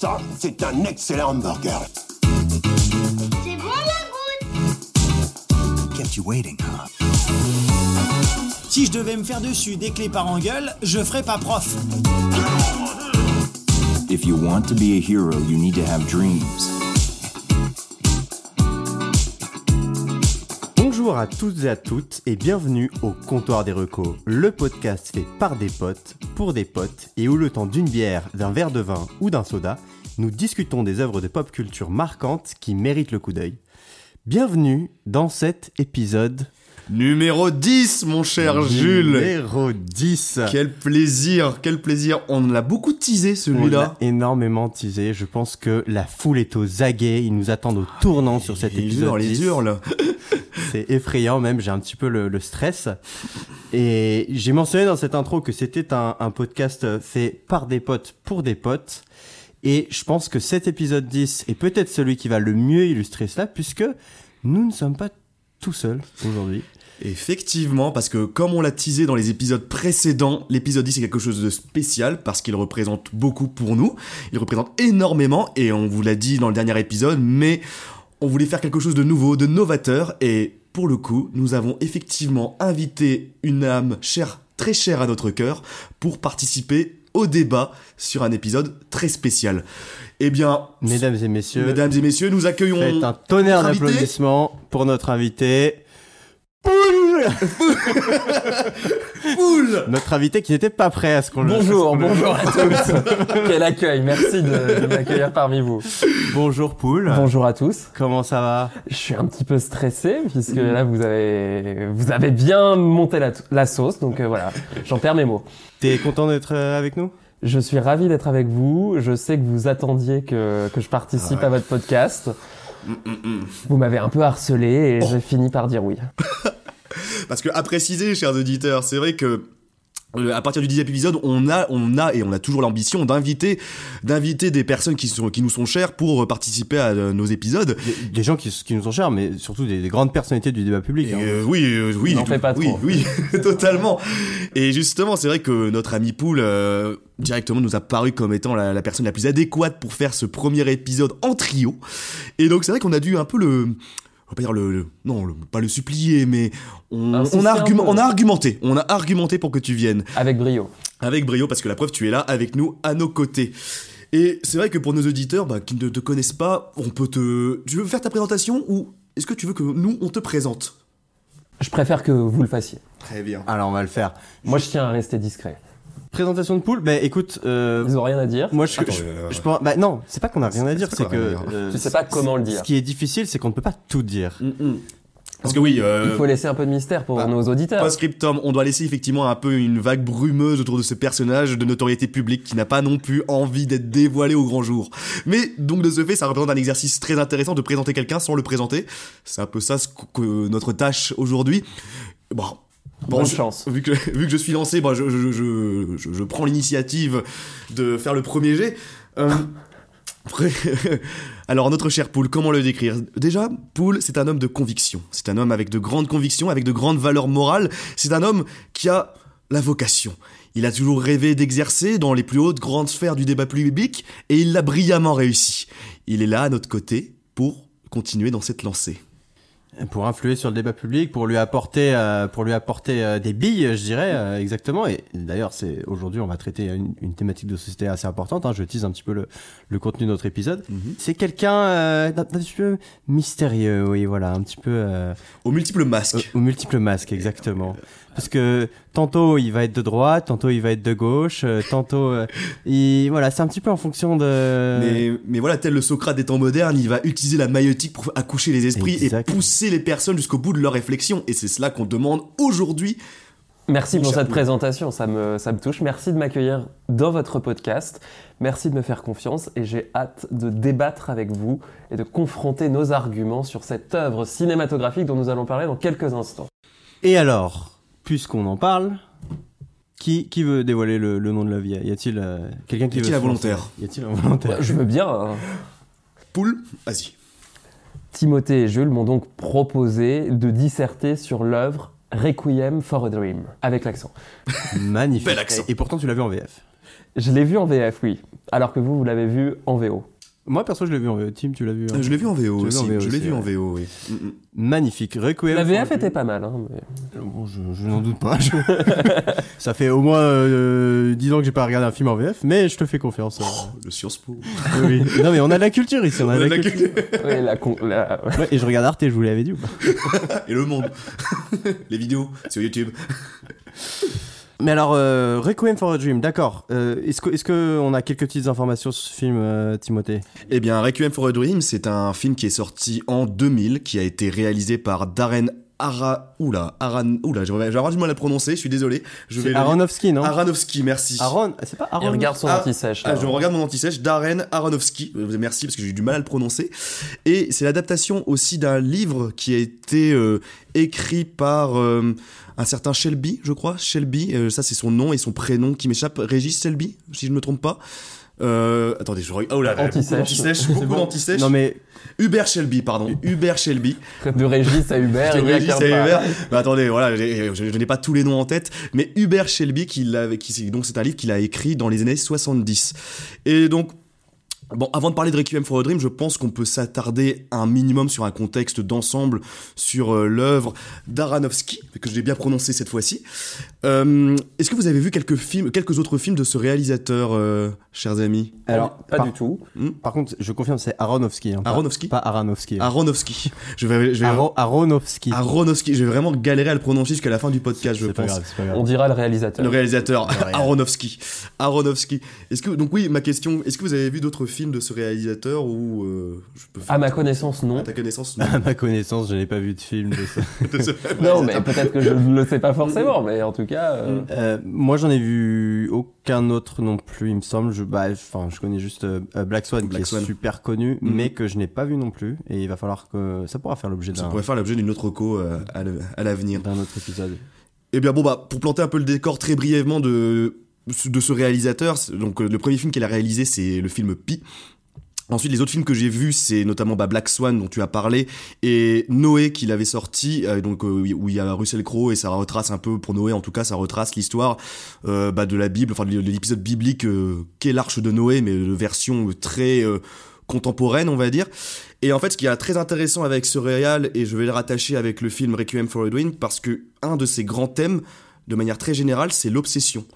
Ça, c'est un excellent hamburger. C'est bon la goutte Kept you waiting, huh? Si je devais me faire dessus des clés par engueule, je ferais pas prof. If you want to be a hero, you need to have dreams. Bonjour à toutes et à toutes et bienvenue au Comptoir des Recos, le podcast fait par des potes, pour des potes et où le temps d'une bière, d'un verre de vin ou d'un soda, nous discutons des œuvres de pop culture marquantes qui méritent le coup d'œil. Bienvenue dans cet épisode Numéro 10, mon cher Jules. numéro 10. Quel plaisir, quel plaisir. On l'a beaucoup teasé On celui-là. l'a énormément teasé, je pense que la foule est aux aguets, ils nous attendent au tournant sur cet Les épisode hurles, les 10. hurles. C'est effrayant même, j'ai un petit peu le, le stress. Et j'ai mentionné dans cette intro que c'était un, un podcast fait par des potes pour des potes. Et je pense que cet épisode 10 est peut-être celui qui va le mieux illustrer cela, puisque nous ne sommes pas tout seuls aujourd'hui. Effectivement, parce que comme on l'a teasé dans les épisodes précédents, l'épisode 10 est quelque chose de spécial parce qu'il représente beaucoup pour nous. Il représente énormément et on vous l'a dit dans le dernier épisode, mais on voulait faire quelque chose de nouveau, de novateur et pour le coup, nous avons effectivement invité une âme chère, très chère à notre cœur pour participer au débat sur un épisode très spécial. Eh bien, Mesdames et messieurs, mesdames et messieurs, nous accueillons faites un tonnerre d'applaudissements pour notre invité. Poule Poule Notre invité qui n'était pas prêt à ce qu'on le Bonjour, bonjour à tous. Quel accueil, merci de, de m'accueillir parmi vous. Bonjour Poule. Bonjour à tous. Comment ça va? Je suis un petit peu stressé puisque là vous avez vous avez bien monté la, la sauce, donc euh, voilà, j'en perds mes mots. T'es content d'être euh, avec nous? Je suis ravi d'être avec vous. Je sais que vous attendiez que, que je participe à votre podcast. Vous m'avez un peu harcelé et j'ai fini par dire oui. Parce que à préciser, chers auditeurs, c'est vrai que à partir du dixième épisode, on a, on a et on a toujours l'ambition d'inviter, d'inviter des personnes qui sont, qui nous sont chères pour euh, participer à euh, nos épisodes. des, des gens qui, qui nous sont chers, mais surtout des, des grandes personnalités du débat public. Hein. euh, oui, euh, oui, pas oui, trop. oui, totalement. Et justement, c'est vrai que notre ami Poul euh, directement nous a paru comme étant la, la personne la plus adéquate pour faire ce premier épisode en trio. Et donc c'est vrai qu'on a dû un peu le on va pas dire le, le- non le- pas le supplier mais on, Insister on a un argument- peu. on a argumenté on a argumenté pour que tu viennes Avec brio. avec brio parce que la preuve tu es là avec nous à nos côtés. Et c'est vrai que pour nos auditeurs bah, qui ne te connaissent pas, on peut te. Tu veux faire ta présentation ou est-ce que tu veux que nous on te présente? Je préfère que vous le fassiez. Très bien. Alors on va le faire. Moi je tiens à rester discret. Présentation de poule. Bah écoute, euh, Ils ont rien à dire. moi je, Attends, je, euh, je pense- bah non, c'est pas qu'on a rien à dire, c'est pas que euh, Je sais pas comment le dire. Ce qui est difficile, c'est qu'on ne peut pas tout dire. Parce que oui, euh, Il faut laisser un peu de mystère pour bah, nos auditeurs. Post-scriptum, on doit laisser effectivement un peu une vague brumeuse autour de ce personnage de notoriété publique qui n'a pas non plus envie d'être dévoilé au grand jour. Mais donc de ce fait, ça représente un exercice très intéressant de présenter quelqu'un sans le présenter. C'est un peu ça ce que notre tâche aujourd'hui. Bon. Bonne je- chance. Vu que, vu que je suis lancé, bon, je, je, je, je, je prends l'initiative de faire le premier jet. Euh, après- Alors, notre cher Poul, comment le décrire? Déjà, Poul, c'est un homme de conviction. C'est un homme avec de grandes convictions, avec de grandes valeurs morales. C'est un homme qui a la vocation. Il a toujours rêvé d'exercer dans les plus hautes grandes sphères du débat public et il l'a brillamment réussi. Il est là à notre côté pour continuer dans cette lancée. Pour influer sur le débat public, pour lui apporter, euh, pour lui apporter euh, des billes, je dirais euh, exactement. Et d'ailleurs, c'est aujourd'hui, on va traiter une, une thématique de société assez importante. Hein, je tease un petit peu le, le contenu de notre épisode. C'est quelqu'un euh, d'un petit peu mystérieux, oui, voilà, un petit peu. euh, Aux multiples masques. Aux multiples masques, exactement. Parce que tantôt il va être de droite, tantôt il va être de gauche, euh, tantôt euh, il voilà, c'est un petit peu en fonction de. Mais, mais voilà, tel le Socrate des temps modernes, il va utiliser la maïotique pour accoucher les esprits Exact. et pousser les personnes jusqu'au bout de leur réflexion. Et c'est cela qu'on demande aujourd'hui. Merci pour cette présentation, ça me, ça me touche. Merci de m'accueillir dans votre podcast. Merci de me faire confiance et j'ai hâte de débattre avec vous et de confronter nos arguments sur cette œuvre cinématographique dont nous allons parler dans quelques instants. Et alors, puisqu'on en parle, qui qui veut dévoiler le, le nom de la vie? Y a-t-il euh, quelqu'un qui Y veut a-t-il un se lancer? volontaire? Y a-t-il un volontaire? Je veux bien. hein. Poule, vas-y. Timothée et Jules m'ont donc proposé de disserter sur l'œuvre Requiem for a Dream, avec l'accent. Magnifique. Bel accent. Et, et pourtant tu l'as vu en VF. Je l'ai vu en VF, oui. Alors que vous, vous l'avez vu en VO. Moi, perso, je l'ai vu en VO. Tim, tu l'as vu hein Je l'ai vu en VO aussi. en VO je l'ai vu en ouais. VO, oui. Mm, mm. Magnifique. Requiem. La a VF était pas mal. Hein, mais- Bon, je, je n'en doute pas. Je- Ça fait au moins euh, 10 ans que j'ai pas regardé un film en VF, mais je te fais confiance. euh. Le Sciences Po. Oui. Non, mais on a de la culture ici. On a de la La culture. Oui, la con- la- Ouais, et je regarde Arte, je vous l'avais dit ou pas? Et le monde. Les vidéos sur YouTube. Mais alors, euh, Requiem for a Dream, d'accord. Euh, est-ce que, est-ce que on a quelques petites informations sur ce film, euh, Timothée? Eh bien, Requiem for a Dream, c'est un film qui est sorti en 2000, qui a été réalisé par Darren Ara... Oula, Aran... Oula, j'ai j'ai avoir du mal à le prononcer, je suis désolé. Je Aronofsky, non? Aronofsky, merci. Aaron, c'est pas Il Aaron regarde son Ah, anti-sèche. Ah, je regarde mon anti-sèche, Darren Aronofsky. Euh, Merci parce que j'ai eu du mal à le prononcer. Et c'est l'adaptation aussi d'un livre qui a été euh, écrit par euh, un certain Shelby, je crois. Shelby, euh, ça c'est son nom et son prénom qui m'échappe. Régis Shelby, si je ne me trompe pas. Euh, attendez, je regarde. Oh là là, Anti-sèche. beaucoup d'anti-sèche. Non mais Hubert Shelby, pardon. Hubert Shelby. De Régis à Hubert, a Régis pas. Hubert. Attendez, voilà, je, je n'ai pas tous les noms en tête, mais Hubert Shelby, qui qui, donc c'est un livre qu'il a écrit dans les années 70. Et donc, Bon, avant de parler de Requiem for a Dream, je pense qu'on peut s'attarder un minimum sur un contexte d'ensemble sur euh, l'œuvre d'Aronofsky, que j'ai bien prononcé cette fois-ci. Euh, Est-ce que vous avez vu quelques films, quelques autres films de ce réalisateur, euh, chers amis? Alors pas par, du tout. par contre, je confirme, c'est Aronofsky. Hein, pas- Aronofsky? Pas Aronofsky. Aronofsky. Je vais, je vais Aro- Aronofsky. Aronofsky. Je vais vraiment galérer à le prononcer jusqu'à la fin du podcast, je C'est pas pense. grave, c'est pas grave. On dira le réalisateur. Le réalisateur. Aronofsky. Aronofsky. Est-ce que donc oui, ma question, est-ce que vous avez vu d'autres films de ce réalisateur ou euh, je peux faire À ma connaissance, non. à ta connaissance non. À ma connaissance, je n'ai pas vu de film de ça. De ce Non, mais peut-être que je ne le sais pas forcément, mais en tout cas. euh, Euh, moi, j'en ai vu aucun autre non plus, il me semble. Je, bah, enfin, je connais juste Black Swan, Black qui Swan. est super connu, Mhm. mais que je n'ai pas vu non plus. Et il va falloir que ça pourra faire l'objet Ça d'un pourrait faire l'objet d'une autre co euh, à le- à l'avenir. d'un autre épisode. Eh bien bon bah pour planter un peu le décor très brièvement de de ce réalisateur, donc euh, le premier film qu'il a réalisé c'est le film Pi. Ensuite, les autres films que j'ai vus, c'est notamment bah, Black Swan dont tu as parlé et Noé qu'il avait sorti, euh, donc euh, où il y a Russell Crowe et ça retrace un peu pour Noé en tout cas, ça retrace l'histoire bah, de la Bible, enfin de l'épisode biblique qu'est l'arche de Noé, mais de version très contemporaine on va dire. Et en fait, ce qui est très intéressant avec ce réal, et je vais le rattacher avec le film Requiem for a Dream, parce que un de ses grands thèmes, de manière très générale, c'est l'obsession.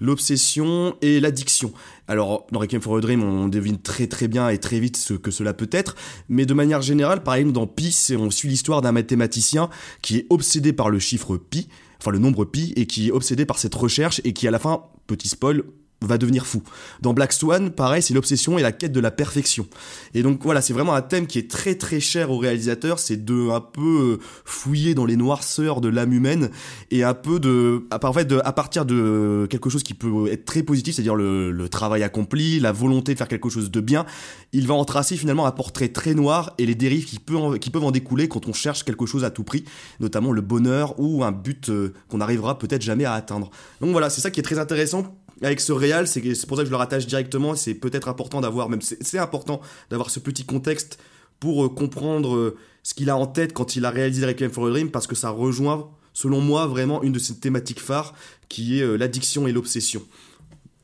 L'obsession et l'addiction. Alors, dans Requiem for a Dream, on devine très très bien et très vite ce que cela peut être, mais de manière générale, par exemple, dans Pi, on suit l'histoire d'un mathématicien qui est obsédé par le chiffre pi, enfin le nombre pi, et qui est obsédé par cette recherche, et qui à la fin, petit spoil, va devenir fou. Dans Black Swan, pareil, c'est l'obsession et la quête de la perfection. Et donc voilà, c'est vraiment un thème qui est très très cher au réalisateur, c'est de un peu euh, fouiller dans les noirceurs de l'âme humaine et un peu de à, en fait, à partir de quelque chose qui peut être très positif, c'est-à-dire le, travail accompli, la volonté de faire quelque chose de bien, il va en tracer finalement un portrait très noir et les dérives qui, qui peuvent en découler quand on cherche quelque chose à tout prix, notamment le bonheur ou un but euh, qu'on n'arrivera peut-être jamais à atteindre. Donc voilà, c'est ça qui est très intéressant avec ce réal, c'est pour ça que je le rattache directement, c'est peut-être important d'avoir, même c'est c'est important d'avoir ce petit contexte pour euh, comprendre euh, ce qu'il a en tête quand il a réalisé Requiem for a Dream, parce que ça rejoint, selon moi, vraiment une de ses thématiques phares, qui est euh, l'addiction et l'obsession.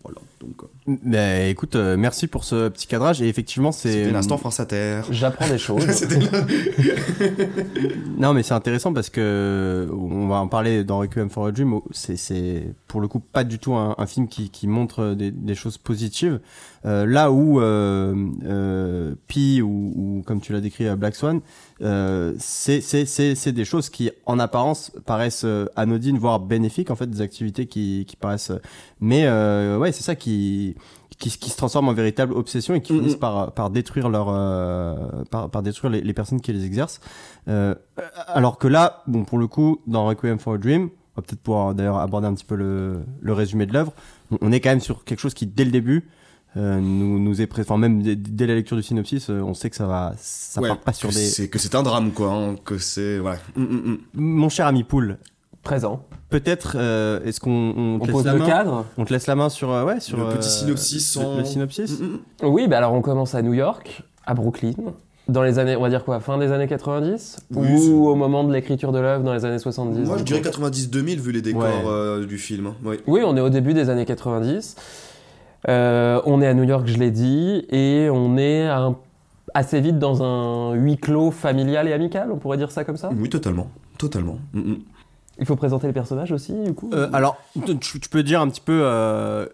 Voilà, donc euh, Mais écoute, euh, merci pour ce petit cadrage. Et effectivement, c'est. c'était l'instant France Inter. J'apprends des choses. C'était là. Non, mais c'est intéressant parce que on va en parler dans Requiem for a Dream. C'est, c'est pour le coup pas du tout un, un film qui, qui montre des, des choses positives. Euh, là où euh, euh, Pi ou, ou comme tu l'as décrit à Black Swan, euh, c'est, des choses qui en apparence paraissent euh, anodines, voire bénéfiques en fait, des activités qui, qui paraissent. Mais euh, ouais, c'est ça qui qui, qui se transforme en véritable obsession et qui Mhm. finissent par, par détruire leur euh, par, par détruire les, les personnes qui les exercent. Euh, alors que là, bon, pour le coup, dans Requiem for a Dream, on va peut-être pouvoir d'ailleurs aborder un petit peu le, le résumé de l'œuvre. On est quand même sur quelque chose qui, dès le début, euh, nous, nous est pré... enfin, même dès, la lecture du synopsis, euh, on sait que ça va, ça Ouais, part pas sur que des. c'est que c'est un drame quoi, hein, que c'est voilà. Mm, mm, mm. Mon cher ami Poul, Présent. peut-être, euh, est-ce qu'on on te laisse pose la le main cadre? On te laisse la main sur, euh, ouais, sur Le petit synopsis le- en- le synopsis. Mm, mm. Oui, bah alors on commence à New York, à Brooklyn, dans les années, on va dire quoi, fin des années 90 Oui, c'est- Ou au moment de l'écriture de l'œuvre dans les années 70 Moi je dirais 90-2000 vu les décors Ouais. euh, du film. hein. Ouais. Oui, on est au début des années 90. Euh, on est à New York, je l'ai dit, et on est un- assez vite dans un huis clos familial et amical, on pourrait dire ça comme ça? Oui, totalement. Totalement. Mm, mm. Il faut présenter les personnages aussi, du coup? Euh, alors, tu, tu peux dire un petit peu, euh,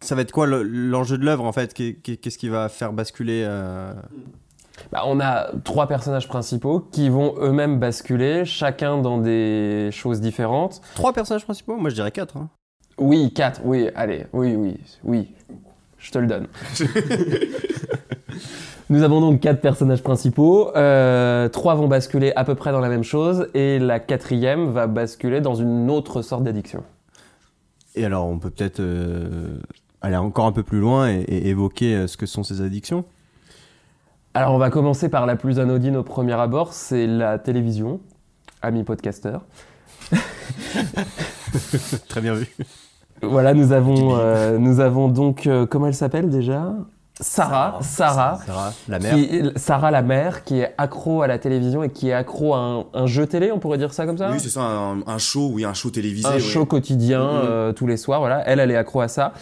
ça va être quoi le- l'enjeu de l'œuvre en fait? Qu'est- qu'est- Qu'est-ce qui va faire basculer euh, Bah, on a trois personnages principaux qui vont eux-mêmes basculer, chacun dans des choses différentes. Trois personnages principaux? Moi je dirais quatre. hein. Oui, quatre, oui, allez, oui, oui, oui, je te le donne. Nous avons donc quatre personnages principaux, euh, trois vont basculer à peu près dans la même chose, et la quatrième va basculer dans une autre sorte d'addiction. Et alors, on peut peut-être euh, aller encore un peu plus loin et, et évoquer euh, ce que sont ces addictions? Alors on va commencer par la plus anodine au premier abord, c'est la télévision, ami podcasteur. Très bien vu. Voilà, nous avons, euh, nous avons donc, euh, comment elle s'appelle déjà? Sarah, Sarah, Sarah, la mère. qui- Sarah la mère, qui est accro à la télévision et qui est accro à un, un jeu télé, on pourrait dire ça comme ça? Oui, c'est ça, un, un show, oui, un show télévisé. Un ouais. show quotidien Mhm. euh, tous les soirs, voilà. Elle, elle est accro à ça.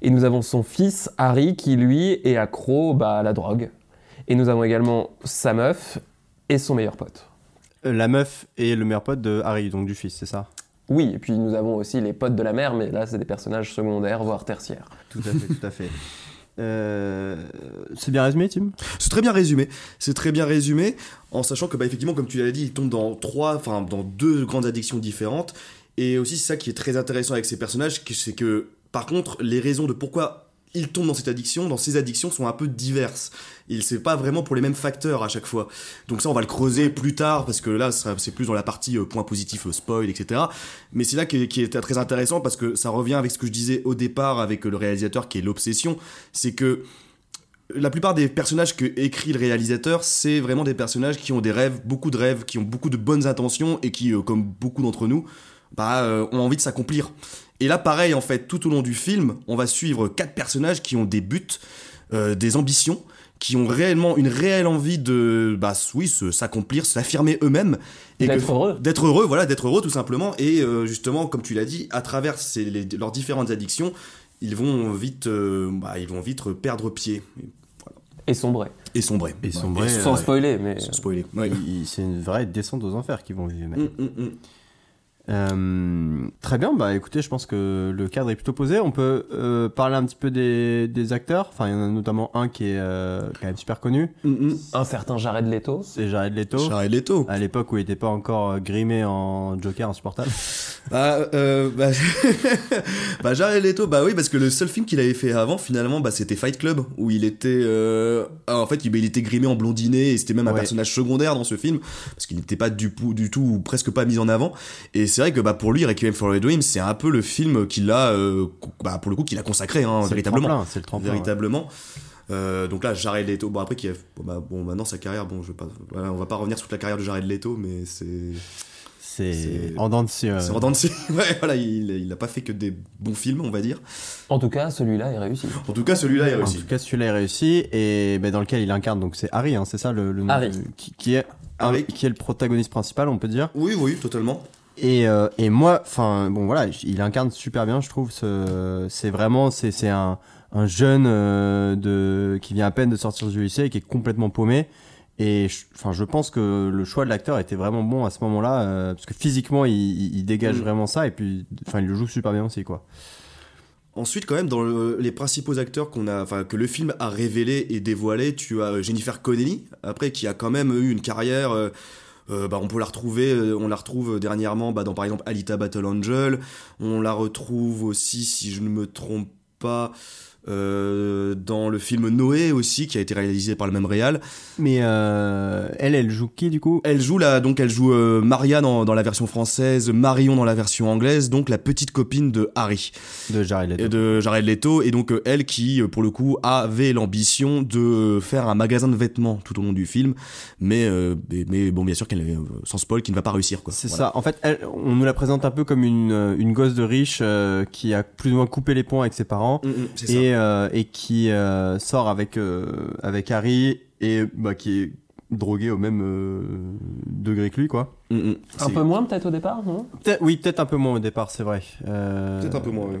Et nous avons son fils, Harry, qui lui est accro bah, à la drogue. Et nous avons également sa meuf et son meilleur pote. La meuf et le meilleur pote de Harry, donc du fils, c'est ça? Oui, et puis nous avons aussi les potes de la mère, mais là, c'est des personnages secondaires, voire tertiaires. Tout à fait, tout à fait. Euh, c'est bien résumé, Tim? C'est très bien résumé. C'est très bien résumé, en sachant que, bah, effectivement, comme tu l'as dit, il tombe dans trois, enfin, dans deux grandes addictions différentes. Et aussi, c'est ça qui est très intéressant avec ces personnages, c'est que, par contre, les raisons de pourquoi ils tombent dans cette addiction, dans ces addictions, sont un peu diverses. Il c'est pas vraiment pour les mêmes facteurs à chaque fois. Donc ça, on va le creuser plus tard, parce que là, c'est plus dans la partie euh, point positif, euh, spoil, etc. Mais c'est là qui est, très intéressant, parce que ça revient avec ce que je disais au départ avec euh, le réalisateur, qui est l'obsession. C'est que la plupart des personnages que écrit le réalisateur, c'est vraiment des personnages qui ont des rêves, beaucoup de rêves, qui ont beaucoup de bonnes intentions et qui, euh, comme beaucoup d'entre nous, bah, ont envie de s'accomplir. Et là, pareil, en fait, tout au long du film, on va suivre quatre personnages qui ont des buts, des ambitions, qui ont réellement une réelle envie de, bah, oui, se- s'accomplir, s'affirmer eux-mêmes. et D'être que- heureux. D'être heureux, voilà, d'être heureux tout simplement. Et euh, justement, comme tu l'as dit, à travers ces- les- leurs différentes addictions, ils vont vite, euh, bah, ils vont vite perdre pied Et sombrer. et sombrer. Et sombrer, Ouais, euh, Sans ouais. spoiler, mais... sans spoiler. Ouais. C'est une vraie descente aux enfers qu'ils vont vivre. mec. Mm, mm, mm. Euh, très bien, bah écoutez, je pense que le cadre est plutôt posé. On peut euh, parler un petit peu des, des acteurs. Enfin, il y en a notamment un qui est euh, quand même super connu, Mm, mm. Un certain Jared Leto. c'est Jared Leto. Jared Leto. À l'époque où il n'était pas encore grimé en Joker insupportable. Bah, euh, bah, bah, Jared Leto, bah oui, parce que le seul film qu'il avait fait avant, finalement, bah, c'était Fight Club, où il était, euh, ah, en fait, il, il était grimé en blondinet, et c'était même un Ouais. personnage secondaire dans ce film, parce qu'il n'était pas du, du tout, ou presque pas mis en avant. Et c'est vrai que, bah, pour lui, Requiem for a Dream, c'est un peu le film qu'il a, euh, bah, pour le coup, qu'il a consacré, hein, véritablement. C'est le tremplin. ouais. véritablement. Euh, donc là, Jared Leto, bon après qui a, bon, bah, bon maintenant sa carrière, bon je vais pas, voilà, on va pas revenir sur toute la carrière de Jared Leto, mais c'est, C'est C'est- en dents de scie, euh, c'est en dents de scie. Ouais, voilà, il, il a pas fait que des bons films, on va dire. En tout cas, celui-là est réussi. En tout cas, celui-là est En réussi. tout cas, celui-là est réussi et bah, dans lequel il incarne. Donc c'est Harry, hein, c'est ça le, le nom Harry. qui est Harry. qui est le protagoniste principal, on peut dire. Oui, oui, totalement. Et, euh, et moi, enfin, bon voilà, il incarne super bien, je trouve. ce- C'est vraiment, c'est c'est un, un jeune euh, de qui vient à peine de sortir du lycée et qui est complètement paumé. Et enfin, je pense que le choix de l'acteur était vraiment bon à ce moment-là, euh, parce que physiquement, il, il- il dégage Mm. vraiment ça, et puis, enfin, il le joue super bien aussi, quoi. Ensuite, quand même, dans le- les principaux acteurs qu'on a, enfin, que le film a révélé et dévoilé, tu as euh, Jennifer Connelly, après, qui a quand même eu une carrière. euh, euh, bah, on peut la retrouver, euh, on la retrouve dernièrement bah, dans par exemple Alita Battle Angel. On la retrouve aussi, si je ne me trompe pas, euh, dans le film Noé aussi, qui a été réalisé par le même réal. Mais euh, elle, elle joue qui du coup? Elle joue là, donc elle joue euh, Maria dans, dans la version française, Marion dans la version anglaise, donc la petite copine de Harry De Jared Leto. et de Jared Leto, et donc elle qui, pour le coup, avait l'ambition de faire un magasin de vêtements tout au long du film, mais mais, bon, bien sûr qu'elle, sans spoil, qui ne va pas réussir quoi. C'est Voilà. ça. En fait, elle, on nous la présente un peu comme une, une gosse de riche qui a plus ou moins coupé les ponts avec ses parents Mm, mm, c'est ça. et, euh, et qui euh, sort avec, euh, avec Harry et bah, qui est droguée au même euh, degré que lui, quoi. Mm, mm. Un peu moins peut-être au départ, non? Oui, peut-être un peu moins au départ, c'est vrai. Euh, Peut-être un peu moins, ouais.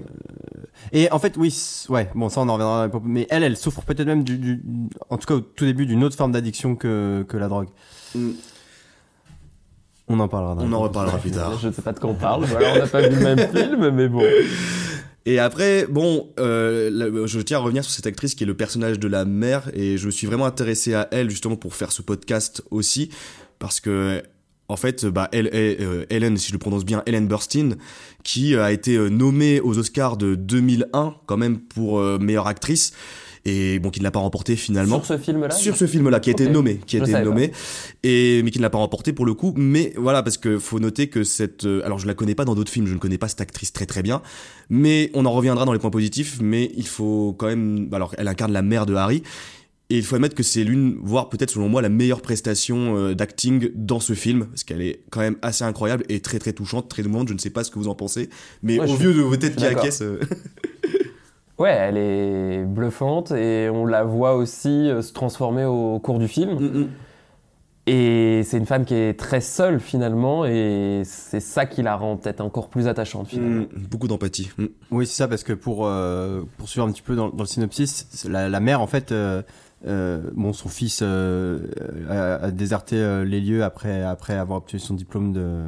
Et en fait, oui, ouais, bon, ça on en reviendra. Mais elle, elle souffre peut-être même du, du- en tout cas au tout début, d'une autre forme d'addiction que, que la drogue. Mm. On en parlera. On en reparlera plus tard. Je ne sais pas de quoi on parle. Voilà, on n'a pas vu le même film, mais bon. Et après, bon, euh, là, je tiens à revenir sur cette actrice qui est le personnage de la mère, et je me suis vraiment intéressé à elle justement pour faire ce podcast aussi, parce que en fait, bah, elle est euh, Helen, si je le prononce bien, Helen Burstyn, qui a été euh, nommée aux Oscars de 2001 quand même pour euh, meilleure actrice, et bon, qui ne l'a pas remporté finalement. Sur ce film-là Sur ce film-là, qui a été nommé, qui a Je été pas. nommé, et mais qui ne l'a pas remporté pour le coup. Mais voilà, parce que faut noter que cette, euh, alors je la connais pas dans d'autres films, je ne connais pas cette actrice très très bien, mais on en reviendra dans les points positifs. Mais il faut quand même, alors elle incarne la mère de Harry. Et il faut admettre que c'est l'une, voire peut-être selon moi, la meilleure prestation euh, d'acting dans ce film, parce qu'elle est quand même assez incroyable et très très touchante, très émouvante. Je ne sais pas ce que vous en pensez, mais Ouais, au vieux de vos têtes qui acquiescent, Ouais, elle est bluffante et on la voit aussi euh, se transformer au cours du film. mm, mm. Et c'est une femme qui est très seule finalement et c'est ça qui la rend peut-être encore plus attachante finalement. Mm, beaucoup d'empathie. Oui, c'est ça, parce que pour euh, poursuivre un petit peu dans, dans le synopsis, la, la mère, en fait, euh, euh, bon, son fils euh, a, a déserté euh, les lieux après, après avoir obtenu son diplôme de.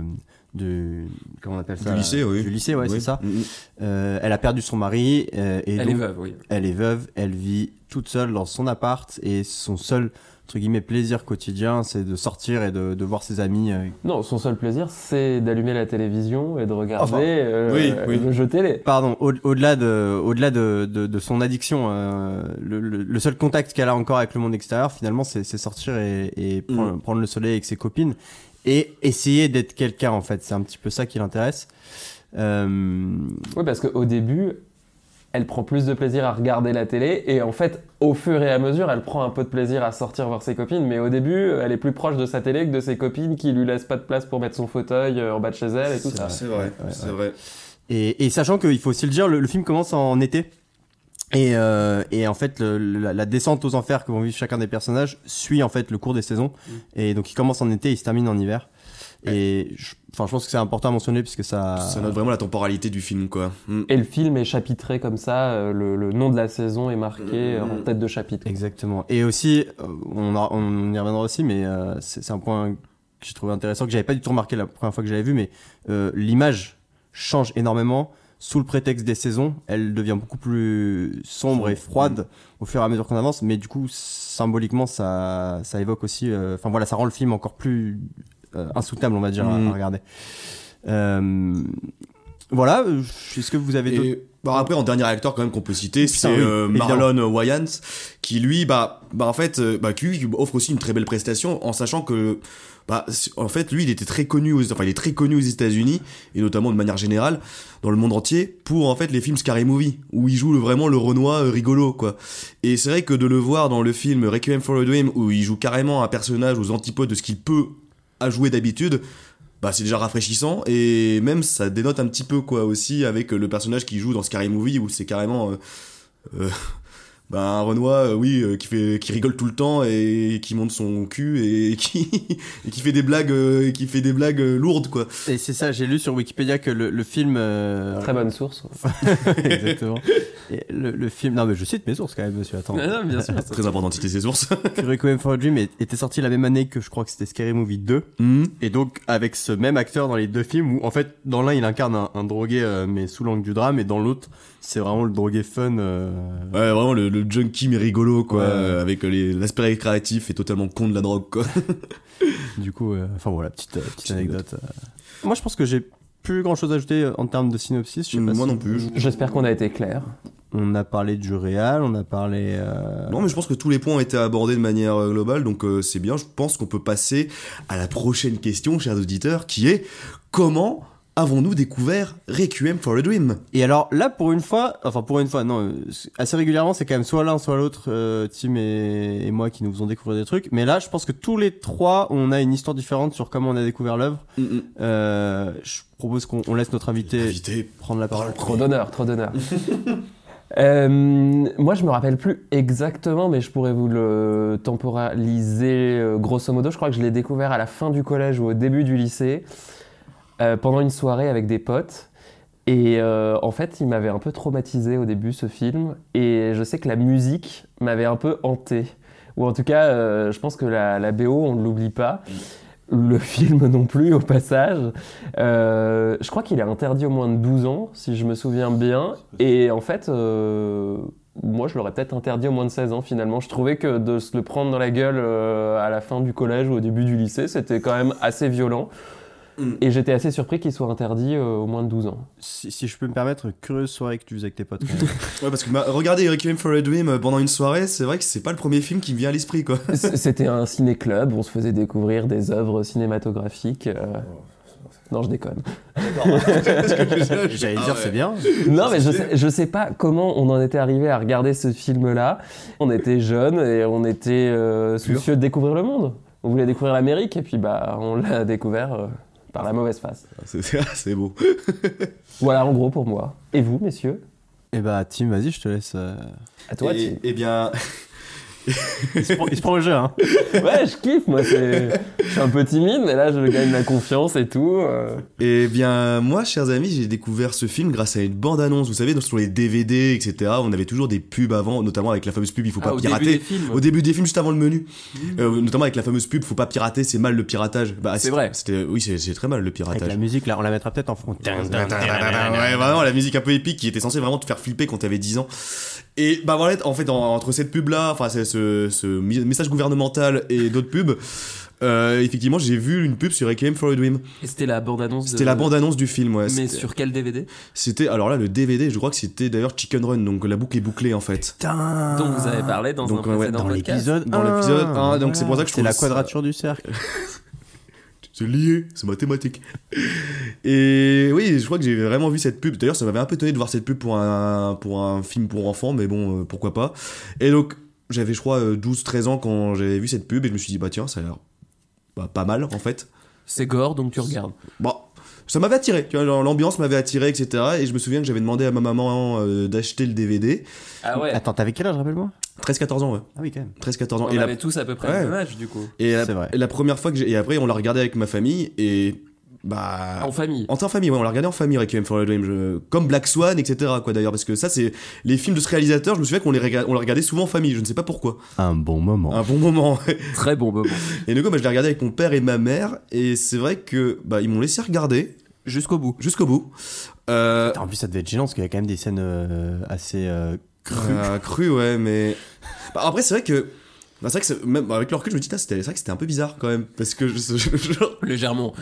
De comment on appelle ça Du lycée, oui. Du lycée, ouais, Oui. c'est ça. Mm, mm. Euh, elle a perdu son mari. euh, et Elle donc, est veuve, oui. Elle est veuve, elle vit toute seule dans son appart et son seul entre guillemets plaisir quotidien, c'est de sortir et de, de voir ses amis. euh. Non, son seul plaisir, c'est d'allumer la télévision et de regarder Enfin, euh, oui, oui. le jeu télé. Pardon, au- au-delà de, au-delà de, de, de son addiction, euh, le, le- le seul contact qu'elle a encore avec le monde extérieur, finalement, c'est, c'est sortir et, et prendre, Mm. prendre le soleil avec ses copines et essayer d'être quelqu'un en fait. C'est un petit peu ça qui l'intéresse. Euh, Oui, parce qu'au début, elle prend plus de plaisir à regarder la télé et en fait, au fur et à mesure, elle prend un peu de plaisir à sortir voir ses copines. Mais au début, elle est plus proche de sa télé que de ses copines qui lui laissent pas de place pour mettre son fauteuil euh, en bas de chez elle et tout ça. C'est vrai, ouais, c'est ouais. vrai. Et, et sachant qu'il faut aussi le dire, le, le film commence en été. Et, euh, et en fait, le- la, la descente aux enfers que vont vivre chacun des personnages suit en fait le cours des saisons. Et donc, il commence en été, il se termine en hiver. Et je, enfin, je pense que c'est important à mentionner puisque ça. Ça note vraiment la temporalité du film, quoi. Mm. Et le film est chapitré comme ça, euh, le, le nom de la saison est marqué euh, en tête de chapitre. Exactement. Et aussi, euh, on, on y reviendra aussi, mais euh, c'est c'est un point que j'ai trouvé intéressant, que j'avais pas du tout remarqué la première fois que je l'avais vu, mais euh, l'image change énormément. Sous le prétexte des saisons, elle devient beaucoup plus sombre et froide au fur et à mesure qu'on avance, mais du coup, symboliquement, ça, ça évoque aussi, euh, enfin voilà, ça rend le film encore plus euh, insoutenable, on va dire, à- Mm. à, regarder. Euh, voilà, euh, est-ce que vous avez Et bah, après, en dernier acteur quand même qu'on peut citer, c'est oui, euh. Marlon Wayans, qui lui, bah, bah en fait, euh, bah, qui lui offre aussi une très belle prestation, en sachant que, bah, en fait, lui, il était très connu, aux, enfin, il est très connu aux États-Unis et notamment de manière générale dans le monde entier pour en fait les films Scary Movie où il joue le, vraiment le Renoir euh, rigolo, quoi. Et c'est vrai que de le voir dans le film Requiem for a Dream où il joue carrément un personnage aux antipodes de ce qu'il peut à jouer d'habitude, bah c'est déjà rafraîchissant et même ça dénote un petit peu quoi aussi avec le personnage qui joue dans Scary Movie où c'est carrément euh, euh, bah, un Renoir euh, oui euh, qui fait qui rigole tout le temps et qui monte son cul et qui et qui fait des blagues euh, qui fait des blagues euh, lourdes quoi Et c'est ça, j'ai lu sur Wikipédia que le, le film. euh, Très bonne source. Exactement. Et le, le film. Non, mais je cite mes sources quand même, monsieur. Attends. bien sûr. très important de citer ses sources Requiem for a Dream était sorti la même année que je crois que c'était Scary Movie 2. Mhm. Et donc, avec ce même acteur dans les deux films, où en fait, dans l'un, il incarne un, un drogué, euh, mais sous l'angle du drame, et dans l'autre, c'est vraiment le drogué fun. euh, ouais vraiment le, le junkie mais rigolo quoi Ouais. euh, avec les- l'aspect récréatif et totalement con de la drogue quoi Du coup, euh, enfin voilà, petite, euh, petite anecdote. euh. Moi, je pense que j'ai plus grand chose à ajouter euh, en termes de synopsis. Je sais pas Moi si- non plus. J'espère qu'on a été clair. On a parlé du réal, on a parlé. euh, Non, mais je pense que tous les points ont été abordés de manière euh, globale, donc euh, c'est bien. Je pense qu'on peut passer à la prochaine question, chers auditeurs, qui est comment avons-nous découvert Requiem for a Dream? Et alors là, pour une fois, enfin pour une fois, non, assez régulièrement, c'est quand même soit l'un, soit l'autre, euh, Tim et, et moi qui nous faisons découvrir des trucs. Mais là, je pense que tous les trois, on a une histoire différente sur comment on a découvert l'œuvre. Euh, je propose qu'on on laisse notre invité Invité. prendre la parole. Trop d'honneur, trop d'honneur. Euh, moi, je me rappelle plus exactement, mais je pourrais vous le temporaliser grosso modo. Je crois que je l'ai découvert à la fin du collège ou au début du lycée, euh, pendant une soirée avec des potes. Et euh, en fait, il m'avait un peu traumatisé au début ce film. Et je sais que la musique m'avait un peu hanté. Ou en tout cas, euh, je pense que la, la BO, on ne l'oublie pas. Le film non plus, au passage. Je crois qu'il est interdit au moins de 12 ans, si je me souviens bien. Et en fait, moi, je l'aurais peut-être interdit au moins de 16 ans, finalement. Je trouvais que de se le prendre dans la gueule à la fin du collège ou au début du lycée, c'était quand même assez violent. Mm. Et j'étais assez surpris qu'il soit interdit euh, au moins de 12 ans. Si, si je peux me permettre, curieuse soirée que tu faisais avec tes potes. Ouais, parce que bah, regarder Requiem for a Dream euh, pendant une soirée, c'est vrai que c'est pas le premier film qui me vient à l'esprit, quoi. C'était un ciné-club, on se faisait découvrir des œuvres cinématographiques. euh, Non, je déconne. J'allais Ah dire, ouais. c'est bien. Non, mais je sais, je sais pas comment on en était arrivé à regarder ce film-là. On était jeunes et on était euh, soucieux de découvrir le monde. On voulait découvrir l'Amérique et puis bah on l'a découvert euh, par la mauvaise face. C'est- C'est c'est beau. Voilà en gros pour moi. Et vous, messieurs? Et bah, Tim, vas-y, je te laisse. euh, À toi, et, Tim. eh bien, Il se prend, il se prend au jeu, hein. Ouais, je kiffe, moi. c'est- Je suis un peu timide, mais là, je gagne la confiance et tout. euh. eh bien, moi, chers amis, j'ai découvert ce film grâce à une bande-annonce. Vous savez, sur les DVD, etc., on avait toujours des pubs avant, notamment avec la fameuse pub Il faut pas Ah, au début pirater. des films. Au début des films, juste avant le menu. Euh, notamment avec la fameuse pub Faut pas pirater, c'est mal le piratage. Bah, C'est vrai. C'était, oui, c'est très mal le Avec piratage. la musique, là, on la mettra peut-être en fond. Ouais, vraiment, la musique un peu épique qui était censée vraiment te faire flipper quand t'avais 10 ans. Et bah voilà, en fait, en- entre cette pub-là, enfin, c'est ce, ce message gouvernemental et d'autres pubs, euh, effectivement, j'ai vu une pub sur Requiem for a Dream. Et c'était la bande-annonce. de- C'était la bande-annonce du film, ouais. Mais sur quel DVD C'était, alors là, le DVD, je crois que c'était d'ailleurs Chicken Run, donc la boucle est bouclée en fait. dont vous avez parlé dans Donc, un ouais, précédent Dans l'épisode Dans l'épisode un, donc c'est pour ça que je C'est la ça- quadrature du cercle. C'est lié, c'est mathématique. Et oui, je crois que j'ai vraiment vu cette pub. D'ailleurs, ça m'avait un peu étonné de voir cette pub pour un, pour un film pour enfants, mais bon, euh, pourquoi pas. Et donc, j'avais, je crois, 12-13 ans quand j'avais vu cette pub et je me suis dit, bah tiens, ça a l'air bah, pas mal en fait. C'est gore, donc tu regardes. Bon, ça m'avait attiré, tu vois, l'ambiance m'avait attiré, etc. Et je me souviens que j'avais demandé à ma maman euh, d'acheter le DVD. Ah ouais. Attends, t'avais quel âge, rappelle-moi? 13-14 ans, ouais. Ah oui, quand même. 13-14 ans. On et la, avait tous à peu près Ouais. le même âge du coup. et la, C'est vrai. et la première fois que j'ai. Et après, on l'a regardé avec ma famille et. Bah. En famille. En en famille, ouais, on l'a regardé en famille, Requiem for a Dream, je- comme Black Swan, etc. Quoi d'ailleurs, parce que ça, c'est les films de ce réalisateur. Je me souviens qu'on les rega- on les regardait souvent en famille. Je ne sais pas pourquoi. Un bon moment. Un bon moment. Très bon moment. et du coup, bah, je l'ai regardé avec mon père et ma mère, et c'est vrai que bah ils m'ont laissé regarder Jusqu'au bout. jusqu'au bout. Euh, En plus, ça devait être gênant parce qu'il y a quand même des scènes euh, assez euh, crues. euh, cru, ouais, mais bah, après c'est vrai que. bah, c'est vrai que c'est- même avec le recul, je me dis, c'était- c'est vrai que c'était un peu bizarre quand même, parce que je, je- je- Légèrement.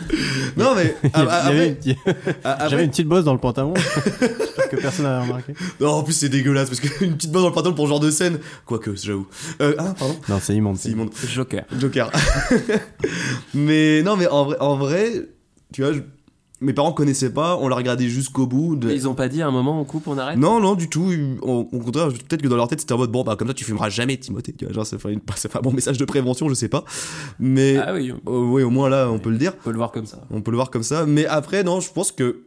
non mais ah, ah, ah, après- J'avais une petite bosse dans le pantalon. J'espère que personne n'avait remarqué. non en plus c'est dégueulasse parce qu'une petite balle dans le pantalon pour ce genre de scène, quoique j'avoue. Euh, ah pardon, Non, c'est immonde. c'est immonde. Joker. Joker. mais non, mais en vrai, en vrai tu vois, je- mes parents connaissaient pas, on l'a regardé jusqu'au bout. De... Ils ont pas dit à un moment on coupe, on arrête? Non, non, du tout. Au, contraire, peut-être que dans leur tête, c'était en mode bon, bah comme ça, tu fumeras jamais, Timothée. Tu vois, genre, ça fait, une- ça fait un bon message de prévention, je sais pas. Mais Ah oui, on euh, oui, au moins là, on peut le dire. peut le voir comme ça. On peut le voir comme ça. Mais après, non, je pense que.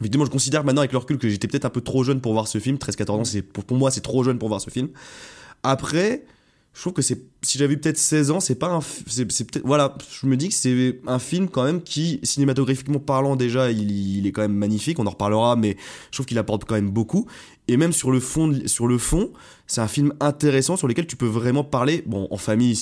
Évidemment, je considère maintenant avec le recul que j'étais peut-être un peu trop jeune pour voir ce film. 13-14 ans, pour, pour moi, c'est trop jeune pour voir ce film. Après, je trouve que c'est, si j'avais eu peut-être 16 ans, c'est pas un, c'est, peut-être, voilà, je me dis que c'est un film quand même qui, cinématographiquement parlant déjà, il, est quand même magnifique, on en reparlera, mais je trouve qu'il apporte quand même beaucoup. Et même sur le fond, sur le fond, c'est un film intéressant sur lequel tu peux vraiment parler, bon, en famille,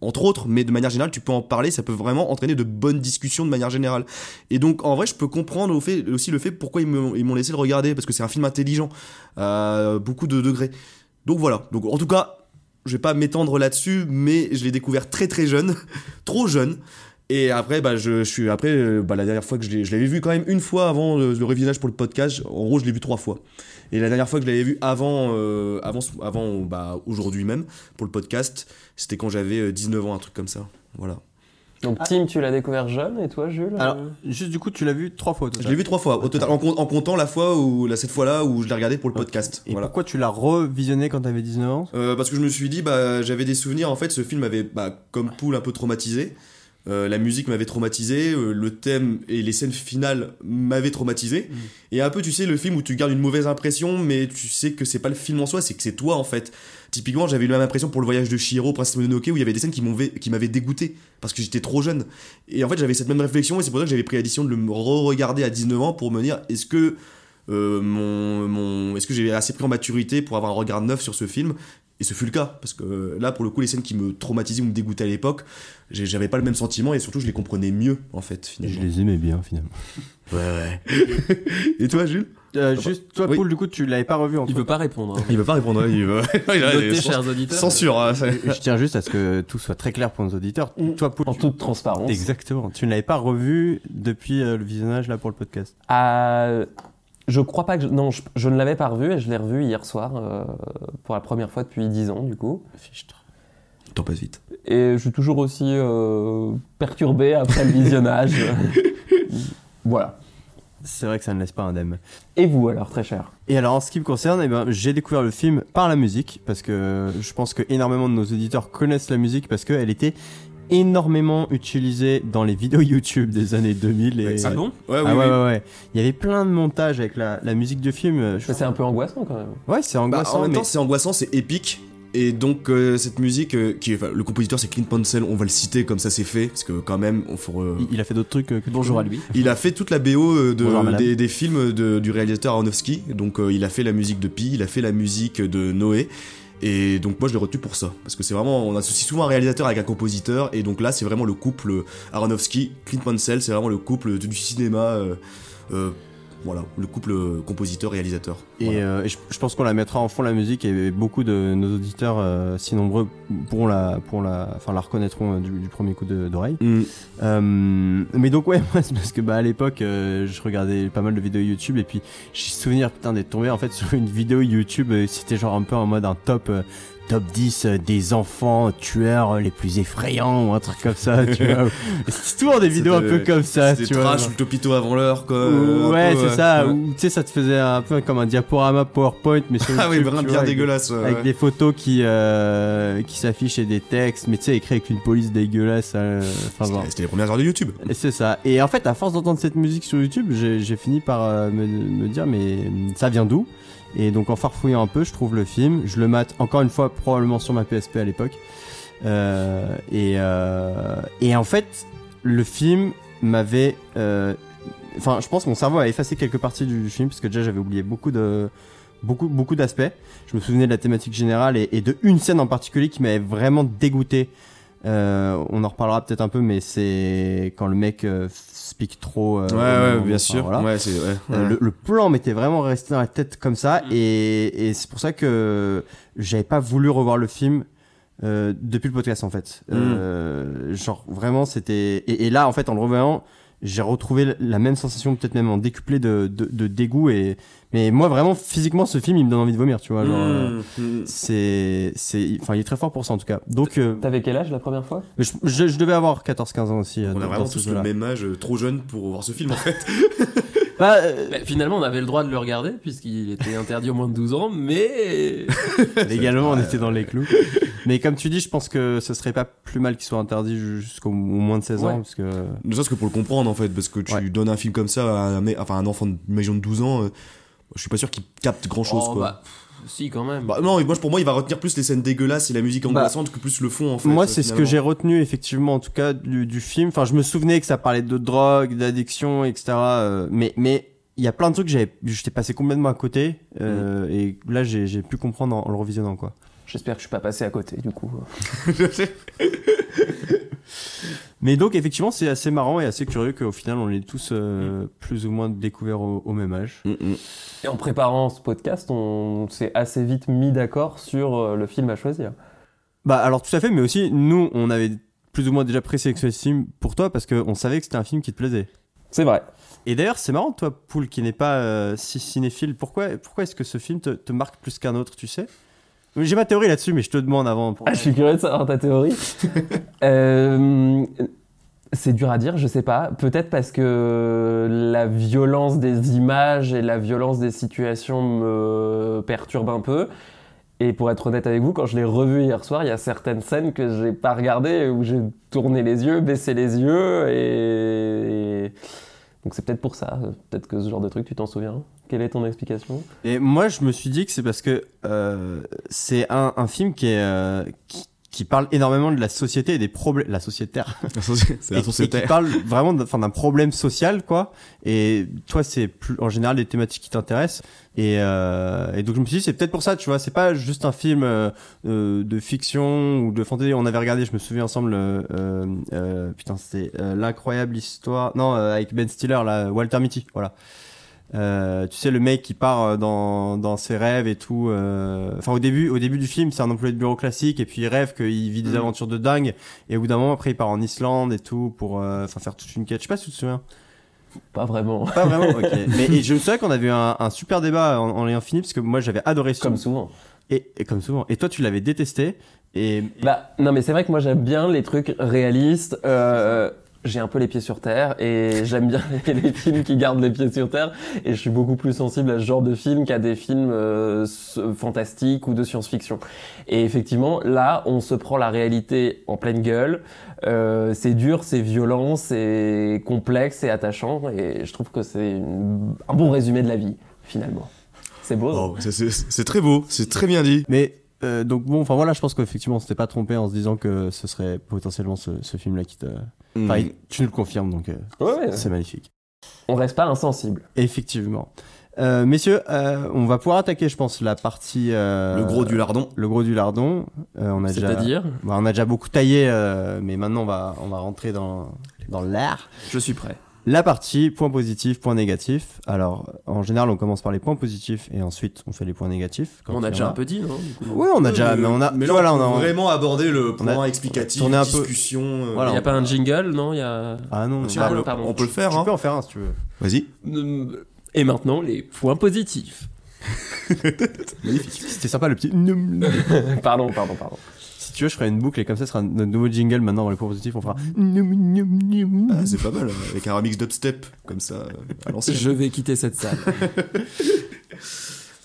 entre autres, mais de manière générale, tu peux en parler, ça peut vraiment entraîner de bonnes discussions de manière générale. Et donc, en vrai, je peux comprendre aussi le fait pourquoi ils m'ont ils m'ont laissé le regarder, parce que c'est un film intelligent, à beaucoup de degrés. Donc voilà. Donc, en tout cas, je vais pas m'étendre là-dessus, mais je l'ai découvert très très jeune, trop jeune. Et après, bah, je, suis après, euh, bah, la dernière fois que je l'avais vu quand même une fois avant le, le révisage pour le podcast. En gros, je l'ai vu trois fois. Et la dernière fois que je l'avais vu avant, euh, avant, avant, bah, aujourd'hui même pour le podcast, c'était quand j'avais euh, 19 ans, un truc comme ça. Voilà. Donc, Tim, tu l'as découvert jeune et toi, Jules Alors, euh, juste du coup, tu l'as vu trois fois au Je total. l'ai vu trois fois au total, en, com- en comptant la fois où, la, cette fois-là où je l'ai regardé pour le podcast. Et voilà. pourquoi tu l'as revisionné quand t'avais 19 ans? Euh, parce que je me suis dit, bah, j'avais des souvenirs. En fait, ce film avait, bah, comme Poule, un peu traumatisé. Euh, la musique m'avait traumatisé, euh, le thème et les scènes finales m'avaient traumatisé. Et un peu, tu sais, le film où tu gardes une mauvaise impression, mais tu sais que c'est pas le film en soi, c'est que c'est toi en fait. Typiquement, j'avais eu la même impression pour le voyage de Shiro, Princesse Mononoke, où il y avait des scènes qui m'avaient dégoûté parce que j'étais trop jeune. Et en fait, j'avais cette même réflexion, et c'est pour ça que j'avais pris la décision de le re-regarder à 19 ans pour me dire est-ce que euh, mon, mon est-ce que j'ai assez pris en maturité pour avoir un regard neuf sur ce film et ce fut le cas parce que euh, là pour le coup les scènes qui me traumatisaient ou me dégoûtaient à l'époque j'avais pas le même sentiment et surtout je les comprenais mieux en fait Je finalement les aimais bien finalement. ouais ouais et toi Jules? Euh, juste, toi, Oui. Paul, du coup, tu l'avais pas revu en Il veut pas répondre. hein. il veut pas répondre hein, il veut Il a- Notez, sans- chers auditeurs. censure hein, ça- Je tiens juste à ce que tout soit très clair pour nos auditeurs. Toi, Paul, En tu- toute transparence. exactement. Tu ne l'avais pas revu depuis euh, le visionnage là pour le podcast. Ah, je crois pas que. je- Non, je, je ne l'avais pas revu et je l'ai revu hier soir euh, pour la première fois depuis 10 ans, du coup. le temps passe vite Et je suis toujours aussi euh, perturbé après le visionnage. voilà. C'est vrai que ça ne laisse pas indemne. Et vous alors, très cher? Et alors, en ce qui me concerne, eh ben, j'ai découvert le film par la musique parce que je pense que énormément de nos auditeurs connaissent la musique parce qu'elle était énormément utilisée dans les vidéos YouTube des années 2000 et Ah bon? Ouais oui, Ah ouais, oui. ouais, ouais. Il y avait plein de montages avec la, la musique de film. Je- Mais C'est un peu angoissant quand même. Ouais, c'est Bah, angoissant. en même mais- temps c'est angoissant c'est épique et donc euh, cette musique euh, qui est enfin, le compositeur c'est Clint Mansell on va le citer comme ça c'est fait parce que quand même on faut euh, il, il a fait d'autres trucs euh, que Bonjour à lui. Il a fait toute la BO euh, de, Bonjour, madame. des, des films de- du réalisateur Aronofsky. Donc euh, il a fait la musique de Pi, il a fait la musique de Noé. Et donc moi je l'ai retenu pour ça. Parce que c'est vraiment, on associe souvent un réalisateur avec un compositeur. Et donc là c'est vraiment le couple Aronofsky, Clint Mansell, c'est vraiment le couple du cinéma. euh, euh, voilà, le couple compositeur-réalisateur. Et, Voilà. euh, et je, je pense qu'on la mettra en fond la musique et beaucoup de nos auditeurs, euh, si nombreux, pourront la, pourront la, enfin la reconnaîtront euh, du, du premier coup d'oreille. Mm. Euh, mais donc ouais, moi c'est parce que bah à l'époque euh, je regardais pas mal de vidéos YouTube et puis j'ai souvenir putain d'être tombé en fait sur une vidéo YouTube, euh, c'était genre un peu en mode un top. Top 10 euh, des enfants tueurs les plus effrayants ou un truc comme ça, tu vois. C'est toujours des vidéos un peu comme ça, tu vois. trash ou le topito avant l'heure, quoi. ouais, c'est ça. Ou tu sais, ça te faisait un peu comme un diaporama PowerPoint, mais sur Ah oui, vraiment bien avec- dégueulasse. ouais, Avec ouais. des photos qui euh, qui s'affichent et des textes, mais tu sais, écrit avec une police dégueulasse. euh, genre. C'était- les premières heures de YouTube. C'est ça. Et en fait, à force d'entendre cette musique sur YouTube, j'ai j'ai fini par euh, me, me dire, mais ça vient d'où? Et donc, en farfouillant un peu, je trouve le film. Je le mate encore une fois, probablement sur ma PSP à l'époque. Euh, et, euh, et en fait, le film m'avait. euh, Enfin, je pense que mon cerveau a effacé quelques parties du film, parce que déjà, j'avais oublié beaucoup de. Beaucoup, beaucoup d'aspects. Je me souvenais de la thématique générale et, et de une scène en particulier qui m'avait vraiment dégoûté. Euh, on en reparlera peut-être un peu, mais c'est quand le mec euh, speak trop. euh, Ouais, bien enfin, sûr. voilà. Ouais, c'est. Ouais. Euh, ouais. le, le plan m'était vraiment resté dans la tête comme ça, Mm. et, et c'est pour ça que j'avais pas voulu revoir le film euh, depuis le podcast en fait. Mm. Euh, genre vraiment c'était et, et là en fait en le revoyant j'ai retrouvé la même sensation peut-être même en décuplé de, de, de dégoût et mais moi vraiment physiquement ce film il me donne envie de vomir tu vois genre euh, Mmh, mmh. c'est c'est enfin il est très fort pour ça en tout cas donc euh, T'avais quel âge la première fois? je, je, je devais avoir 14 15 ans aussi euh, On dans- a vraiment tous le même âge, trop jeune pour voir ce film en fait. Bah, euh, Bah, finalement, on avait le droit de le regarder puisqu'il était interdit au moins de 12 ans, mais Légalement, on était dans les clous. Mais comme tu dis, je pense que ce serait pas plus mal qu'il soit interdit jusqu'au au moins de 16 ans, Ouais. parce que Ne serait-ce que pour le comprendre en fait, parce que tu Ouais. donnes un film comme ça à un, enfin, un enfant de, de 12 ans, euh, je suis pas sûr qu'il capte grand chose Oh, quoi. bah, si quand même. Bah, non, moi, pour moi, il va retenir plus les scènes dégueulasses et la musique angoissante que plus le fond en fait. moi, c'est ce que j'ai retenu effectivement, en tout cas du, du film. Enfin, je me souvenais que ça parlait de drogue, d'addiction, etc. euh, mais mais il y a plein de trucs que j'avais, j'étais passé complètement à côté, euh, et là, j'ai j'ai pu comprendre en, en le revisionnant quoi. J'espère que je suis pas passé à côté du coup. Mais donc effectivement, c'est assez marrant et assez curieux qu'au final, on est tous euh, plus ou moins découverts au, au même âge. Mm, mm. Et en préparant ce podcast, on s'est assez vite mis d'accord sur euh, le film à choisir. Bah alors tout à fait, mais aussi nous, on avait plus ou moins déjà présélectionné ce film pour toi parce qu'on savait que c'était un film qui te plaisait. C'est vrai. Et d'ailleurs, c'est marrant, toi, Poul, qui n'est pas euh, si cinéphile, pourquoi, pourquoi est-ce que ce film te, te marque plus qu'un autre, tu sais? J'ai ma théorie là-dessus, mais je te demande avant. pour- Ah, je suis curieux de savoir ta théorie. Euh, c'est dur à dire, je sais pas. Peut-être parce que la violence des images et la violence des situations me perturbent un peu. Et pour être honnête avec vous, quand je l'ai revu hier soir, il y a certaines scènes que j'ai pas regardées où j'ai tourné les yeux, baissé les yeux et. et- Donc c'est peut-être pour ça. Peut-être que ce genre de truc, tu t'en souviens. Quelle est ton explication? Et moi, je me suis dit que c'est parce que euh, c'est un, film qui est euh, qui, qui parle énormément de la société et des problèmes, la sociétaire, C'est et, la et société. qui parle vraiment d'un enfin, d'un problème social, quoi. Et toi, c'est plus en général des thématiques qui t'intéressent. Et, euh, et donc je me suis dit, c'est peut-être pour ça, tu vois, c'est pas juste un film euh, euh, de fiction ou de fantasy. On avait regardé, je me souviens ensemble, euh, euh, euh, putain, c'était euh, l'incroyable histoire, non, euh, avec Ben Stiller, là, Walter Mitty, voilà. Euh, tu sais le mec qui part euh, dans, dans ses rêves et tout. euh, Enfin au début au début du film c'est un employé de bureau classique et puis il rêve qu'il vit des Mm. aventures de dingue et au bout d'un moment après il part en Islande et tout pour euh, faire toute une quête. Je sais pas si tu te souviens. Pas vraiment. Pas vraiment. ok. Mais et je me souviens qu'on avait eu un, un super débat en, en l'ayant fini parce que moi j'avais adoré ce Comme souvent. et, et comme souvent. Et toi tu l'avais détesté et Bah, non, mais c'est vrai que moi j'aime bien les trucs réalistes. Euh, j'ai un peu les pieds sur terre et j'aime bien les, les films qui gardent les pieds sur terre. Et je suis beaucoup plus sensible à ce genre de film qu'à des films euh, fantastiques ou de science-fiction. Et effectivement, là, on se prend la réalité en pleine gueule. Euh, c'est dur, c'est violent, c'est complexe, c'est attachant. Et je trouve que c'est une- un bon résumé de la vie, finalement. C'est beau. non Oh, c'est- c'est c'est très beau, c'est très bien dit. mais euh, donc bon enfin voilà je pense qu'effectivement on s'était pas trompé en se disant que ce serait potentiellement ce, ce film là qui te. Enfin Mm. tu nous le confirmes donc euh, Ouais, ouais. c'est magnifique. On reste pas insensible. Effectivement. Euh, messieurs, euh, on va pouvoir attaquer, je pense, la partie. euh, Le gros du lardon. Le gros du lardon. Euh, on a déjà. C'est-à-dire Bah, on a déjà beaucoup taillé, euh, mais maintenant on va on va rentrer dans dans l'air. Je suis prêt. La partie points positifs, points négatifs. Alors, en général, on commence par les points positifs et ensuite on fait les points négatifs. quand On a déjà un peu dit, non Ouais, on a déjà, mais on a. Mais là, voilà, on, on a. vraiment aborder le on a point explicatif, tourné un peu- discussion. euh, Voilà, Il n'y a on- pas un jingle, non Il y a... Ah non. on, peut, pardon. on peut le faire, tu hein. peux en faire un si tu veux. Vas-y. Euh, Et maintenant, les points positifs. C'était sympa le petit. pardon, pardon, pardon. Si tu veux, je ferai une boucle et comme ça, ce sera notre nouveau jingle maintenant dans les points positifs. On fera. Ah, c'est pas mal, avec un remix dubstep, comme ça, euh, à l'ancienne. Je vais quitter cette salle.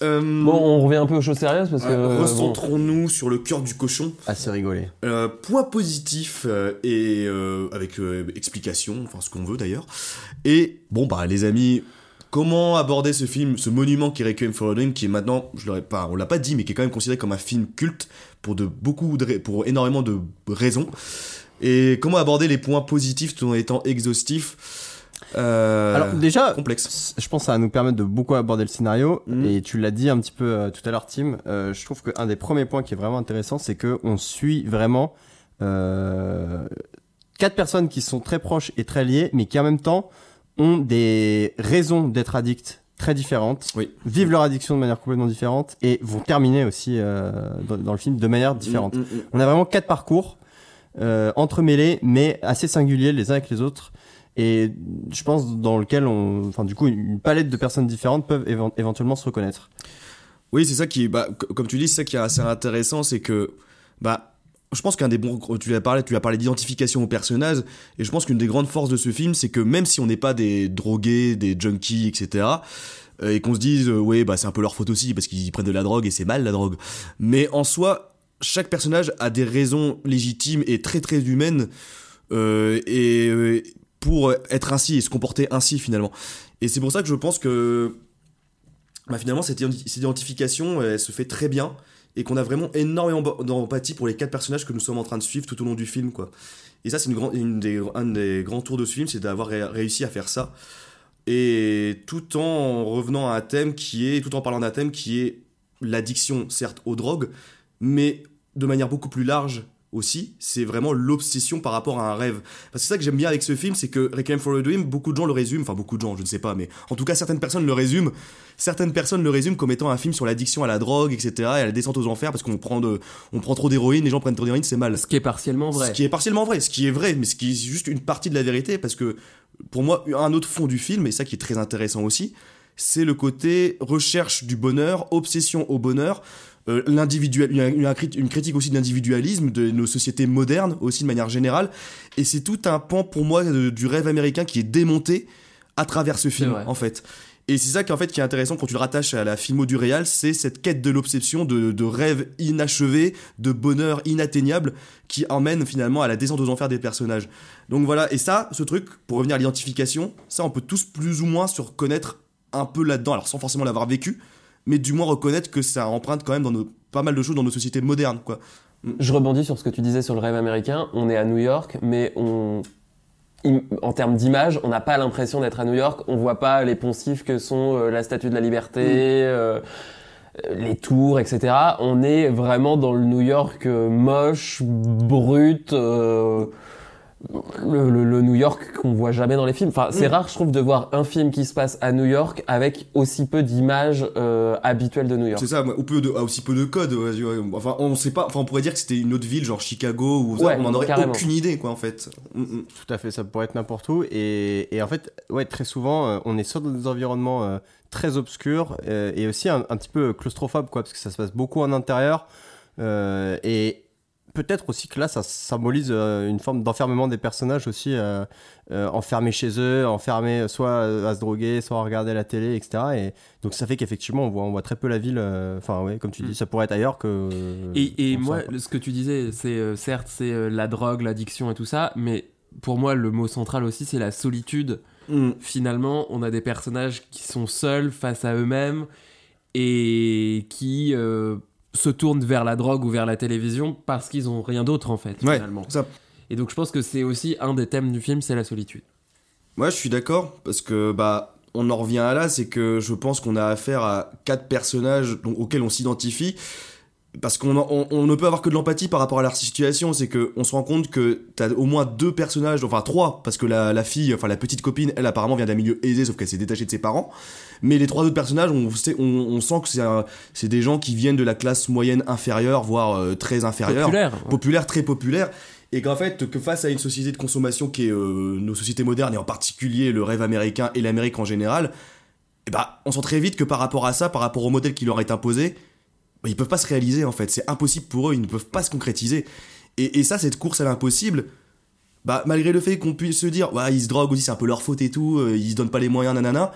Euh, Bon, on revient un peu aux choses sérieuses parce que. euh, bon, Recentrons-nous sur le cœur du cochon. Assez rigolé. Euh, point positif euh, et euh, avec euh, explication, enfin ce qu'on veut d'ailleurs. Et bon bah les amis, comment aborder ce film, ce monument qui est Requiem for a Dream, qui est maintenant, je l'aurais pas, on l'a pas dit, mais qui est quand même considéré comme un film culte pour de beaucoup de, pour énormément de raisons. Et comment aborder les points positifs tout en étant exhaustif euh, Alors déjà, complexe? je pense que ça va nous permettre de beaucoup aborder le scénario. Mhm. Et tu l'as dit un petit peu euh, tout à l'heure, Tim. Euh, je trouve qu'un des premiers points qui est vraiment intéressant, c'est que on suit vraiment quatre personnes qui sont très proches et très liées, mais qui en même temps ont des raisons d'être addicts très différentes, Oui. vivent leur addiction de manière complètement différente et vont terminer aussi euh, dans, dans le film de manière différente. Mm, mm, mm. On a vraiment quatre parcours euh, entremêlés, mais assez singuliers les uns avec les autres. Et je pense dans lequel on, enfin du coup, une palette de personnes différentes peuvent évent- éventuellement se reconnaître. Oui, c'est ça qui, bah, comme tu dis, c'est ça qui est assez intéressant, c'est que, bah, je pense qu'un des bons, tu as parlé, tu as parlé d'identification aux personnages, et je pense qu'une des grandes forces de ce film, c'est que même si on n'est pas des drogués, des junkies, etc., euh, et qu'on se dise, euh, ouais, bah, c'est un peu leur faute aussi, parce qu'ils prennent de la drogue, et c'est mal la drogue. Mais en soi, chaque personnage a des raisons légitimes et très très humaines, euh, et, euh, pour être ainsi et se comporter ainsi finalement. Et c'est pour ça que je pense que bah finalement cette identification elle se fait très bien et qu'on a vraiment énormément d'empathie pour les quatre personnages que nous sommes en train de suivre tout au long du film quoi. Et ça c'est une grande une des un des grands tours de ce film c'est d'avoir ré- réussi à faire ça et tout en revenant à un thème qui est tout en parlant d'un thème qui est l'addiction certes aux drogues mais de manière beaucoup plus large aussi, c'est vraiment l'obsession par rapport à un rêve. Parce que c'est ça que j'aime bien avec ce film, c'est que Requiem for a Dream, beaucoup de gens le résument, enfin beaucoup de gens, je ne sais pas, mais en tout cas certaines personnes le résument, certaines personnes le résument comme étant un film sur l'addiction à la drogue, etc., et à la descente aux enfers, parce qu'on prend, de, on prend trop d'héroïne, les gens prennent trop d'héroïne, c'est mal. Ce qui est partiellement vrai. Ce qui est partiellement vrai, ce qui est vrai, mais ce qui est juste une partie de la vérité, parce que pour moi, un autre fond du film, et ça qui est très intéressant aussi, c'est le côté recherche du bonheur, obsession au bonheur, euh, l'individuel, une, une critique aussi de l'individualisme de nos sociétés modernes aussi de manière générale, et c'est tout un pan pour moi de- du rêve américain qui est démonté à travers ce film en fait. Et c'est ça qui en fait qui est intéressant quand tu le rattaches à la filmo du réal, c'est cette quête de l'obsession, de, de rêve inachevé, de bonheur inatteignable, qui emmène finalement à la descente aux enfers des personnages. Donc voilà, et ça, ce truc, pour revenir à l'identification, ça on peut tous plus ou moins se reconnaître un peu là-dedans, alors sans forcément l'avoir vécu, mais du moins reconnaître que ça emprunte quand même dans nos, pas mal de choses dans nos sociétés modernes, quoi. Je rebondis sur ce que tu disais sur le rêve américain. On est à New York, mais on, en termes d'image, on n'a pas l'impression d'être à New York. On voit pas les poncifs que sont euh, la Statue de la Liberté, euh, euh, les tours, etc. On est vraiment dans le New York euh, moche, brut. Le, le- le New York qu'on voit jamais dans les films. Enfin, c'est Mm. rare, je trouve, de voir un film qui se passe à New York avec aussi peu d'images euh, habituelles de New York. C'est ça, ou peu de, ah, aussi peu de code. ouais, ouais, Enfin, on sait pas. Enfin, on pourrait dire que c'était une autre ville, genre Chicago, ou Ouais, on en aurait carrément. aucune idée, quoi, en fait. Mm, mm. Tout à fait, ça pourrait être n'importe où. Et, et en fait, ouais, très souvent, euh, on est sur des environnements euh, très obscurs euh, et aussi un, un petit peu claustrophobe, quoi, parce que ça se passe beaucoup en intérieur. Euh, et peut-être aussi que là, ça symbolise euh, une forme d'enfermement des personnages aussi, euh, euh, enfermés chez eux, enfermés soit à se droguer, soit à regarder la télé, etc. Et donc ça fait qu'effectivement, on voit, on voit très peu la ville. euh, Enfin, ouais, comme tu dis, ça pourrait être ailleurs que. Et, moi, ce que tu disais, c'est euh, certes, c'est euh, la drogue, l'addiction et tout ça, mais pour moi, le mot central aussi, c'est la solitude. Mm. Finalement, on a des personnages qui sont seuls face à eux-mêmes et qui euh, se tournent vers la drogue ou vers la télévision parce qu'ils ont rien d'autre en fait. Ouais, Finalement. ça, Et donc, je pense que c'est aussi un des thèmes du film, c'est la solitude. Moi, je suis d'accord parce que bah on en revient à là, c'est que je pense qu'on a affaire à quatre personnages auxquels on s'identifie. Parce qu'on on, on ne peut avoir que de l'empathie par rapport à leur situation, c'est que on se rend compte que t'as au moins deux personnages, enfin trois, parce que la, la fille, enfin la petite copine, elle apparemment vient d'un milieu aisé, sauf qu'elle s'est détachée de ses parents. Mais les trois autres personnages, on, sait- on, on sent que c'est un- c'est des gens qui viennent de la classe moyenne inférieure, voire euh, très inférieure Populaire. populaire, très populaire, et qu'en fait, que face à une société de consommation qui est euh, nos sociétés modernes, et en particulier le rêve américain et l'Amérique en général, eh bah, on sent très vite que par rapport à ça, par rapport au modèle qui leur est imposé, ils peuvent pas se réaliser en fait. C'est impossible pour eux, ils ne peuvent pas se concrétiser. Et, et ça, cette course à l'impossible, bah, malgré le fait qu'on puisse se dire, ouais, ils se droguent aussi, c'est un peu leur faute et tout, euh, ils se donnent pas les moyens, nanana,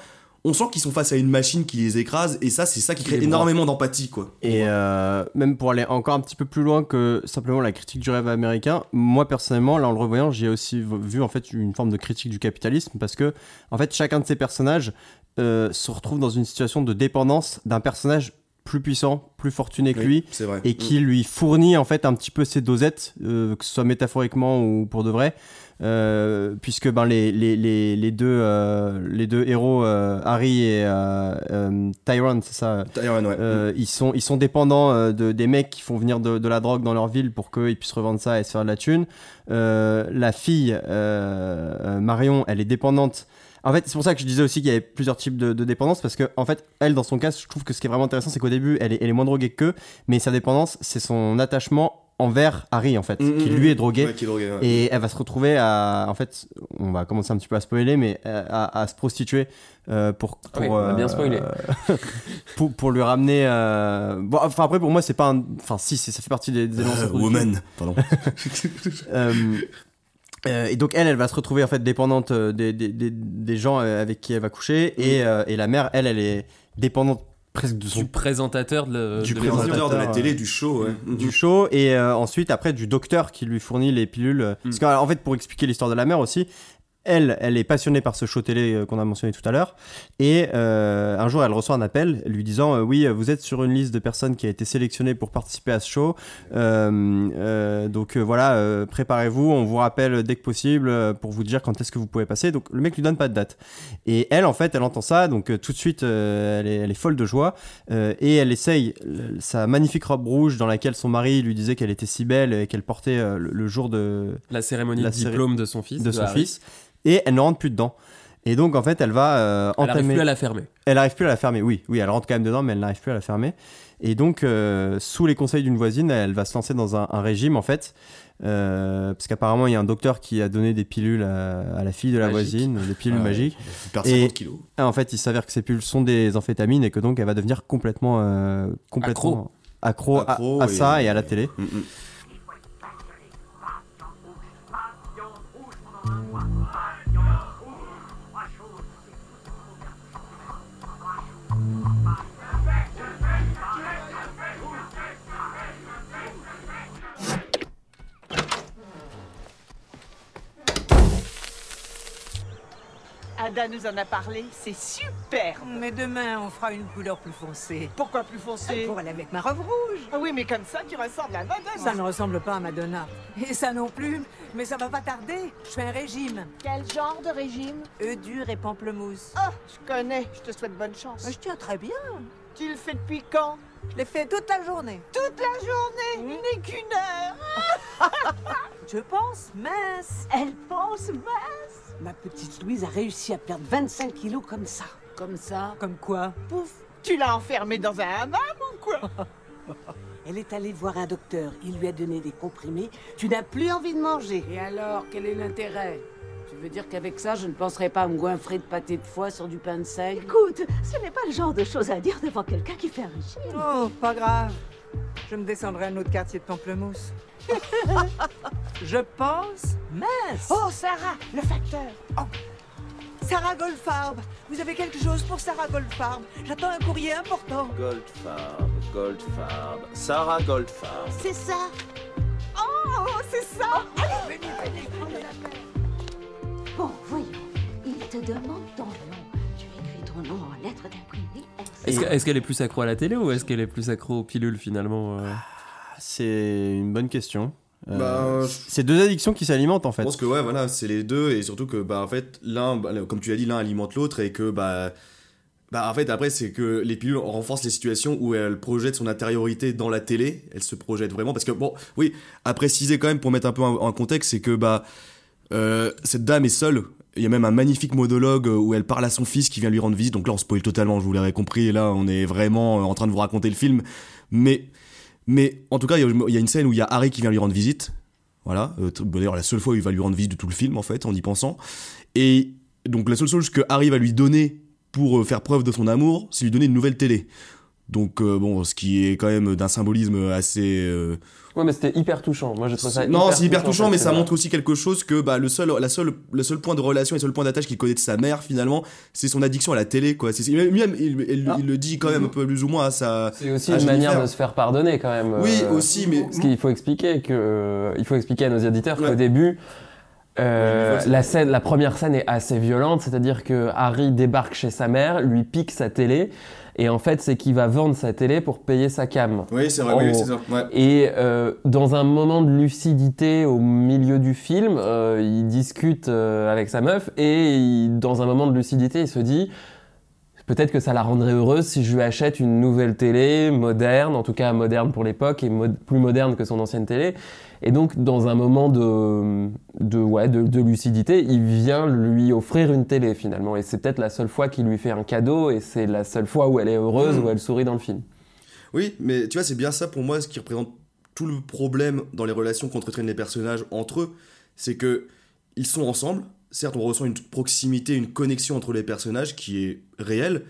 on sent qu'ils sont face à une machine qui les écrase, et ça, c'est ça qui crée les énormément d'empathie, quoi. Et euh, même pour aller encore un petit peu plus loin que simplement la critique du rêve américain, moi personnellement, là en le revoyant, j'ai aussi vu en fait une forme de critique du capitalisme parce que en fait chacun de ces personnages euh, se retrouve dans une situation de dépendance d'un personnage plus puissant, plus fortuné que Oui, lui vrai. et qui lui fournit en fait un petit peu ses dosettes, euh, que ce soit métaphoriquement ou pour de vrai, euh, puisque ben les, les, les, les deux euh, les deux héros Harry et Tyrone, c'est ça. Tyrone, ouais. euh, ils sont ils sont dépendants de des mecs qui font venir de, de la drogue dans leur ville pour qu'ils puissent revendre ça et se faire de la thune. La fille Marion, elle est dépendante. En fait, c'est pour ça que je disais aussi qu'il y avait plusieurs types de, de dépendance parce que en fait, elle dans son cas, je trouve que ce qui est vraiment intéressant, c'est qu'au début, elle est, elle est moins droguée qu'eux, mais sa dépendance, c'est son attachement envers Harry en fait, Mm, qui mm, lui mm. est drogué. Ouais, qui est drogué, ouais. Et elle va se retrouver à, en fait, on va commencer un petit peu à spoiler, mais euh, à, à se prostituer euh, pour, pour, Oui, bien spoilé. euh, pour, pour lui ramener. euh, Bon, enfin après pour moi c'est pas un, enfin si, ça fait partie des, des Euh, woman, pardon. Euh, et donc elle, elle va se retrouver en fait dépendante euh, des, des, des, des gens euh, avec qui elle va coucher, et, euh, et la mère, elle, elle est dépendante presque de son Du présentateur de, la- Du de présentateur. de la euh, télé, du show, ouais. du show et euh, ensuite après du docteur qui lui fournit les pilules parce qu'en fait pour expliquer l'histoire de la mère aussi elle, elle est passionnée par ce show télé euh, qu'on a mentionné tout à l'heure. Et euh, un jour, elle reçoit un appel lui disant euh, Oui, vous êtes sur une liste de personnes qui a été sélectionnées pour participer à ce show. Euh, euh, donc voilà, euh, préparez-vous. On vous rappelle dès que possible pour vous dire quand est-ce que vous pouvez passer. Donc le mec lui donne pas de date. Et elle, en fait, elle entend ça. Donc tout de suite, elle, est, elle est folle de joie. Et elle essaye sa magnifique robe rouge dans laquelle son mari lui disait qu'elle était si belle et qu'elle portait le, le jour de, La cérémonie La de céré- diplôme de son fils. de son Harry. fils. Et elle ne rentre plus dedans. Et donc, en fait, elle va euh, Elle arrive entamer. plus à la fermer. Elle arrive plus à la fermer, oui. Oui, elle rentre quand même dedans, mais elle n'arrive plus à la fermer. Et donc, euh, sous les conseils d'une voisine, elle va se lancer dans un, un régime, en fait. Euh, parce qu'apparemment, il y a un docteur qui a donné des pilules à, à la fille de la Magique. voisine, des pilules Ouais. magiques. Et- 50 kilos. Ah, en fait, il s'avère que ces pilules sont des amphétamines et que donc elle va devenir complètement, euh, complètement accro, à- Accro à, et- ça et à la télé. Mm, mm. Ada nous en a parlé, c'est super. Mais demain, on fera une couleur plus foncée. Pourquoi plus foncé Pour aller avec ma robe rouge. Ah oui, mais comme ça, tu ressembles à Madonna. Ça ne ressemble pas à Madonna. Et ça non plus. Mais ça va pas tarder. Je fais un régime. Quel genre de régime? Œufs durs et pamplemousse. Ah, je connais, je te souhaite bonne chance. Je tiens très bien. Tu le fais depuis quand? Je l'ai fait toute la journée. Toute la journée Il n'est qu'une heure Je pense mince. Elle pense mince. Ma petite Louise a réussi à perdre 25 kilos comme ça. Comme ça. Comme quoi Pouf Tu l'as enfermée dans un hammam ou quoi Elle est allée voir un docteur. Il lui a donné des comprimés. Tu n'as plus envie de manger. Et alors, quel est l'intérêt? Tu veux dire qu'avec ça, je ne penserai pas à me goinfrer de pâté de foie sur du pain de seigle? Écoute, ce n'est pas le genre de choses à dire devant quelqu'un qui fait un régime. Oh, pas grave. Je me descendrai à un autre quartier de pamplemousse. Je pense mince. Oh, Sarah, le facteur. Sarah Goldfarb. Vous avez quelque chose pour Sarah Goldfarb? J'attends un courrier important. Goldfarb, Goldfarb, Sarah Goldfarb. C'est ça. Oh, c'est ça. Allez, venez, venez, prenez la paix. Bon, voyons. Il te demande ton nom. Tu écris ton nom en lettres d'imprimé. Est-ce que- est-ce qu'elle est plus accro à la télé ou est-ce qu'elle est plus accro aux pilules finalement euh C'est une bonne question. Euh, Bah, c'est deux addictions qui s'alimentent en fait. Je pense que ouais, voilà, c'est les deux et surtout que bah en fait l'un, bah, comme tu l'as dit, l'un alimente l'autre et que bah bah en fait après c'est que les pilules renforcent les situations où elle projette son intériorité dans la télé, elle se projette vraiment parce que bon, oui, à préciser quand même pour mettre un peu en, en contexte, c'est que bah euh, cette dame est seule. Il y a même un magnifique monologue où elle parle à son fils qui vient lui rendre visite. Donc là, on spoil totalement, je vous l'avais compris. Là, on est vraiment en train de vous raconter le film. Mais, mais en tout cas, il y y a une scène où il y a Harry qui vient lui rendre visite. Voilà. Euh, D'ailleurs, la seule fois où il va lui rendre visite de tout le film, en fait, en y pensant. Et donc, la seule chose que Harry va lui donner pour euh, faire preuve de son amour, c'est lui donner une nouvelle télé. Donc, euh, bon, ce qui est quand même d'un symbolisme assez. euh, Ouais, mais c'était hyper touchant. Moi, j'ai trouvé ça non, c'est hyper touchant, mais ça montre aussi quelque chose que bah, le seul, la seule, le seul point de relation et le seul point d'attache qu'il connaît de sa mère finalement, c'est son addiction à la télé, quoi. C'est même, même, il, le dit quand même un peu plus ou moins à sa. Ah. C'est aussi une manière de se faire pardonner quand même. Oui, euh, aussi, mais Parce qu'il faut expliquer que, il faut expliquer à nos auditeurs qu'au début, euh, la scène, la première scène est assez violente, c'est-à-dire que Harry débarque chez sa mère, lui pique sa télé, et en fait, c'est qu'il va vendre sa télé pour payer sa cam. Oui, c'est vrai, oui, c'est ça. Ouais. Et euh, dans un moment de lucidité au milieu du film, euh, il discute euh, avec sa meuf et il- dans un moment de lucidité, il se dit peut-être que ça la rendrait heureuse si je lui achète une nouvelle télé moderne, en tout cas moderne pour l'époque et plus moderne que son ancienne télé. Et donc dans un moment de, ouais, de, lucidité, il vient lui offrir une télé finalement. Et c'est peut-être la seule fois qu'il lui fait un cadeau et c'est la seule fois où elle est heureuse, Mm. où elle sourit dans le film. Oui, mais tu vois, c'est bien ça pour moi ce qui représente tout le problème dans les relations qu'entretiennent les personnages entre eux. C'est que ils sont ensemble. Certes, on ressent une proximité, une connexion entre les personnages qui est réelle.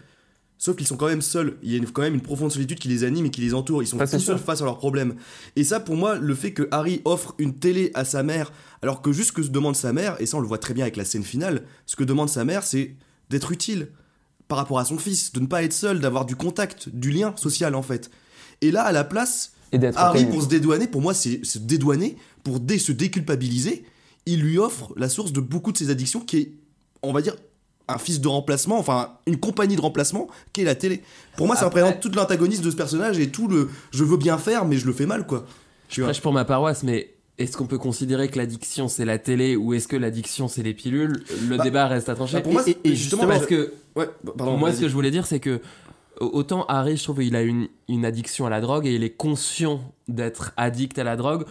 Sauf qu'ils sont quand même seuls. Il y a une- quand même une profonde solitude qui les anime et qui les entoure. Ils sont tout seuls face à leurs problèmes. Et ça, pour moi, le fait que Harry offre une télé à sa mère, alors que juste ce que demande sa mère, et ça on le voit très bien avec la scène finale, ce que demande sa mère, c'est d'être utile par rapport à son fils, de ne pas être seul, d'avoir du contact, du lien social en fait. Et là, à la place, Et Harry, pour se dédouaner, pour moi, c'est se dédouaner, pour dé- se déculpabiliser, il lui offre la source de beaucoup de ses addictions qui est, on va dire, un fils de remplacement, enfin, une compagnie de remplacement, qui est la télé. Pour moi, ça Après- représente tout l'antagonisme de ce personnage et tout le je veux bien faire, mais je le fais mal, quoi. Vois. Prêche pour ma paroisse, mais est-ce qu'on peut considérer que l'addiction c'est la télé ou est-ce que l'addiction c'est les pilules? Le Bah, débat reste à trancher. bah, pour moi, et, et c'est- justement, parce que Ouais, bah, pardon. moi, ce que je voulais dire, c'est que au- autant Harry, je trouve, il a une, une addiction à la drogue et il est conscient d'être addict à la drogue.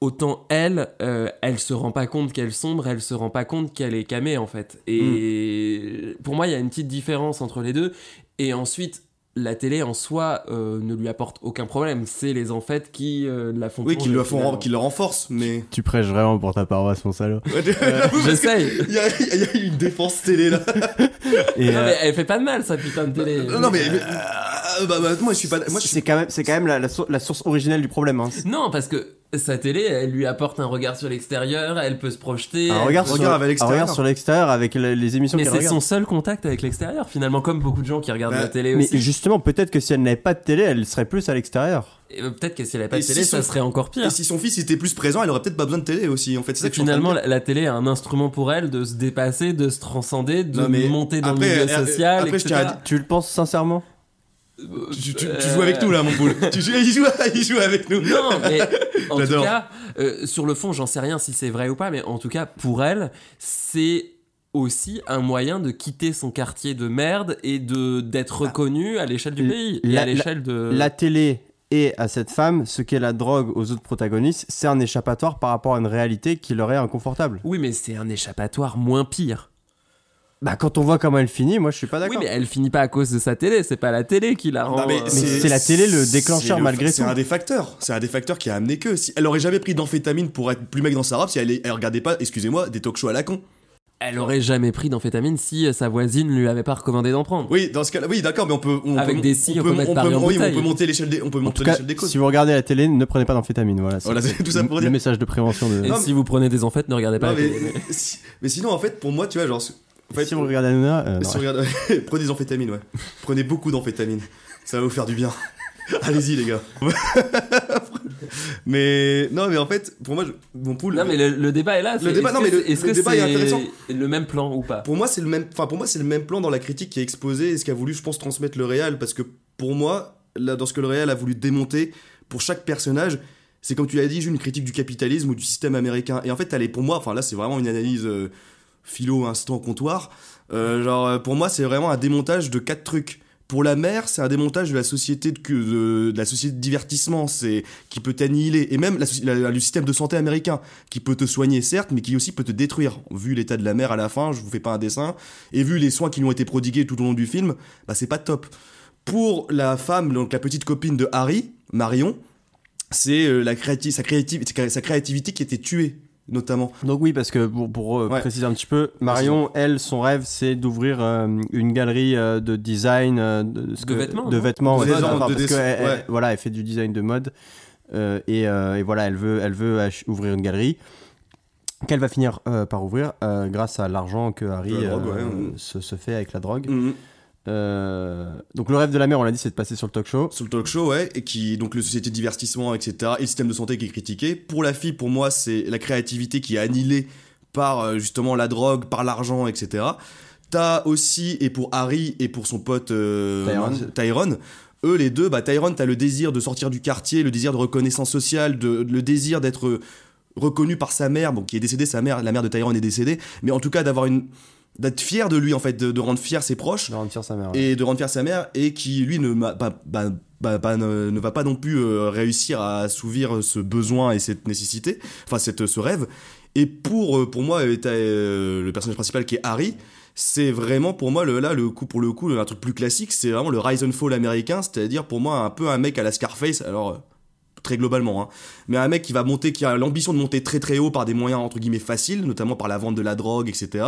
Autant elle, euh, elle se rend pas compte qu'elle sombre, elle se rend pas compte qu'elle est camée en fait. Et Mm. pour moi, il y a une petite différence entre les deux. Et ensuite, la télé en soi euh, ne lui apporte aucun problème. C'est les en fait qui euh, la font. Oui, qui le, font, finalement. qui le renforcent, mais. Tu prêches vraiment pour ta paroisse, mon salaud. J'essaye. Il y, a, il y a une défense télé là. Et, Non, euh, mais elle fait pas de mal, sa putain de télé. Non, non, mais. mais, euh, bah, bah, moi, je suis pas. Moi, suis c'est quand même, c'est quand même la, la sour- la source originelle du problème. Hein. Non, parce que sa télé, elle lui apporte un regard sur l'extérieur, elle peut se projeter. Un regard, sur, regarde avec un l'extérieur. regard sur l'extérieur avec le- les émissions Mais qu'elle c'est son seul contact avec l'extérieur, finalement, comme beaucoup de gens qui regardent Bah, la télé Mais aussi. justement, peut-être que si elle n'avait pas de télé, elle serait plus à l'extérieur. Et, euh, Peut-être que si elle avait pas Et de télé, si ça son- serait encore pire. Et si son fils était plus présent, elle aurait peut-être pas besoin de télé aussi. En fait, c'est ça que Finalement, la, la télé est un instrument pour elle de se dépasser, de se transcender, de Non, mais monter dans après, le milieu euh, social, après, je etc. tiens à dire- Tu le penses sincèrement? Tu, tu- tu Euh, joues avec nous là, mon tu joues, il, joue, il joue avec nous. Non, mais en tout cas, euh, sur le fond, j'en sais rien si c'est vrai ou pas, mais en tout cas, pour elle, c'est aussi un moyen de quitter son quartier de merde et de d'être reconnue à l'échelle du pays et à l'échelle de. La télé et à cette femme ce qu'est la drogue aux autres protagonistes, c'est un échappatoire par rapport à une réalité qui leur est inconfortable. Oui, mais c'est un échappatoire moins pire. Bah quand on voit comment elle finit, moi je suis pas Oui, d'accord. mais elle finit pas à cause de sa télé, c'est pas la télé qui la rend. Non, mais euh, c'est la télé le déclencheur c'est le- malgré C'est tout. un des facteurs. C'est un des facteurs qui a amené que. Si elle aurait jamais pris d'amphétamine pour être plus mec dans sa robe, si elle, elle regardait pas, excusez-moi, des talk shows à la con. Elle aurait jamais pris d'amphétamine si euh, sa voisine lui avait pas recommandé d'en prendre. Oui, dans ce cas-là, oui, d'accord, mais on peut. On Avec peut, des si, on peut mettre on oui, on peut monter l'échelle des, on peut En monter l'échelle des causes. si vous regardez la télé, ne prenez pas d'amphétamine. Voilà, Voilà, c'est tout ça pour le dire. message de prévention de. Et Non, si vous prenez des amphètes, ne regardez pas Non, la mais, télé. si- mais sinon, en fait, pour moi, tu vois, genre. En fait, si vous regardez Hanouna, euh, si vous regardez- prenez des amphétamines, ouais. Prenez beaucoup d'amphétamines. Ça va vous faire du bien. Allez-y, les gars. mais non, mais en fait, pour moi, je- mon poule. Non, mais le, le débat est là. Le débat- est-ce non, que mais le- est-ce le que débat est c'est intéressant. Le même plan ou pas? Pour moi, c'est le même. Enfin, pour moi, c'est le même plan dans la critique qui est exposé et ce qu'a voulu, je pense, transmettre le réal. Parce que pour moi, là, dans ce que le réal a voulu démonter pour chaque personnage, c'est comme tu l'as dit, une critique du capitalisme ou du système américain. Et en fait, elle est pour moi. Enfin, là, c'est vraiment une analyse euh, philo instant comptoir. Euh, genre, euh, pour moi, c'est vraiment un démontage de quatre trucs. Pour la mère, c'est un démontage de la société de, la société divertissement, c'est qui peut t'annihiler, et même le système de santé américain, qui peut te soigner certes, mais qui aussi peut te détruire. Vu l'état de la mère à la fin, je vous fais pas un dessin, et vu les soins qui lui ont été prodigués tout au long du film, bah c'est pas top. Pour la femme, donc la petite copine de Harry, Marion, c'est euh, la sa, sa créativité qui était tuée, notamment. Donc oui, parce que pour, pour, euh, Ouais. préciser un petit peu, Marion, elle, son rêve, c'est d'ouvrir euh, une galerie euh, de design euh, de, ce De que- vêtements, de vêtements, De ouais, dessin, enfin, de parce dessin, que elle- ouais. elle- voilà, elle fait du design de mode euh, et, euh, et voilà, elle veut, elle veut ouvrir une galerie qu'elle va finir euh, par ouvrir euh, grâce à l'argent que Harry La drogue, euh, ouais, ouais. se, se fait avec la drogue. Mhm. Euh, donc le rêve de la mère, on l'a dit, c'est de passer sur le talk show. sur le talk show, ouais, et qui donc le société de divertissement, etc. Et le système de santé qui est critiqué. Pour la fille, pour moi, c'est la créativité qui est annihilée par euh, justement la drogue, par l'argent, etc. T'as aussi et pour Harry et pour son pote euh, Tyrone. Eux les deux, bah Tyrone, t'as le désir de sortir du quartier, le désir de reconnaissance sociale, de, le désir d'être reconnu par sa mère, bon qui est décédée, sa mère, la mère de Tyrone est décédée, mais en tout cas d'avoir une d'être fier de lui en fait, de, de rendre fier ses proches De rendre fière sa mère. ouais. et de rendre fier sa mère et qui lui ne, bah, bah, bah, ne, ne va pas non plus euh, réussir à assouvir ce besoin et cette nécessité, enfin cette, ce rêve. Et pour, euh, pour moi, euh, le personnage principal qui est Harry, c'est vraiment pour moi le, là le coup pour le coup un truc plus classique, c'est vraiment le rise and fall américain, c'est-à-dire pour moi un peu un mec à la Scarface. Alors très globalement, hein. mais un mec qui va monter, qui a l'ambition de monter très très haut par des moyens entre guillemets faciles, notamment par la vente de la drogue, etc.,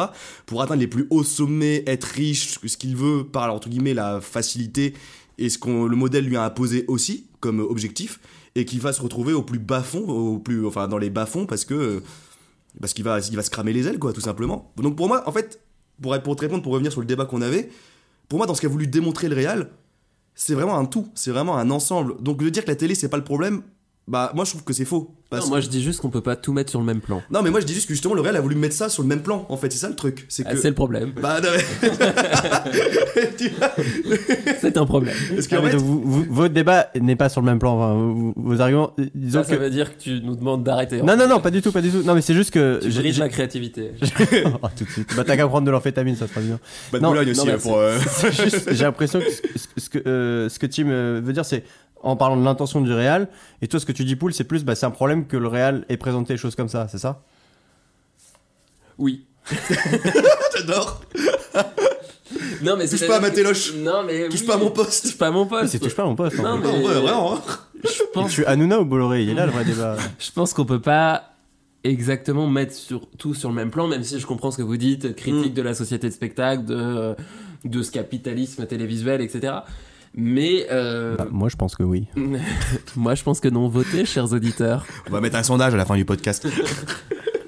pour atteindre les plus hauts sommets, être riche, ce qu'il veut par entre guillemets la facilité et ce qu'on le modèle lui a imposé aussi comme objectif, et qui va se retrouver au plus bas fond, au plus, enfin dans les bas fonds parce que parce qu'il va, il va se cramer les ailes quoi, tout simplement. Donc pour moi, en fait, pour pour te répondre, pour revenir sur le débat qu'on avait, pour moi dans ce qu'a voulu démontrer le Real, c'est vraiment un tout, c'est vraiment un ensemble. Donc de dire que la télé c'est pas le problème, bah moi je trouve que c'est faux. Parce Non, moi que- je dis juste qu'on peut pas tout mettre sur le même plan. Non mais moi je dis juste que justement le Real a voulu mettre ça sur le même plan. En fait c'est ça le truc, c'est Ah, que c'est le problème. bah non, mais- C'est un problème. Parce Ah, fait, vous- vous- votre débat n'est pas sur le même plan. enfin, vos, vos arguments, disons Ça, ça que. veut dire que tu nous demandes d'arrêter. Non, non, non, pas du tout, pas du tout. Non, mais c'est juste que. Tu la créativité. Oh, tout de suite. Bah, t'as qu'à prendre de l'amphétamine, ça sera bien. Bah, de Non, Boulogne non, aussi mais hein, pour. euh, j'ai l'impression que ce, que euh, ce que Tim euh, veut dire, c'est en parlant de l'intention du réal, et toi, ce que tu dis, Poul, c'est plus, bah, c'est un problème que le réal ait présenté les choses comme ça, c'est ça? Oui. J'adore. Non, mais Touche pas à ma téloche. Non, mais. Touche oui. pas à mon poste. Touche pas à mon poste. c'est touche pas à mon poste. en Non, fait. mais- Non, ouais, vraiment. hein. Je pense, Tu es Hanouna ou Bolloré? Il est là le vrai débat. je pense qu'on peut pas exactement mettre sur, tout sur le même plan, même si je comprends ce que vous dites, critique Mm. de la société de spectacle, de, de ce capitalisme télévisuel, etc. Mais euh, Bah, moi, je pense que oui. moi, je pense que non. Votez, chers auditeurs. On va mettre un sondage à la fin du podcast.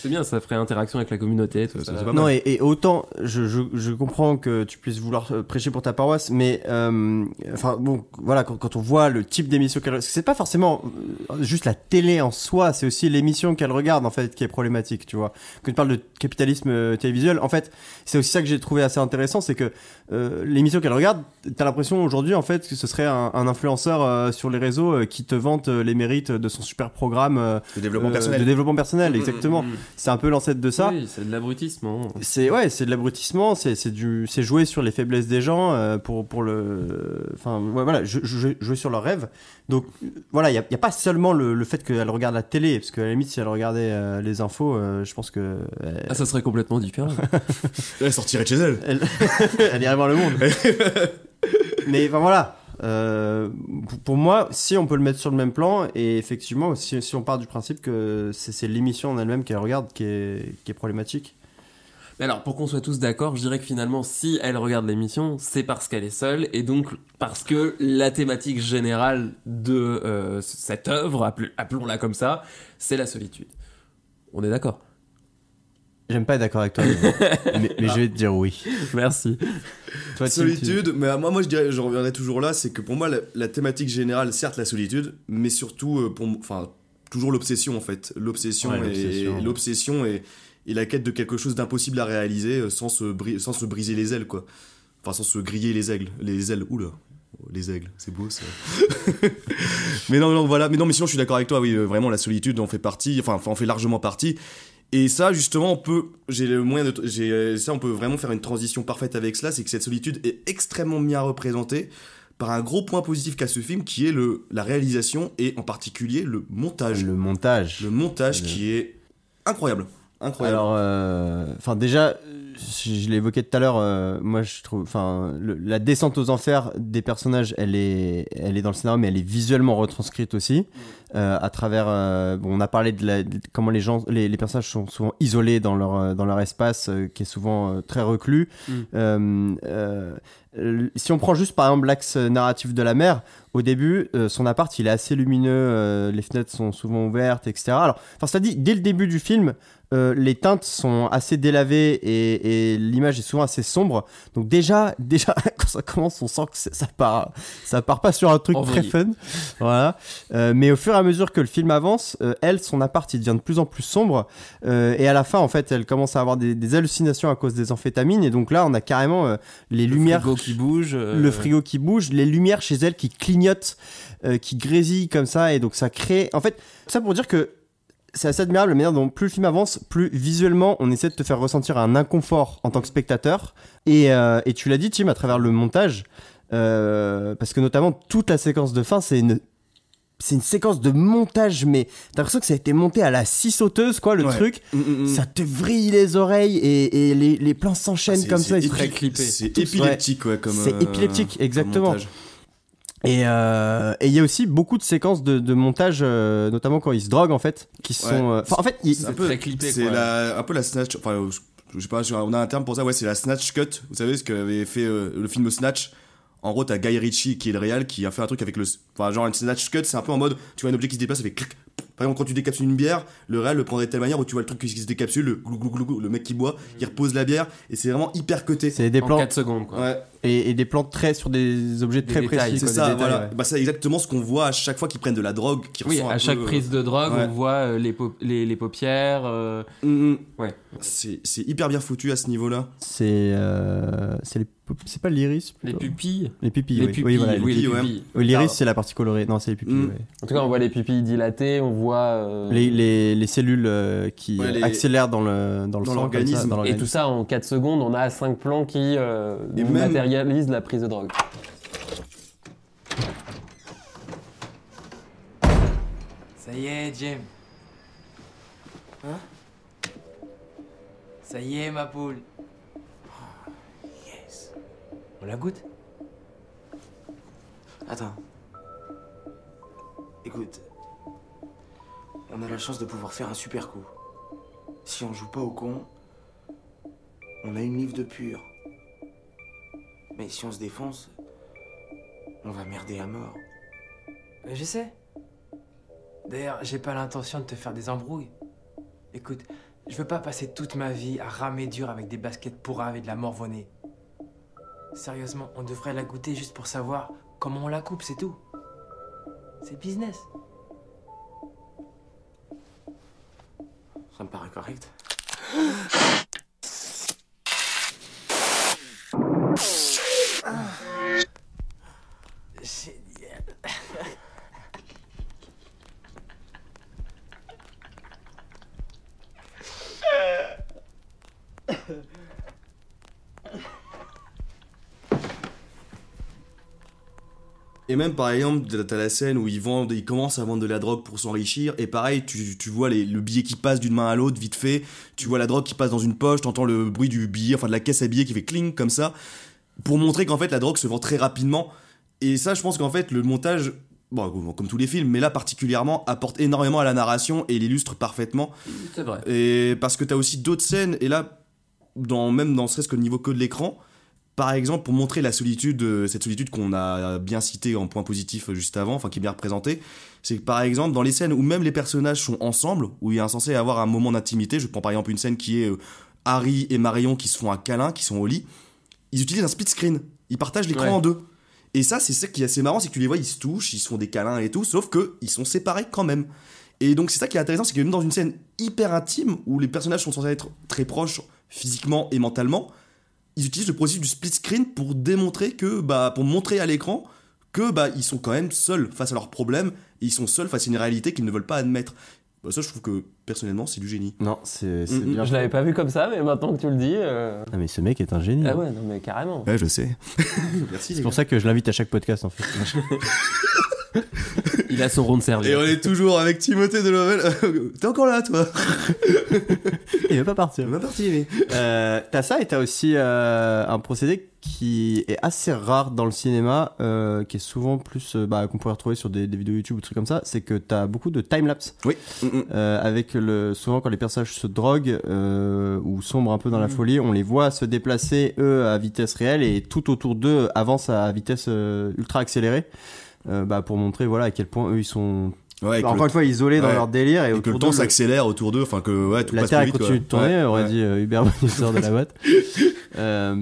C'est bien, ça ferait interaction avec la communauté, tout ça. Non, et, et autant je, je, je comprends que tu puisses vouloir euh, prêcher pour ta paroisse, mais euh, enfin bon, voilà, quand, quand on voit le type d'émission qu'elle, c'est pas forcément euh, juste la télé en soi, c'est aussi l'émission qu'elle regarde en fait qui est problématique, tu vois. Quand tu parles de capitalisme euh, télévisuel, en fait, c'est aussi ça que j'ai trouvé assez intéressant, c'est que euh, l'émission qu'elle regarde, t'as l'impression aujourd'hui en fait que ce serait un, un influenceur euh, sur les réseaux euh, qui te vante les mérites de son super programme euh, De développement euh, personnel. de développement personnel, Mm, mm, exactement. mm, mm. C'est un peu l'ancêtre de ça. Oui, c'est de l'abrutissement. C'est ouais, c'est de l'abrutissement, c'est c'est du c'est jouer sur les faiblesses des gens euh, pour pour le enfin ouais, voilà, je- je- jouer sur leurs rêves. Donc voilà, il y a, y a pas seulement le, le fait qu'elle regarde la télé parce qu'à la limite si elle regardait euh, les infos, euh, je pense que euh, Ah, ça serait complètement différent. Elle sortirait de chez elle. elle elle irait voir le monde. Mais enfin voilà, euh, pour- moi, si on peut le mettre sur le même plan, et effectivement, si, si on part du principe que c'est l'émission en elle-même qu'elle regarde qui est, qui est problématique. Mais alors, pour qu'on soit tous d'accord, je dirais que finalement, si elle regarde l'émission, c'est parce qu'elle est seule, et donc parce que la thématique générale de euh, cette œuvre, appel- appelons-la comme ça, c'est la solitude. On est d'accord? J'aime pas être d'accord avec toi, mais, mais- mais je vais te dire oui. Merci. Toi, tu- solitude, mais moi, moi je dirais, je reviendrai toujours là, c'est que pour moi la, la thématique générale, certes la solitude, mais surtout euh, pour, enfin toujours l'obsession en fait, l'obsession Ouais, et l'obsession. et, et la quête de quelque chose d'impossible à réaliser euh, sans se sans se briser les ailes quoi, enfin sans se griller les aigles, les ailes, oula. Les aigles, c'est beau ça. mais non, non, voilà. Mais non, mais sinon, je suis d'accord avec toi. Oui, euh, vraiment, la solitude en fait partie. Enfin, en fait largement partie. Et ça, justement, on peut, j'ai le moyen de, j'ai, euh, ça, on peut vraiment faire une transition parfaite avec cela, c'est que cette solitude est extrêmement bien représentée par un gros point positif qu'a ce film, qui est le, la réalisation et en particulier le montage. Le montage. Le montage Le- qui est incroyable. Incroyable. Alors, euh, enfin déjà, je, je l'ai évoqué tout à l'heure. euh, moi, je trouve, enfin, la descente aux enfers des personnages, elle est, elle est dans le scénario, mais elle est visuellement retranscrite aussi euh, à travers. euh, bon, on a parlé de, la, de comment les gens, les, les personnages sont souvent isolés dans leur dans leur espace, euh, qui est souvent très reclus. Mm. Si on prend juste par exemple l'axe narratif de la mère, au début, euh, son appart il est assez lumineux, euh, les fenêtres sont souvent ouvertes, etc. Alors, enfin, ça dit, dès le début du film, euh, les teintes sont assez délavées et, et l'image est souvent assez sombre. Donc déjà, déjà quand ça commence, on sent que ça part, ça part pas sur un truc très fun. Voilà. Euh, mais au fur et à mesure que le film avance, euh, elle, son appart, il devient de plus en plus sombre. Et à la fin, en fait, elle commence à avoir des, des hallucinations à cause des amphétamines. Et donc là, on a carrément les Le lumières frigo qui bouge. euh, le frigo qui bouge, les lumières chez elle qui clignotent, euh, qui grésillent comme ça, et donc ça crée. En fait, ça pour dire que c'est assez admirable la manière dont plus le film avance, plus visuellement on essaie de te faire ressentir un inconfort en tant que spectateur. Et, euh, et tu l'as dit, Tim, à travers le montage, euh, parce que notamment toute la séquence de fin, c'est une. C'est une séquence de montage, mais t'as l'impression que ça a été monté à la scie sauteuse, quoi, le Ouais. truc. Mm, mm, mm. Ça te vrille les oreilles et, et les, les plans s'enchaînent Ah, c'est- comme c'est ça. épi- très clippé. C'est épileptique, ouais, comme. C'est euh, épileptique, exactement. Et euh, et il y a aussi beaucoup de séquences de, de montage, euh, notamment quand ils se droguent en fait, qui sont. Ouais. euh, en fait, C'est un peu, très clippé, c'est un peu la snatch. Enfin, je, sais pas, on a un terme pour ça. Ouais, c'est la snatch cut. Vous savez ce qu'avait fait euh, le film Snatch. En gros, t'as Guy Ritchie qui est le réal qui a fait un truc avec le. Enfin, genre une snatch cut, c'est un peu en mode. Tu vois un objet qui se déplace avec clic. Par exemple, quand tu décapsules une bière, le réal le prendrait de telle manière où tu vois le truc qui se décapsule, le glou glou glou glou, le mec qui boit, il repose la bière et c'est vraiment hyper cuté. c'est des En plans 4 secondes, quoi. Ouais, et, et des plans très sur des objets Des très détails, précis. c'est quoi, ça, détails, voilà. ouais. Bah, c'est exactement ce qu'on voit à chaque fois qu'ils prennent de la drogue, qui Oui, à chaque peu, prise de drogue, ouais. on voit euh, les, pau- les, les paupières. euh, mm, mm. Ouais. C'est c'est hyper bien foutu à ce niveau-là. C'est euh, c'est les pop- c'est pas l'iris Les pupilles. les pupilles. Les oui. pupilles, oui, voilà, les oui, les pupilles, ouais. pupilles. Oui, l'iris c'est la partie colorée. Non, c'est les pupilles. Mm. ouais. En tout cas, on voit les pupilles dilatées, on voit. euh, Les, les, les cellules euh, qui Ouais, les- accélèrent dans le dans le Dans sang, comme ça, l'organisme. Et tout ça en 4 secondes, on a 5 plans qui euh, Et même- la prise de drogue. Ça y est, Jim. Hein? Ça y est, ma poule. Oh, yes. On la goûte? Attends. Écoute. On a la chance de pouvoir faire un super coup. Si on joue pas au con, on a une livre de pur. Mais si on se défonce, on va merder à mort. Euh, Je sais. D'ailleurs, j'ai pas l'intention de te faire des embrouilles. Écoute, Je veux pas passer toute ma vie à ramer dur avec des baskets pourraves et de la morvonnée. Sérieusement, on devrait la goûter juste pour savoir comment on la coupe, c'est tout. C'est business. Ça me paraît correct. Génial. Et même par exemple, t'as la scène où ils vendent, ils commencent à vendre de la drogue pour s'enrichir. Et pareil, tu, tu vois les, le billet qui passe d'une main à l'autre vite fait. Tu vois la drogue qui passe dans une poche, t'entends le bruit du billet, enfin de la caisse à billets qui fait cling comme ça, pour montrer qu'en fait la drogue se vend très rapidement. Et ça, je pense qu'en fait le montage, bon, comme tous les films, mais là particulièrement, apporte énormément à la narration et l'illustre parfaitement. C'est vrai. Et parce que t'as aussi d'autres scènes, et là, dans, même dans serait-ce que le niveau que de l'écran, par exemple, pour montrer la solitude, euh, cette solitude qu'on a bien citée en point positif euh, juste avant, enfin qui est bien représentée, c'est que par exemple, dans les scènes où même les personnages sont ensemble, où il est censé avoir un moment d'intimité, je prends par exemple une scène qui est euh, Harry et Marion qui se font un câlin, qui sont au lit, ils utilisent un split screen, ils partagent l'écran Ouais. en deux. Et ça, c'est ça qui est assez marrant, c'est que tu les vois, ils se touchent, ils se font des câlins et tout, sauf que ils sont séparés quand même. Et donc c'est ça qui est intéressant, c'est que même dans une scène hyper intime, où les personnages sont censés être très proches physiquement et mentalement, ils utilisent le processus du split screen pour démontrer que, bah, pour montrer à l'écran que, bah, ils sont quand même seuls face à leurs problèmes, et ils sont seuls face à une réalité qu'ils ne veulent pas admettre. Bah, ça, je trouve que, personnellement, c'est du génie. Non, c'est Mm, mm. bien. Je l'avais pas vu comme ça, mais maintenant que tu le dis. euh, Ah, mais ce mec est un génie. Ah ouais, non, mais carrément. Ouais, je sais. Merci. C'est pour ça que je l'invite à chaque podcast en fait. Il a son rond de service. Et on est toujours avec Timothée Delovel. T'es encore là, toi Il va pas partir. Il va partir, mais. Euh, t'as ça et t'as aussi euh, un procédé qui est assez rare dans le cinéma, euh, qui est souvent plus euh, bah, qu'on pourrait retrouver sur des, des vidéos YouTube ou des trucs comme ça, c'est que t'as beaucoup de time-lapse. Oui. Euh, avec le souvent quand les personnages se droguent ou sombrent un peu dans la Mhm. folie, on les voit se déplacer eux à vitesse réelle et tout autour d'eux avance à vitesse ultra accélérée. Euh, bah, pour montrer voilà à quel point eux ils sont Ouais, encore le- une fois isolés dans leur délire et, Et que le temps s'accélère autour d'eux, enfin que ouais, tout la passe Terre plus vite, continue quoi. de tourner, aurait dit euh, Hubert Bonisseur de la boîte. Euh,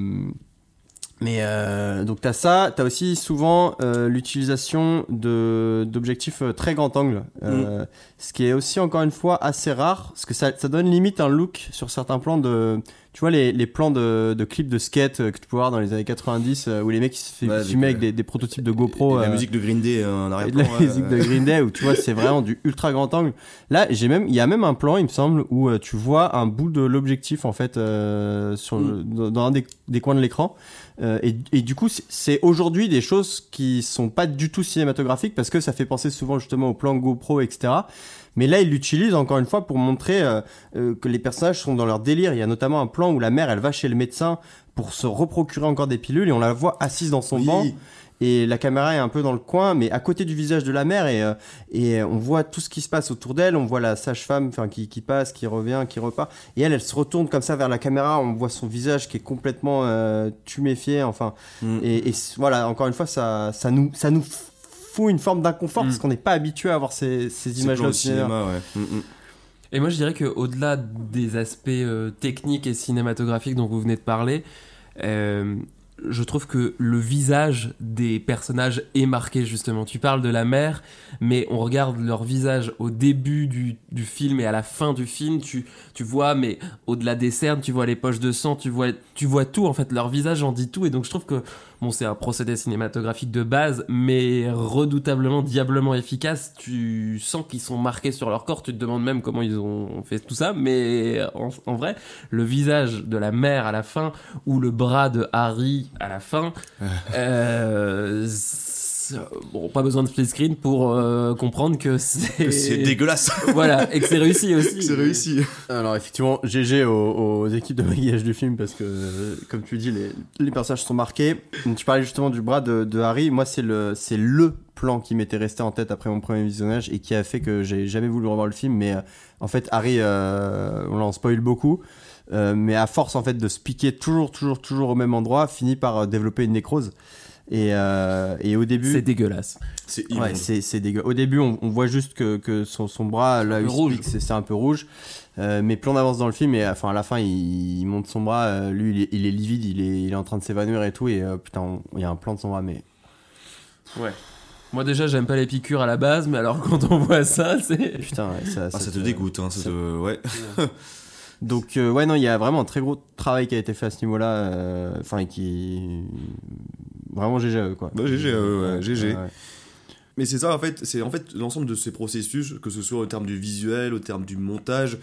mais euh, donc t'as ça, t'as aussi souvent euh, l'utilisation de d'objectifs très grand angle, euh, ce qui est aussi encore une fois assez rare, parce que ça, ça donne limite un look sur certains plans de, tu vois les, les plans de, de clips de skate euh, que tu peux voir dans les années 90 euh, où les mecs ils se fait Ouais, filmer avec des, des prototypes de GoPro, Et la euh, musique de Green Day en arrière-plan. la ouais, musique de. Green Day où tu vois c'est vraiment du ultra grand angle là j'ai même il y a même un plan il me semble où tu vois un bout de l'objectif en fait euh, sur le- dans, dans un des, des coins de l'écran Euh, et, et du coup c'est- c'est aujourd'hui des choses qui sont pas du tout cinématographiques parce que ça fait penser souvent justement au plan GoPro etc mais là, il l'utilise encore une fois pour montrer euh, euh, que les personnages sont dans leur délire. Il y a notamment un plan où la mère, elle va chez le médecin pour se reprocurer encore des pilules et on la voit assise dans son Oui. banc. Et la caméra est un peu dans le coin, mais à côté du visage de la mère, et, euh, et on voit tout ce qui se passe autour d'elle. On voit la sage-femme, qui, qui passe, qui revient, qui repart. Et elle, elle se retourne comme ça vers la caméra. On voit son visage qui est complètement euh, tuméfié. Enfin, Mm. et, et voilà, encore une fois, ça, ça nous, ça nous fout une forme d'inconfort parce qu'on n'est pas habitué à voir ces, images-là au cinéma. cinéma, ouais. Mm, mm. Et moi, je dirais qu'au-delà des aspects euh, techniques et cinématographiques dont vous venez de parler, euh, je trouve que le visage des personnages est marqué, justement. Tu parles de la mère, mais on regarde leur visage au début du, du film et à la fin du film. Tu, tu vois, mais au-delà des cernes, tu vois les poches de sang, tu vois, tu vois tout. En fait, leur visage en dit tout. Et donc, je trouve que, bon, c'est un procédé cinématographique de base, mais redoutablement, diablement efficace. Tu sens qu'ils sont marqués sur leur corps. Tu te demandes même comment ils ont fait tout ça. Mais en, en vrai, le visage de la mère à la fin ou le bras de Harry à la fin, euh, bon, pas besoin de split screen pour euh, comprendre que c'est dégueulasse. voilà, et que c'est réussi aussi. C'est réussi. Alors effectivement, GG aux, aux équipes de maquillage du film parce que, euh, comme tu dis, les, les personnages sont marqués. Tu parlais justement du bras de, de Harry. Moi, c'est le, c'est le plan qui m'était resté en tête après mon premier visionnage et qui a fait que j'ai jamais voulu revoir le film. Mais euh, en fait, Harry, euh, on l'en spoil beaucoup. Euh, mais à force en fait de se piquer toujours, toujours, toujours au même endroit, finit par euh, développer une nécrose. Et, euh, et au début. C'est dégueulasse. C'est Ouais, c'est c'est dégueu. Au début, on, on voit juste que, que son, son bras, là, c'est c'est un peu rouge. Euh, mais plus on avance dans le film, et enfin, à la fin, il, il monte son bras. euh, lui, il est, il est livide, il est, il est en train de s'évanouir et tout. Et euh, putain, on- il y a un plan de son bras, mais. Ouais. Moi déjà j'aime pas les piqûres à la base, mais alors quand on voit ça, c'est. Putain, ouais, ça, Ah, ça te dégoûte, hein, ça te- ouais. Donc, euh, ouais, non, il y a vraiment un très gros travail qui a été fait à ce niveau-là. euh, Enfin, qui. Vraiment GG, à eux, quoi. GG, ouais, GG. Ouais, ouais. Mais c'est ça en fait, c'est en fait l'ensemble de ces processus, que ce soit au terme du visuel, au terme du montage,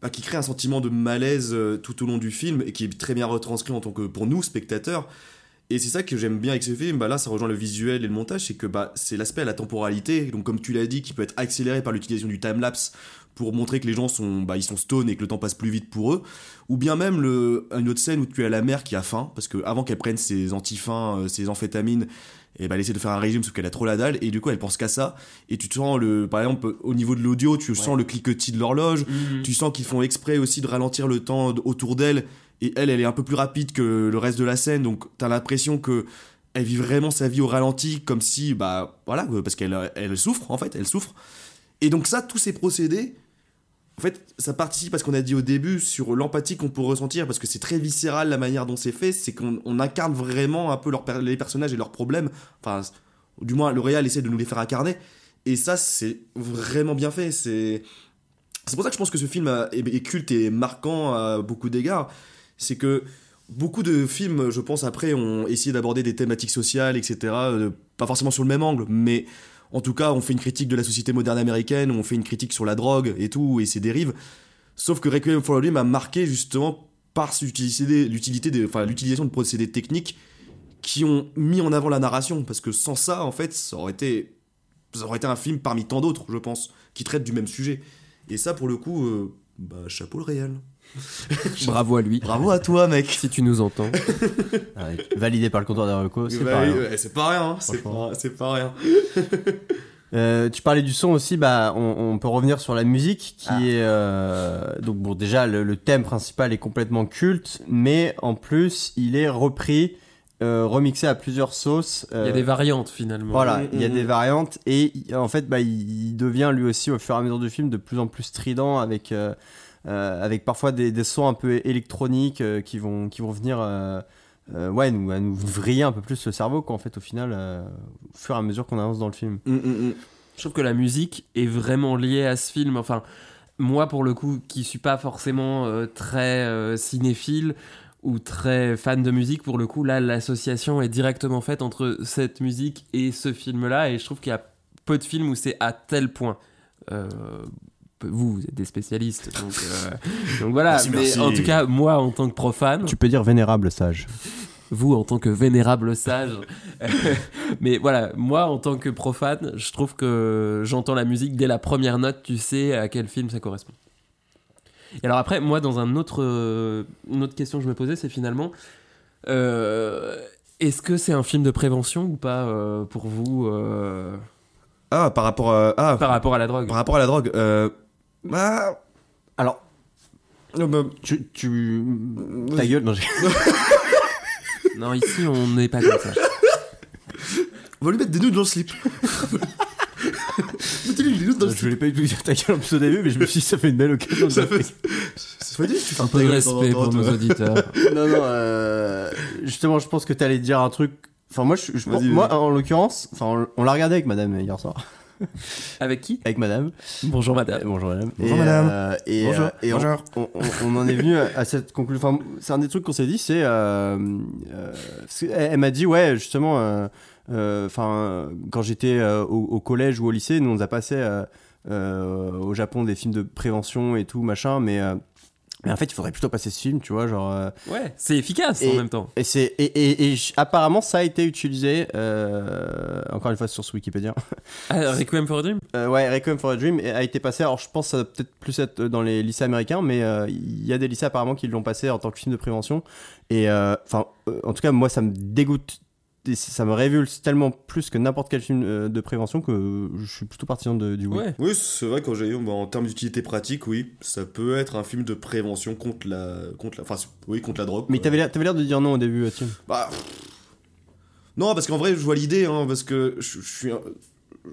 bah, qui crée un sentiment de malaise euh, tout au long du film et qui est très bien retranscrit en tant que pour nous spectateurs. Et c'est ça que j'aime bien avec ce film, bah là ça rejoint le visuel et le montage, c'est que bah, c'est l'aspect à la temporalité, donc comme tu l'as dit, qui peut être accéléré par l'utilisation du timelapse pour montrer que les gens sont, bah, ils sont stone et que le temps passe plus vite pour eux, ou bien même le, une autre scène où tu as la mère qui a faim, parce que avant qu'elle prenne ses antifins, euh, ses amphétamines, et bah elle essaie de faire un régime sauf qu'elle a trop la dalle, et du coup elle pense qu'à ça, et tu te sens le, par exemple au niveau de l'audio, tu sens le cliquetis de l'horloge, Mhm. tu sens qu'ils font exprès aussi de ralentir le temps autour d'elle, et elle, elle est un peu plus rapide que le reste de la scène, donc t'as l'impression que elle vit vraiment sa vie au ralenti, comme si, bah voilà, euh, parce qu'elle elle souffre en fait, elle souffre. Et donc ça, tous ces procédés, en fait, ça participe à ce qu'on a dit au début sur l'empathie qu'on peut ressentir, parce que c'est très viscéral la manière dont c'est fait, c'est qu'on on incarne vraiment un peu les personnages et leurs problèmes, enfin, du moins le essaie de nous les faire incarner, et ça, c'est vraiment bien fait, c'est... C'est pour ça que je pense que ce film est culte et marquant à beaucoup d'égards, c'est que beaucoup de films, je pense, après, ont essayé d'aborder des thématiques sociales, etc., euh, pas forcément sur le même angle, mais en tout cas, on fait une critique de la société moderne américaine, on fait une critique sur la drogue et tout, et ses dérives. Sauf que Requiem for a Dream a marqué justement par l'utilité des- enfin, l'utilisation de procédés techniques qui ont mis en avant la narration. Parce que sans ça, en fait, ça aurait été, ça aurait été un film parmi tant d'autres, je pense, qui traite du même sujet. Et ça, pour le coup, euh, bah, chapeau le réel. Bravo à lui. Bravo à toi, mec. Si tu nous entends. Ouais, validé par le comptoir des recos, c'est Bah pas rien. ouais, c'est pas rien, hein, c'est pas, c'est pas rien. Euh, tu parlais du son aussi, bah, on, on peut revenir sur la musique qui Ah. est euh, donc bon déjà le, le thème principal est complètement culte, mais en plus il est repris, euh, remixé à plusieurs sauces. Il y a euh, des variantes finalement. Voilà, Mm, il y a mm, des mm. variantes et en fait bah, il, il devient lui aussi au fur et à mesure du film de plus en plus strident avec avec parfois des, sons un peu électroniques euh, qui vont qui vont venir euh, euh, ouais nous à nous vriller un peu plus le cerveau qu'en fait au final euh, au fur et à mesure qu'on avance dans le film. Je trouve que la musique est vraiment liée à ce film. Enfin, moi, pour le coup, qui suis pas forcément euh, très euh, cinéphile ou très fan de musique, pour le coup, là, l'association est directement faite entre cette musique et ce film-là. Et je trouve qu'il y a peu de films où c'est à tel point. Euh, vous, vous êtes des spécialistes, donc, euh, donc voilà. Merci, mais merci. en tout cas, moi, en tant que profane, Tu peux dire vénérable sage. vous en tant que vénérable sage. Mais voilà, moi en tant que profane, je trouve que j'entends la musique dès la première note, tu sais à quel film ça correspond. Et alors après, moi dans un autre, euh, une autre question que je me posais, c'est finalement, euh, est-ce que c'est un film de prévention ou pas euh, pour vous euh, Ah, par rapport à. Ah, Par rapport à la drogue? Par rapport à la drogue. Euh, bah. Alors. tu. tu... Ta gueule, non, j'ai- Non, ici on n'est pas comme ça. On va lui mettre des nudes dans le slip. Mettez-lui des nudes dans le Je voulais pas du tout dire ta gueule en plus au début, mais je me suis dit ça fait une belle occasion de Ça fait- tu fais Un peu de respect pour nos auditeurs. non, non, euh, justement, je pense que t'allais dire un truc. Enfin, moi, je, moi en l'occurrence, enfin, on l'a regardé avec madame hier soir. Avec qui? Avec madame. Bonjour madame. Bonjour madame. Bonjour, Et, madame. euh, et Bonjour. euh, et Bonjour. On, on- on en est venu à, cette conclusion. Enfin, c'est un des trucs qu'on s'est dit, c'est. euh, euh, elle, elle m'a dit, ouais, justement, euh, euh, enfin, quand j'étais euh, au, au collège ou au lycée, nous on nous a passé euh, euh, au Japon des films de prévention et tout, machin, mais. Mais en fait, il faudrait plutôt passer ce film, tu vois, genre. euh, Ouais, c'est efficace en même temps. Et, c'est, et, et, et apparemment, ça a été utilisé, euh, encore une fois, sur ce Wikipédia. Ah, Requiem for a Dream? Euh, ouais, Requiem for a Dream a été passé. Alors, je pense que ça va peut-être plus être dans les lycées américains, mais euh, il y a des lycées apparemment qui l'ont passé en tant que film de prévention. Et euh, enfin, en tout cas, moi, ça me dégoûte. Et ça me révulse tellement plus que n'importe quel film euh, de prévention que je suis plutôt partisan de, du oui. Oui, c'est vrai quand j'ai eu, bah, en termes d'utilité pratique, oui, ça peut être un film de prévention contre la, contre la, enfin, oui, contre la drogue. Mais t'avais l'air, l'air de dire non au début, Tim. Bah, Non, parce qu'en vrai, je vois l'idée, hein, parce que je, je suis. un-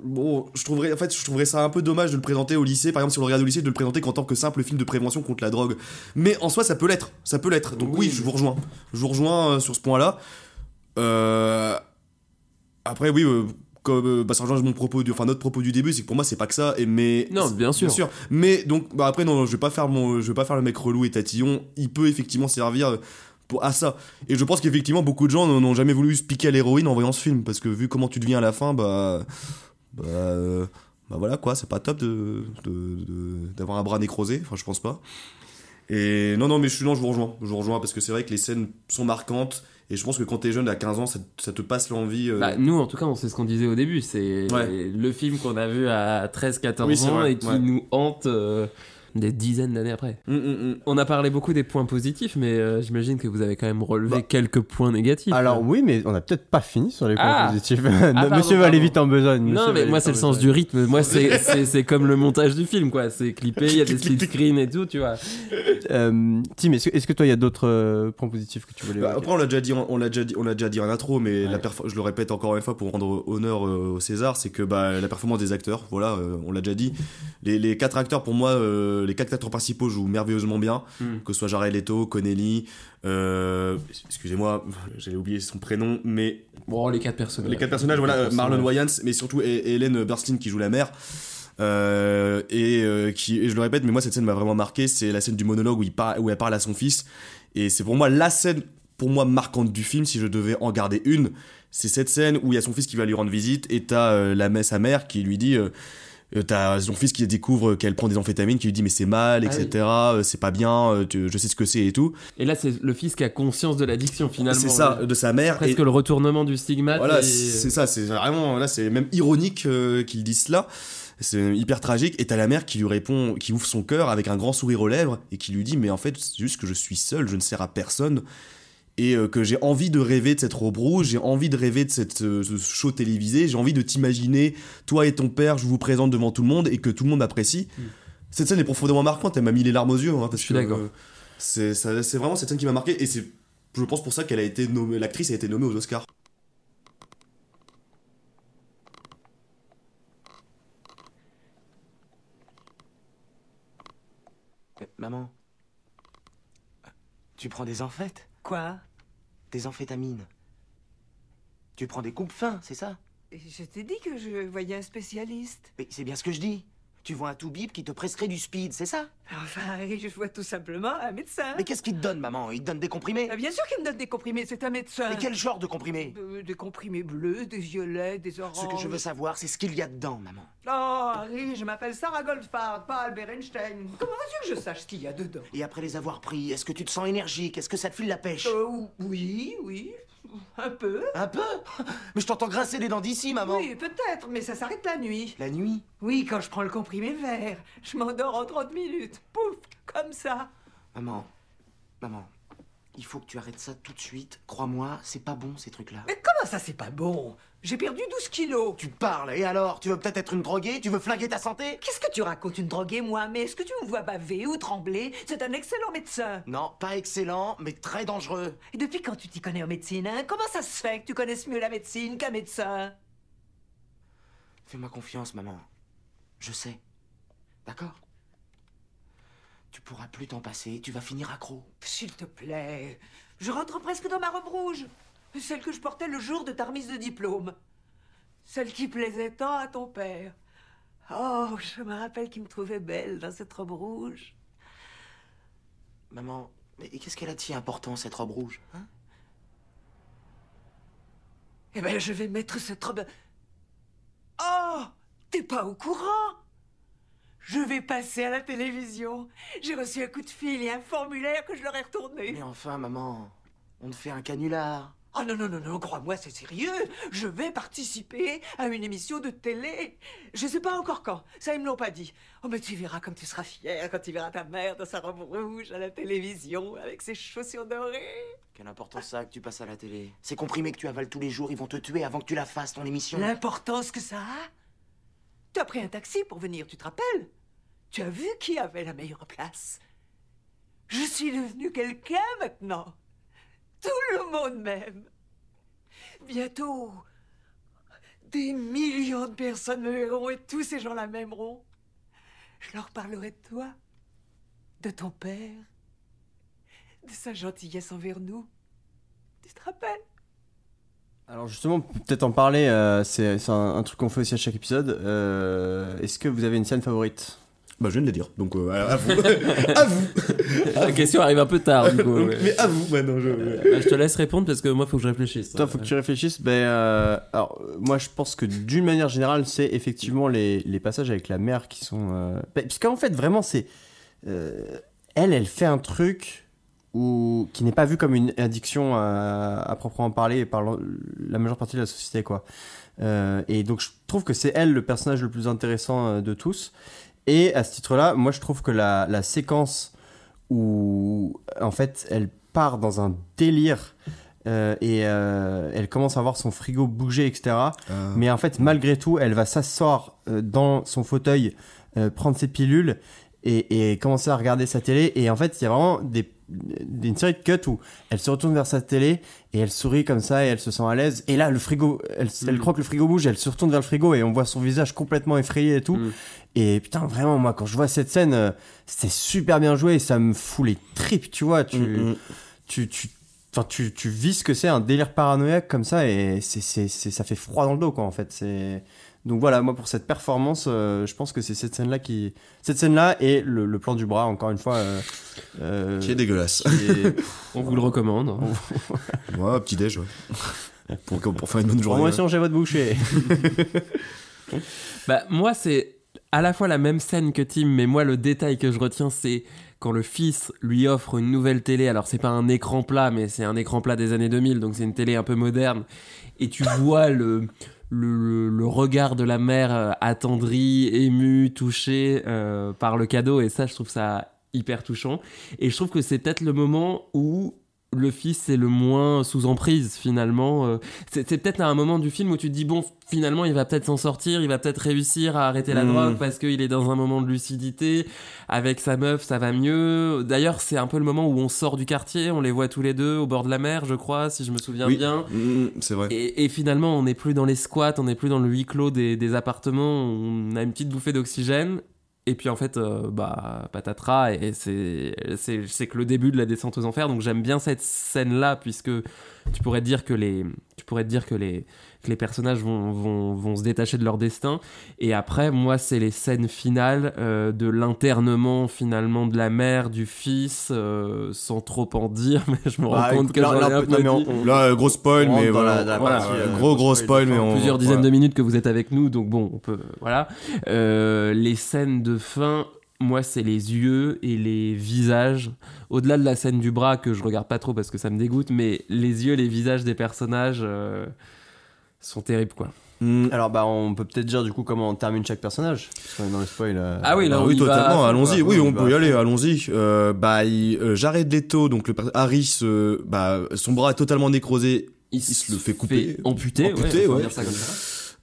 Bon, je trouverais, en fait, je trouverais ça un peu dommage de le présenter au lycée, par exemple, si on le regarde au lycée, de le présenter qu'en tant que simple film de prévention contre la drogue. Mais en soi, ça peut l'être, ça peut l'être. Donc oui, je vous rejoins. Je vous rejoins euh, sur ce point-là. Euh, Après, oui, euh, comme euh, bah, ça rejoint mon propos, du... enfin notre propos du début, c'est que pour moi, c'est pas que ça. Et mais Non, bien sûr. Mais donc, bah, après, non, je vais pas faire mon, je vais pas faire le mec relou et tatillon. Il peut effectivement servir pour, à ça. Et je pense qu'effectivement, beaucoup de gens n'ont jamais voulu se piquer à l'héroïne en voyant ce film, parce que vu comment tu deviens à la fin, bah, bah, euh, bah voilà quoi, c'est pas top de- d'avoir un bras nécrosé. Enfin, je pense pas. Et non, non, mais je suis non, je vous rejoins. Je vous rejoins parce que c'est vrai que les scènes sont marquantes. Et je pense que quand t'es jeune, à 15 ans, ça, ça te passe l'envie. euh, Bah, nous, en tout cas, on sait ce qu'on disait au début. C'est Ouais. le film qu'on a vu à 13-14 Oui, c'est ans vrai, et qui ouais. nous hante euh, des dizaines d'années après. Mm, On a parlé beaucoup des points positifs, mais euh, j'imagine que vous avez quand même relevé Bah, quelques points négatifs. Alors oui, mais on n'a peut-être pas fini sur les points Ah positifs. Ah, pardon, Monsieur va aller vite en besogne. Non, monsieur mais moi, c'est le sens du rythme. Moi, c'est- c'est c'est comme le montage du film, quoi. C'est clippé, il y a des split screens et tout, tu vois. Euh, Tim, est-ce que, toi, il y a d'autres euh, points positifs que tu voulais Bah, après, on l'a déjà dit, en- on l'a déjà dit, on l'a déjà dit en intro, mais la perf- je le répète encore une fois pour rendre honneur euh, au César, c'est que bah, la performance des acteurs, voilà, euh, on l'a déjà dit. Les, les quatre acteurs, pour moi, euh, les quatre acteurs principaux jouent merveilleusement bien, Mm. que ce soit Jared Leto, Connelly, euh, excusez-moi, j'avais oublié son prénom, mais Bon, les quatre personnages. les quatre personnages, voilà, Les euh, quatre Marlon personnages. Wayans, mais surtout Hé- Hélène Burstyn qui joue la mère. Euh, et, euh, qui, et je le répète, mais moi cette scène m'a vraiment marqué. C'est la scène du monologue où, il où elle parle à son fils. Et c'est pour moi la scène, pour moi marquante du film, si je devais en garder une. C'est cette scène où il y a son fils qui va lui rendre visite et t'as euh, la mère, sa mère qui lui dit. Euh, T'as son fils qui découvre qu'elle prend des amphétamines, qui lui dit mais c'est mal, Ah etc. oui. euh, C'est pas bien, euh, je sais ce que c'est et tout. Et là, c'est le fils qui a conscience de l'addiction, finalement. C'est ça, de sa mère. Presque et- le retournement du stigmate. Voilà, et- c'est ça, c'est vraiment là, c'est même ironique euh, qu'ils disent cela. C'est hyper tragique. Et t'as la mère qui lui répond, qui ouvre son cœur avec un grand sourire aux lèvres et qui lui dit mais en fait c'est juste que je suis seul, je ne sers à personne et euh, que j'ai envie de rêver de cette robe rouge, j'ai envie de rêver de cette euh, ce show télévisé, j'ai envie de t'imaginer toi et ton père, je vous présente devant tout le monde et que tout le monde m'apprécie. Cette scène est profondément marquante, elle m'a mis les larmes aux yeux hein, parce suis que d'accord. euh, c'est vraiment cette scène qui m'a marqué et c'est je pense pour ça qu'elle a été nommée l'actrice a été nommée aux Oscars. Maman, tu prends des amphètes Quoi? Des amphétamines. Tu prends des coupes fins, c'est ça? Je t'ai dit que je voyais un spécialiste. Mais c'est bien ce que je dis. Tu vois un toubib qui te prescrit du speed, c'est ça? Enfin, je vois tout simplement un médecin. Mais qu'est-ce qu'il te donne, maman? Il te donne des comprimés? Ah, Bien sûr qu'il me donne des comprimés, c'est un médecin. Mais quel genre de comprimés? Euh, Des comprimés bleus, des violets, des oranges. Ce que je veux savoir, c'est ce qu'il y a dedans, maman. Oh, Harry, je m'appelle Sarah Goldfarb, pas Albert Einstein. Comment veux-tu que je sache ce qu'il y a dedans? Et après les avoir pris, est-ce que tu te sens énergique? Est-ce que ça te file la pêche? Euh, Oui, oui, un peu. Un peu Mais je t'entends grincer les dents d'ici, maman. Oui, peut-être, mais ça s'arrête la nuit. La nuit Oui, quand je prends le comprimé vert, je m'endors en 30 minutes. Pouf, comme ça. Maman, maman, il faut que tu arrêtes ça tout de suite. Crois-moi, c'est pas bon ces trucs-là. Mais comment ça, c'est pas bon? J'ai perdu 12 kilos. Tu parles, et alors? Tu veux peut-être être une droguée? Tu veux flinguer ta santé? Qu'est-ce que tu racontes, une droguée, moi? Mais est-ce que tu me vois baver ou trembler? C'est un excellent médecin. Non, pas excellent, mais très dangereux. Et depuis quand tu t'y connais en médecine, hein? Comment ça se fait que tu connaisses mieux la médecine qu'un médecin? Fais-moi confiance, maman. Je sais. D'accord? Tu pourras plus t'en passer, tu vas finir accro. S'il te plaît, je rentre presque dans ma robe rouge. Celle que je portais le jour de ta remise de diplôme. Celle qui plaisait tant à ton père. Oh, je me rappelle qu'il me trouvait belle dans cette robe rouge. Maman, mais qu'est-ce qu'elle a de si important, cette robe rouge hein? Eh ben, je vais mettre cette robe. Oh T'es pas au courant? Je vais passer à la télévision. J'ai reçu un coup de fil et un formulaire que je leur ai retourné. Mais enfin, maman, on te fait un canular. Oh non, non, non, non, crois-moi, c'est sérieux. Je vais participer à une émission de télé. Je sais pas encore quand. Ça, ils me l'ont pas dit. Oh, mais tu verras comme tu seras fier quand tu verras ta mère dans sa robe rouge à la télévision avec ses chaussures dorées. Quelle importance ça que tu passes à la télé Ces comprimés que tu avales tous les jours, ils vont te tuer avant que tu la fasses, ton émission. L'importance que ça a Tu as pris un taxi pour venir, tu te rappelles? Tu as vu qui avait la meilleure place? Je suis devenu quelqu'un maintenant. Tout le monde m'aime. Bientôt, des millions de personnes me verront et tous ces gens-là m'aimeront. Je leur parlerai de toi, de ton père, de sa gentillesse envers nous. Tu te rappelles? Alors justement, peut-être en parler, euh, c'est un truc qu'on fait aussi à chaque épisode. Euh, Est-ce que vous avez une scène favorite? Bah je viens de le dire, donc euh, à vous. à vous La question arrive un peu tard, du coup. ouais. Mais à vous maintenant, je... Bah, je te laisse répondre parce que moi, faut que je réfléchisse. Toi, faut que tu réfléchisses. Ben, euh, alors, euh, moi, je pense que d'une manière générale, c'est effectivement les, les passages avec la mère qui sont. Euh... ben, parce qu'en fait, vraiment, c'est. euh, elle, elle fait un truc où, qui n'est pas vu comme une addiction à, à proprement parler par la majeure partie de la société, quoi. Euh, et donc, je trouve que c'est elle le personnage le plus intéressant euh, de tous. Et à ce titre-là, moi, je trouve que la, la séquence où, en fait, elle part dans un délire euh, et euh, elle commence à voir son frigo bouger, etc. Mais en fait, malgré tout, elle va s'asseoir euh, dans son fauteuil, prendre ses pilules et, et commencer à regarder sa télé. Et en fait, il y a vraiment des, des- une série de cuts où elle se retourne vers sa télé et elle sourit comme ça et elle se sent à l'aise. Et là, le frigo, elle, elle croit que le frigo bouge, elle se retourne vers le frigo et on voit son visage complètement effrayé et tout. Et putain, vraiment, moi, quand je vois cette scène, euh, c'était super bien joué et ça me fout les tripes, tu vois. Tu, Mm, mm. tu, tu, enfin, tu, tu vis ce que c'est un délire paranoïaque comme ça et c'est, c'est, c'est- ça fait froid dans le dos, quoi, en fait. C'est... Donc voilà, moi, pour cette performance, euh, je pense que c'est cette scène-là qui. Cette scène-là et le, le plan du bras, encore une fois. euh, euh, Qui est dégueulasse. qui est- On vous le recommande. Ouais, petit déj, ouais. Pour, pour faire une bonne journée. Promotion chez votre boucher. Bah, moi, c'est à la fois la même scène que Tim, mais moi, le détail que je retiens, c'est quand le fils lui offre une nouvelle télé. Alors, c'est pas un écran plat, mais c'est un écran plat des années 2000, donc c'est une télé un peu moderne. Et tu vois le. Le, le regard de la mère euh, attendrie, émue, touchée euh, par le cadeau, et ça, je trouve ça hyper touchant. Et je trouve que c'est peut-être le moment où le fils est le moins sous emprise finalement. Euh, C'est peut-être à un moment du film où tu te dis bon finalement il va peut-être s'en sortir, il va peut-être réussir à arrêter la Mm. drogue parce qu'il est dans un moment de lucidité. Avec sa meuf ça va mieux. D'ailleurs c'est un peu le moment où on sort du quartier, on les voit tous les deux au bord de la mer je crois si je me souviens Oui. bien. Mm, c'est vrai. Et, et finalement, on n'est plus dans les squats, on n'est plus dans le huis clos des, des appartements, on a une petite bouffée d'oxygène. Et puis en fait, euh, bah, patatras, et c'est, c'est, c'est que le début de la descente aux enfers. Donc j'aime bien cette scène-là, puisque tu pourrais dire que les, tu pourrais te dire que les, que les personnages vont, vont, vont se détacher de leur destin. Et après, moi, c'est les scènes finales euh, de l'internement finalement de la mère, du fils, euh, sans trop en dire, mais je me rends Bah, compte écoute, que là- j'en ai là, un peu non, mais dit. on- Là, euh, gros spoil, mais voilà. la- dans la Voilà, partie, gros, gros spoil, spoil, mais on. plusieurs dizaines voilà. de minutes que vous êtes avec nous, donc bon, on peut, voilà. Euh, les scènes de fin, moi, c'est les yeux et les visages. Au-delà de la scène du bras que je regarde pas trop parce que ça me dégoûte, mais les yeux, les visages des personnages euh, sont terribles, quoi. Mm. Alors, bah, on peut peut-être dire du coup comment on termine chaque personnage. Parce qu'on est dans le spoil. euh, Ah oui, là, Ah on oui, totalement, allons-y. Oui, On peut va y aller, allons-y. Euh, bah, il- euh, Jared Leto, donc le Harris, euh, bah, son bras est totalement nécrosé. Il, se le fait couper. amputé, Amputé, ouais, on peut ouais. dire ça comme ça.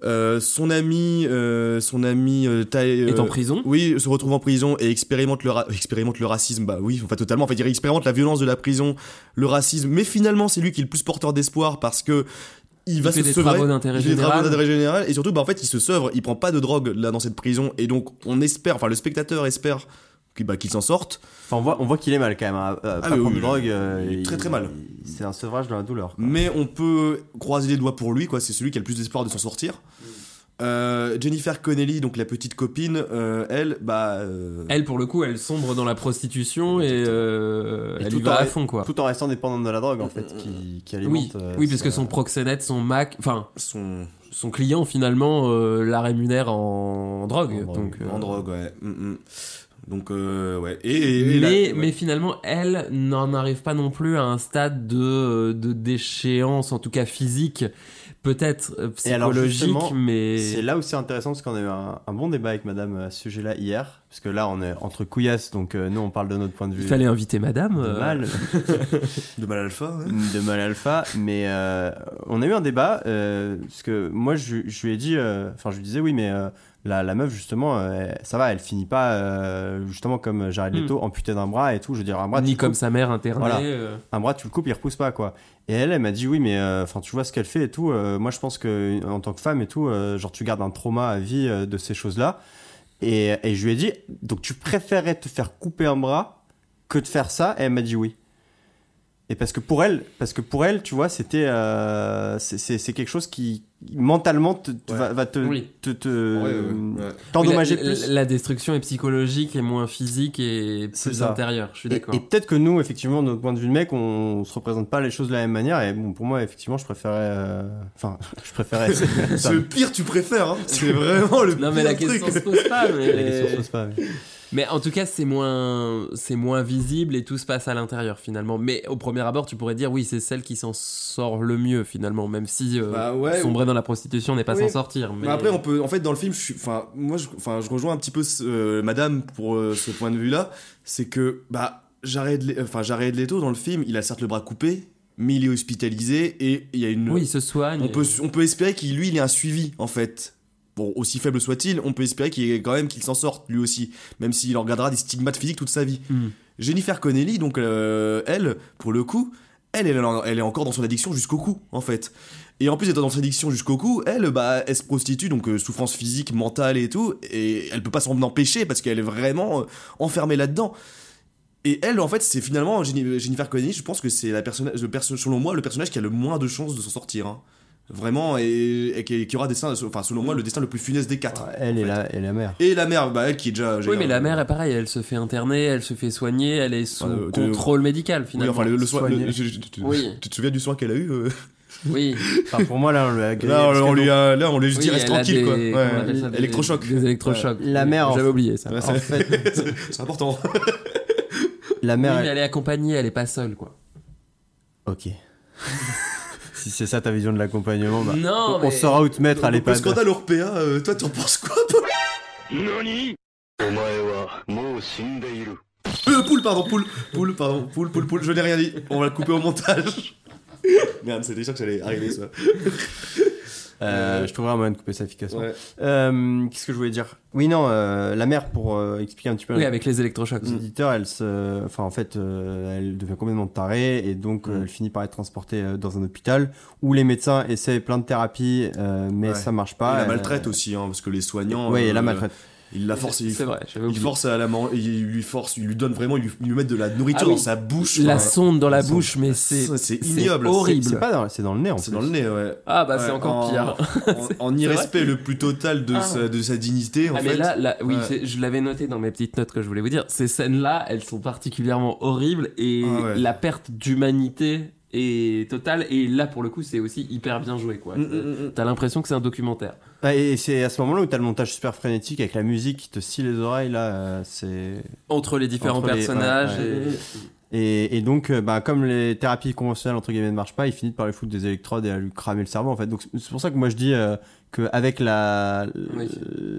Euh, son ami, euh, son ami euh, Est en prison. Oui, se retrouve en prison et expérimente le, ra- expérimente le racisme. Bah oui, enfin totalement. En fait, il expérimente la violence de la prison, le racisme. Mais finalement, c'est lui qui est le plus porteur d'espoir parce que il va fait se des sevrer. travaux d'intérêt Il fait des travaux général. d'intérêt général et surtout, bah en fait, il se sevre. Il prend pas de drogue là dans cette prison et donc on espère, enfin le spectateur espère qu'il bah, qu'il s'en sorte. Enfin, on voit, on voit qu'il est mal quand même. hein. Euh, Ah pas oui, prendre oui, de drogue. euh, il est très, très mal. il- C'est un sevrage de la douleur. quoi. Mais on peut croiser les doigts pour lui, quoi. C'est celui qui a le plus d'espoir de s'en sortir. Euh, Jennifer Connelly, donc la petite copine, euh, elle, bah. euh, Elle, pour le coup, elle sombre dans la prostitution et euh, Et elle tout y va en- à fond, quoi. Tout en restant dépendante de la drogue, en fait, qui, qui alimente. Oui, euh, oui parce que son proxénète, son Mac, enfin, son, son client finalement euh, la rémunère en drogue. En donc, drogue, euh, en drogue, ouais. Mm, mm. Donc, euh, ouais. Et, et- et mais, là- mais finalement, elle n'en arrive pas non plus à un stade de, de déchéance, en tout cas physique, peut-être euh, Et alors, psychologique, justement, mais. C'est là où c'est intéressant parce qu'on a eu un, un bon débat avec madame à ce sujet-là hier. Parce que là, on est entre couillasses, donc euh, nous, on parle de notre point de vue. Il fallait inviter madame. De euh, mal. de mal alpha, ouais. de mal alpha. Mais euh, on a eu un débat. euh, parce que moi, je, je lui ai dit. euh, Enfin, je lui disais, oui, mais euh, la, la meuf justement, euh, ça va, elle finit pas euh, justement comme Jared Mm. Leto amputé d'un bras et tout. Je veux dire, un bras Ni comme coupes- sa mère internée. Voilà. euh. Un bras, tu le coupes, il repousse pas, quoi. Et elle, elle m'a dit, oui, mais enfin, tu vois ce qu'elle fait et tout. moi, je pense que en tant que femme et tout, genre, tu gardes un trauma à vie de ces choses-là. Et, et je lui ai dit, donc tu préférerais te faire couper un bras que de faire ça? Et elle m'a dit oui. Et parce que pour elle, parce que pour elle, tu vois, c'était, euh, c'est quelque chose qui mentalement te, te- va, va te, Oui. te, te- Ouais, ouais, ouais. t'endommager Oui, la, plus. la- la destruction est psychologique et moins physique et C'est plus intérieure. Je suis d'accord. Et, peut-être que nous, effectivement, de notre point de vue de mec, on, se représente pas les choses de la même manière. Et bon, pour moi, effectivement, je préférais. euh, Enfin, je préférais. C'est le pire, tu préfères. Hein. C'est vraiment le Non pire mais la truc. question se pose pas. Mais... La question se pose pas, mais- Mais en tout cas, c'est moins, c'est moins visible et tout se passe à l'intérieur finalement. Mais au premier abord, tu pourrais dire oui, c'est celle qui s'en sort le mieux finalement, même si euh, Bah ouais, sombrer dans la prostitution n'est pas Oui. s'en sortir. Mais Mais après, on peut, en fait, dans le film, je suis, enfin, moi, je, enfin, je rejoins un petit peu ce- euh, Madame pour euh, ce point de vue-là, c'est que, bah, Jared, enfin, Jared Leto dans le film, il a certes le bras coupé, mais il est hospitalisé et il y a une. oui, il se soigne. on peut, on peut espérer qu'il, lui, il ait un suivi, en fait. Bon, aussi faible soit-il, on peut espérer qu'il quand même qu'il s'en sorte lui aussi, même s'il en regardera des stigmates physiques toute sa vie. Hmm. Jennifer Connelly, donc euh, elle, pour le coup, elle, elle, elle est encore dans son addiction jusqu'au cou, en fait. Et en plus d'être dans son addiction jusqu'au cou, elle, bah, elle se prostitue, donc euh, souffrance physique, mentale et tout, et elle peut pas s'en empêcher parce qu'elle est vraiment euh, enfermée là-dedans. Et elle, en fait, c'est finalement Jenni- Jennifer Connelly, je pense que c'est la personne, le perso- selon moi, le personnage qui a le moins de chances de s'en sortir. hein. Vraiment, et, et qui, qui aura destin, enfin, selon moi, le destin le plus funeste des quatre. Elle et la, et la mère. Et la mère, bah, elle qui est déjà. Oui, mais la mère est pareille, elle se fait interner, elle se fait soigner, elle est sous Euh, de- contrôle médical Oui, finalement. enfin, le, le soin. soigner. le- je- je- tu- Oui. Tu te souviens du soin qu'elle a eu euh? Oui. Enfin, pour moi, là, on l'a grillé Là, on lui a, là, on lui a juste dit reste a tranquille, des- quoi. des- électrochoc. Des électrochocs. La mère, en- J'avais oublié ça. Ouais, En c'est- fait, c'est important. la Oui, mère. mais elle est accompagnée, elle est pas seule quoi. Ok. si c'est ça ta vision de l'accompagnement, bah, Non, on, mais- on saura où te mettre à Donc, le scandale Orpea, euh, toi, t'en penses quoi, toi? Euh, poule, pardon, poule, poule, pardon, poule, poule, poule, je n'ai rien dit. On va le couper au montage. Merde, c'était sûr que j'allais arriver, ça. Euh, je trouverai un moyen de couper ça efficacement. Ouais. Euh, Qu'est-ce que je voulais dire? Oui, non, euh, la mère, pour euh, expliquer un petit peu Oui, avec les électrochocs. aux auditeurs, elle se, enfin en fait, euh, elle devient complètement tarée et donc euh, Mm. elle finit par être transportée euh, dans un hôpital où les médecins essaient plein de thérapies, euh, mais Ouais. ça marche Il pas. la Elle- maltraite aussi, hein, parce que les soignants. Oui, euh, la maltraite. Il la force, il, C'est vrai, il force à la man- il lui force, il lui donne vraiment, il lui, il lui met de la nourriture Ah oui. dans sa bouche. La enfin, sonde dans la bouche, mais c'est c'est c'est ignoble. horrible. C'est pas dans, c'est dans le nez en C'est dans le nez, ouais. Ah bah c'est Ouais, encore en- pire. En, en irrespect le plus total de, Ah. sa, de sa dignité, en ah fait. mais là, là oui, Ouais. c'est- je l'avais noté dans mes petites notes que je voulais vous dire. Ces scènes-là, elles sont particulièrement horribles et Ah ouais. la perte d'humanité est totale. Et là, pour le coup, c'est aussi hyper bien joué, quoi. Mm, mm, mm. T'as l'impression que c'est un documentaire. Ah, et c'est à ce moment-là où t'as le montage super frénétique avec la musique qui te scie les oreilles là. euh, c'est Entre les différents Entre les- personnages ouais, ouais. et- Et, et donc, euh, bah, comme les thérapies conventionnelles entre guillemets ne marchent pas, ils finissent par lui foutre des électrodes et à lui cramer le cerveau en fait. Donc c'est pour ça que moi je dis euh, qu'avec la, Oui.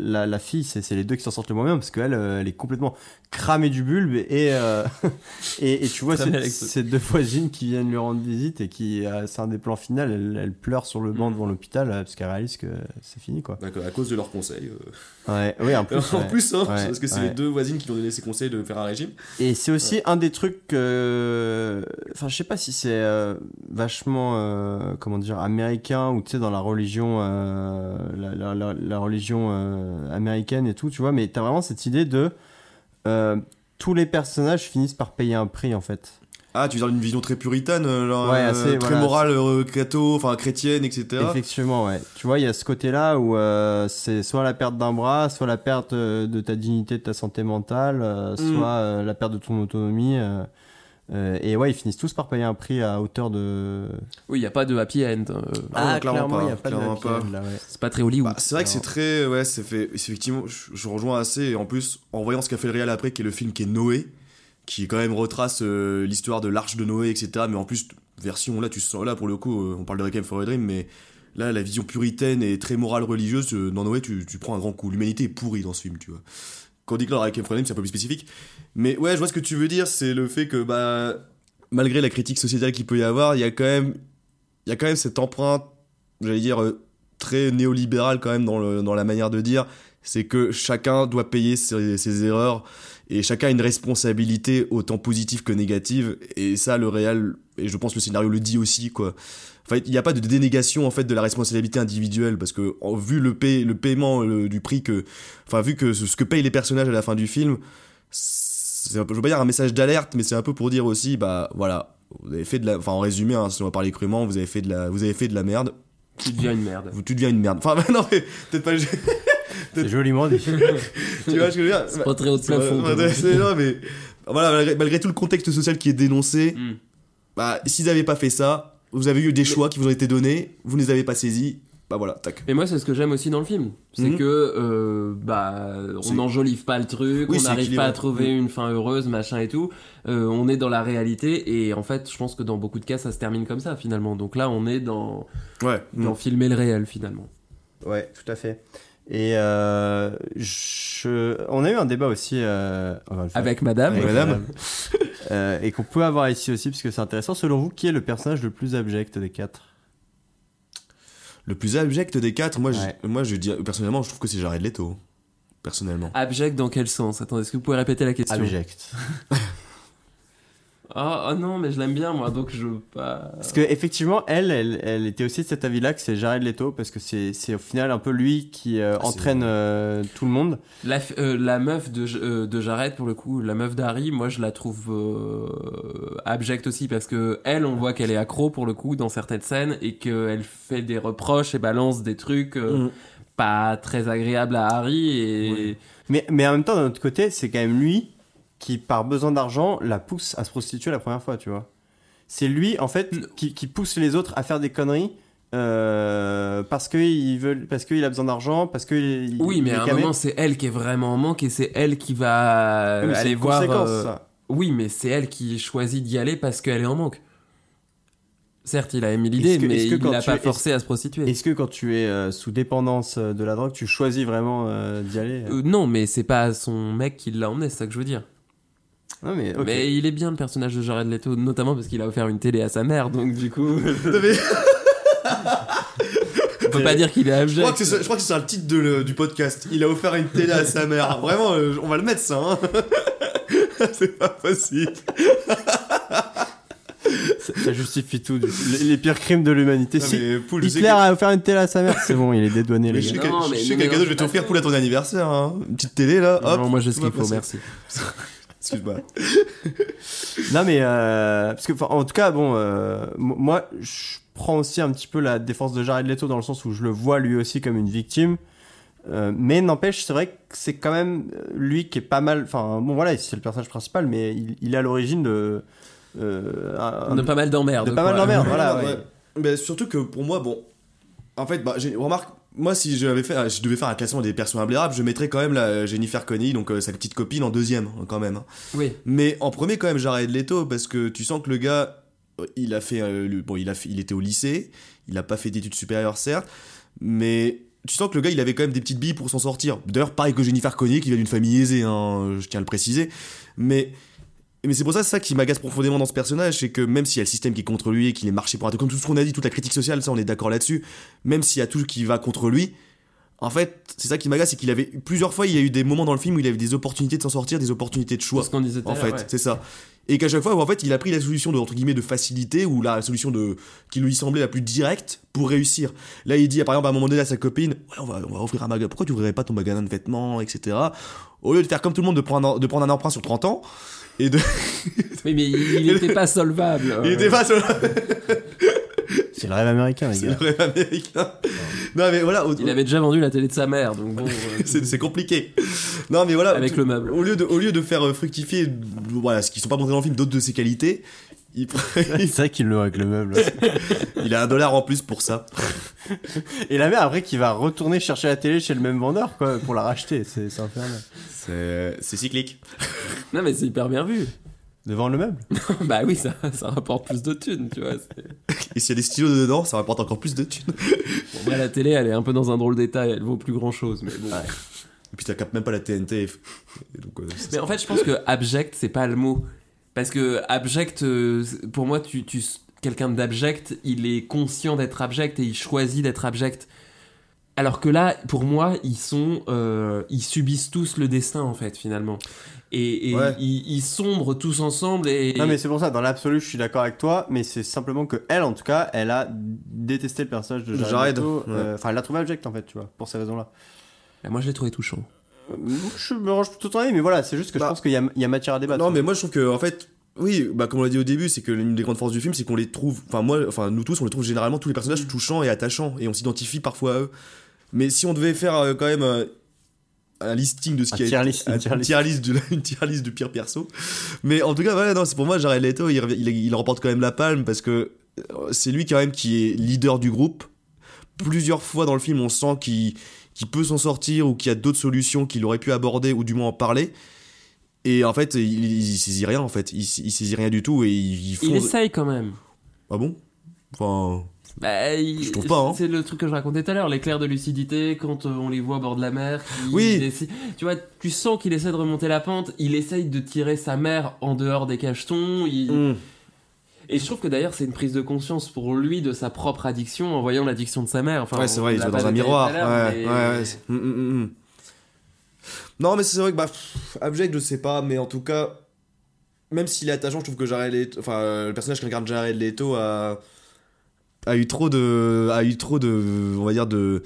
la la fille, c'est c'est les deux qui s'en sortent le moins bien parce qu'elle, euh, elle est complètement cramée du bulbe et euh, et, et tu vois ces, deux voisines qui viennent lui rendre visite et qui, euh, c'est un des plans finaux, elle, elle pleure sur le Mm. banc devant l'hôpital euh, parce qu'elle réalise que c'est fini quoi. D'accord, à cause de leurs conseils. euh. Ouais, oui en plus. en ouais. plus, hein, Ouais, parce que c'est ouais. les deux voisines qui lui ont donné ces conseils de faire un régime. Et c'est aussi un des trucs que. Enfin, je sais pas si c'est euh, vachement, euh, comment dire, américain ou tu sais, dans la religion, euh, la, la- la- la religion euh, américaine et tout, tu vois, mais t'as vraiment cette idée de. Euh, tous les personnages finissent par payer un prix en fait. Ah, tu veux dire une vision très puritaine, euh, genre, Ouais, euh, très voilà. morale, euh, enfin chrétienne, etc. Effectivement, ouais. Tu vois, il y a ce côté-là où euh, c'est soit la perte d'un bras, soit la perte de ta dignité, de ta santé mentale, Mm. soit la perte de ton autonomie. Euh, et ouais, ils finissent tous par payer un prix à hauteur de. Oui, il y a pas de happy end. euh, Ah, clairement pas, il y a pas de happy pas. end, ouais. c'est pas très Hollywood. Bah, c'est vrai que c'est très. Ouais, c'est fait. Effectivement, je, je rejoins assez. Et en plus, en voyant ce qu'a fait le réal après, qui est le film qui est Noé, qui quand même retrace euh, l'histoire de l'arche de Noé, etc. Mais en plus, version là, tu sens. Là, pour le coup, on parle de Requiem for a Dream, mais là, la vision puritaine et très morale religieuse, euh, dans Noé, tu, tu prends un grand coup. L'humanité est pourrie dans ce film, tu vois. Quand on dit que là, Requiem for a Dream, c'est un peu plus spécifique. Mais ouais, je vois ce que tu veux dire. C'est le fait que, bah, malgré la critique sociétale qu'il peut y avoir, il y a quand même. Il y a quand même cette empreinte, j'allais dire. euh, très néolibéral quand même dans, le, dans la manière de dire c'est que chacun doit payer ses, ses erreurs et chacun a une responsabilité autant positive que négative et ça le réel et je pense le scénario le dit aussi quoi. Enfin, il n'y a pas de dénégation en fait de la responsabilité individuelle parce que en- vu le, paie- le paiement le- du prix que enfin vu que ce, ce que payent les personnages à la fin du film c'est un peu, je veux pas dire un message d'alerte mais c'est un peu pour dire aussi bah voilà vous avez fait de la enfin en résumé hein, si on va parler crûment vous avez fait de la vous avez fait de la merde Tu deviens une merde. tu deviens une merde enfin non mais peut-être pas C'est joliment dit. tu vois ce que je veux dire? C'est pas très haut de plafond, c'est- non, mais voilà malgré, malgré tout le contexte social qui est dénoncé Mm. bah s'ils n'avaient pas fait ça vous avez eu des choix qui vous ont été donnés vous ne les avez pas saisis bah voilà tac Et moi, c'est ce que j'aime aussi dans le film. C'est Mhm. que, euh, bah, on n'enjolive pas le truc, Oui, on n'arrive pas à trouver Mhm. une fin heureuse, machin et tout. Euh, on est dans la réalité et en fait, je pense que dans beaucoup de cas, ça se termine comme ça finalement. Donc là, on est dans, ouais dans Mm. filmer le réel finalement. Ouais, tout à fait. Et euh, je... on a eu un débat aussi euh. Avec madame. Avec madame. Euh, et qu'on peut avoir ici aussi parce que c'est intéressant. Selon vous, qui est le personnage le plus abject des quatre? Le plus abject des quatre moi Ouais. je, moi je dis personnellement je trouve que c'est Jared Leto personnellement Abject dans quel sens? Attendez, est-ce que vous pouvez répéter la question? Abject. Ah ah non, mais je l'aime bien moi, donc je veux pas. Parce que effectivement, elle, elle, elle était aussi de cet avis-là que c'est Jared Leto parce que c'est c'est au final un peu lui qui euh, Ah, entraîne euh, tout le monde. La, f- euh, la meuf de, euh, de Jared, pour le coup, la meuf d'Harry, moi je la trouve euh, abjecte aussi parce que elle, on voit qu'elle est accro pour le coup dans certaines scènes et qu'elle fait des reproches et balance des trucs euh, Mm. pas très agréables à Harry et Mais, mais en même temps, d'un autre côté, c'est quand même lui qui, par besoin d'argent, la pousse à se prostituer la première fois, tu vois. C'est lui, en fait, qui, qui pousse les autres à faire des conneries euh, parce qu'il veut, parce qu'il a besoin d'argent, parce que il- oui, il mais à un camé. moment c'est elle qui est vraiment en manque et c'est elle qui va Oui, aller une voir. conséquence, euh, ça. Oui, mais c'est elle qui choisit d'y aller parce qu'elle est en manque. Certes, il a aimé l'idée, mais il l'a pas es- forcé à se prostituer. Est-ce que quand tu es euh, sous dépendance euh, de la drogue, tu choisis vraiment euh, d'y aller non, mais c'est pas son mec qui l'a emmené, c'est ça que je veux dire. Non, mais, il est bien le personnage de Jared Leto, notamment parce qu'il a offert une télé à sa mère, donc du coup. On peut pas dire qu'il est je abject. crois que c'est ça- je crois que c'est ça le titre de le- du podcast il a offert une télé à sa mère vraiment euh, on va le mettre ça hein. c'est pas possible ça, ça justifie tout. Les, les pires crimes de l'humanité. Non, Si Poul, je Hitler que- a offert une télé à sa mère, c'est bon, il est dédouané, Mais les je gars. je sais quel cadeau je vais t'offrir pour à ton anniversaire hein. une petite télé là hop Non, moi je tout va skip, passer. merci. Excuse-moi Non mais euh, parce que enfin, en tout cas bon euh, moi je prends aussi un petit peu la défense de Jared Leto dans le sens où je le vois lui aussi comme une victime Euh, mais n'empêche c'est vrai que c'est quand même lui qui est pas mal enfin bon voilà c'est le personnage principal mais il, il est à l'origine de euh, un- De pas mal d'emmerdes. de pas mal d'emmerdes voilà Ouais, ouais. ouais. Mais surtout que pour moi, bon, en fait, bah, j'ai- remarque, moi, si je devais faire un classement des personnes imblérables, je mettrais quand même la Jennifer Connelly, donc euh, sa petite copine, en deuxième, hein, quand même. hein. Oui. Mais en premier, quand même, Jared Leto, parce que tu sens que le gars, euh, il a fait, euh, le- bon, il a fait- il était au lycée, il a pas fait d'études supérieures, certes, mais tu sens que le gars, il avait quand même des petites billes pour s'en sortir. D'ailleurs, pareil que Jennifer Connelly, qui vient d'une famille aisée, hein, je tiens à le préciser. Mais mais c'est pour ça, c'est ça qui m'agace profondément dans ce personnage, c'est que même s'il y a le système qui est contre lui et qu'il est marché pour un truc, comme tout ce qu'on a dit, toute la critique sociale, ça on est d'accord là-dessus, même s'il y a tout qui va contre lui, en fait, c'est ça qui m'agace, c'est qu'il avait plusieurs fois, il y a eu des moments dans le film où il avait des opportunités de s'en sortir, des opportunités de choix. C'est ce qu'on disait En fait, ouais. c'est ça. Et qu'à chaque fois, en fait, il a pris la solution de entre guillemets de facilité ou la solution de qui lui semblait la plus directe pour réussir. Là, il dit par exemple à un moment donné à sa copine, ouais, on va, on va ouvrir un magasin. Pourquoi tu ouvrirais pas ton magasin de vêtements, etc. Au lieu de faire comme tout le monde de prendre de prendre un emprunt sur 30 ans et de Oui, mais il n'était pas solvable. il était pas sur c'est le rêve américain les c'est gars le rêve américain. Non mais voilà, au- Il avait déjà vendu la télé de sa mère, donc bon. euh, c'est c'est compliqué. Non mais voilà, Avec le meuble. Au lieu de au lieu de faire euh, fructifier voilà, ce qui sont pas montrés dans le film d'autres de ses qualités, il, c'est vrai qu'il le avec le meuble il a un dollar en plus pour ça. et la mère après qui va retourner chercher la télé chez le même vendeur quoi pour la racheter c'est c'est infernal C'est c'est cyclique. Non, mais c'est hyper bien vu. devant le meuble bah oui, ça, ça rapporte plus de thunes, tu vois. c'est- Et s'il y a des stylos dedans, ça rapporte encore plus de thunes. Bon, bah, la télé, elle est un peu dans un drôle d'état, elle vaut plus grand chose, mais bon. Et puis ça capte même pas la TNT. Et donc, euh, Mais en fait, je pense que abject, c'est pas le mot. Parce que abject, euh, pour moi, tu, tu, quelqu'un d'abject, il est conscient d'être abject et il choisit d'être abject. Alors que là, pour moi, ils sont, euh, ils subissent tous le destin en fait finalement, et, et Ouais. ils, ils sombrent tous ensemble et. Non mais c'est pour ça, dans l'absolu je suis d'accord avec toi, mais c'est simplement que elle en tout cas, elle a détesté le personnage de Jared, ouais. euh, Enfin elle l'a trouvé abject en fait, tu vois, pour ces raisons-là. Bah, moi je l'ai trouvé touchant. Je me range plutôt ton avis, mais voilà, c'est juste que je pense qu'il y a, il y a matière à débattre. Non, mais moi je trouve que en fait, oui, bah comme on l'a dit au début, c'est que l'une des grandes forces du film, c'est qu'on les trouve, enfin moi, enfin nous tous, on les trouve généralement tous les personnages touchants et attachants, et on s'identifie parfois à eux. Mais si on devait faire euh, quand même euh, un listing de ce Un qui a tier été- list, une un tier list. tier list de- une tier list du pire perso. Mais en tout cas, voilà, non, c'est pour moi Jared Leto, il, il, il remporte quand même la palme parce que euh, c'est lui quand même qui est leader du groupe. Plusieurs fois dans le film, on sent qu'il qu'il peut s'en sortir ou qu'il y a d'autres solutions qu'il aurait pu aborder ou du moins en parler. Et en fait, il, il saisit rien en fait, il, il saisit rien du tout et il, il fonce- Il essaye quand même. Ah bon? Enfin, Bah, Je trouve pas, hein. C'est le truc que je racontais tout à l'heure, l'éclair de lucidité quand euh, on les voit au bord de la mer. Oui. Tu vois, tu sens qu'il essaie de remonter la pente. Il essaye de tirer sa mère en dehors des cachetons. il- Mm. Et je trouve que d'ailleurs c'est une prise de conscience pour lui de sa propre addiction en voyant l'addiction de sa mère. Enfin, ouais, c'est vrai, il voit dans un miroir. Ouais, mais- ouais, ouais. c'est- Mm, mm, mm. Non, mais c'est vrai que, bah, pff, abject, je sais pas, mais en tout cas, même s'il est attachant, je trouve que Jared Leto, enfin, euh, le personnage qu'incarne Jared Leto a, a eu trop de, a eu trop de, on va dire, de,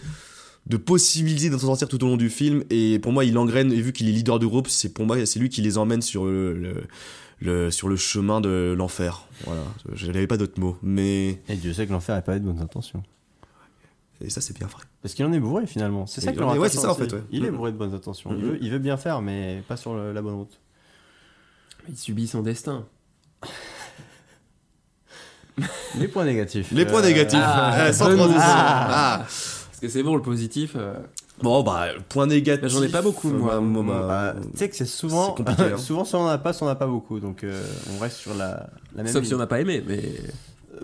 de possibilités d'en sortir tout au long du film, et pour moi, il engraine, et vu qu'il est leader du groupe, c'est pour moi, c'est lui qui les emmène sur le, le- le- sur le chemin de l'enfer. Voilà, je n'avais pas d'autres mots, mais. Et Dieu sait que l'enfer n'a pas de bonnes intentions. Et ça, c'est bien vrai. Parce qu'il en est bourré finalement. C'est ça le ouais, c'est ça, en aussi. fait, ouais. Il est Mhm. bourré de bonnes intentions. Il, Mhm. veut, il veut bien faire, mais pas sur le- la bonne route. Il subit son destin. Les points négatifs. Les points négatifs. Ah, Euh, sans transition. Ah. Ah. Parce que c'est bon le positif. euh, Bon, bah, point négatif. J'en ai pas beaucoup, moi. Bah, moi, bah, Bah, tu sais que c'est souvent, compliqué, hein. souvent si on en a pas, si on en a pas beaucoup, donc euh, on reste sur la, la même. Sauf si on n'a pas aimé, mais.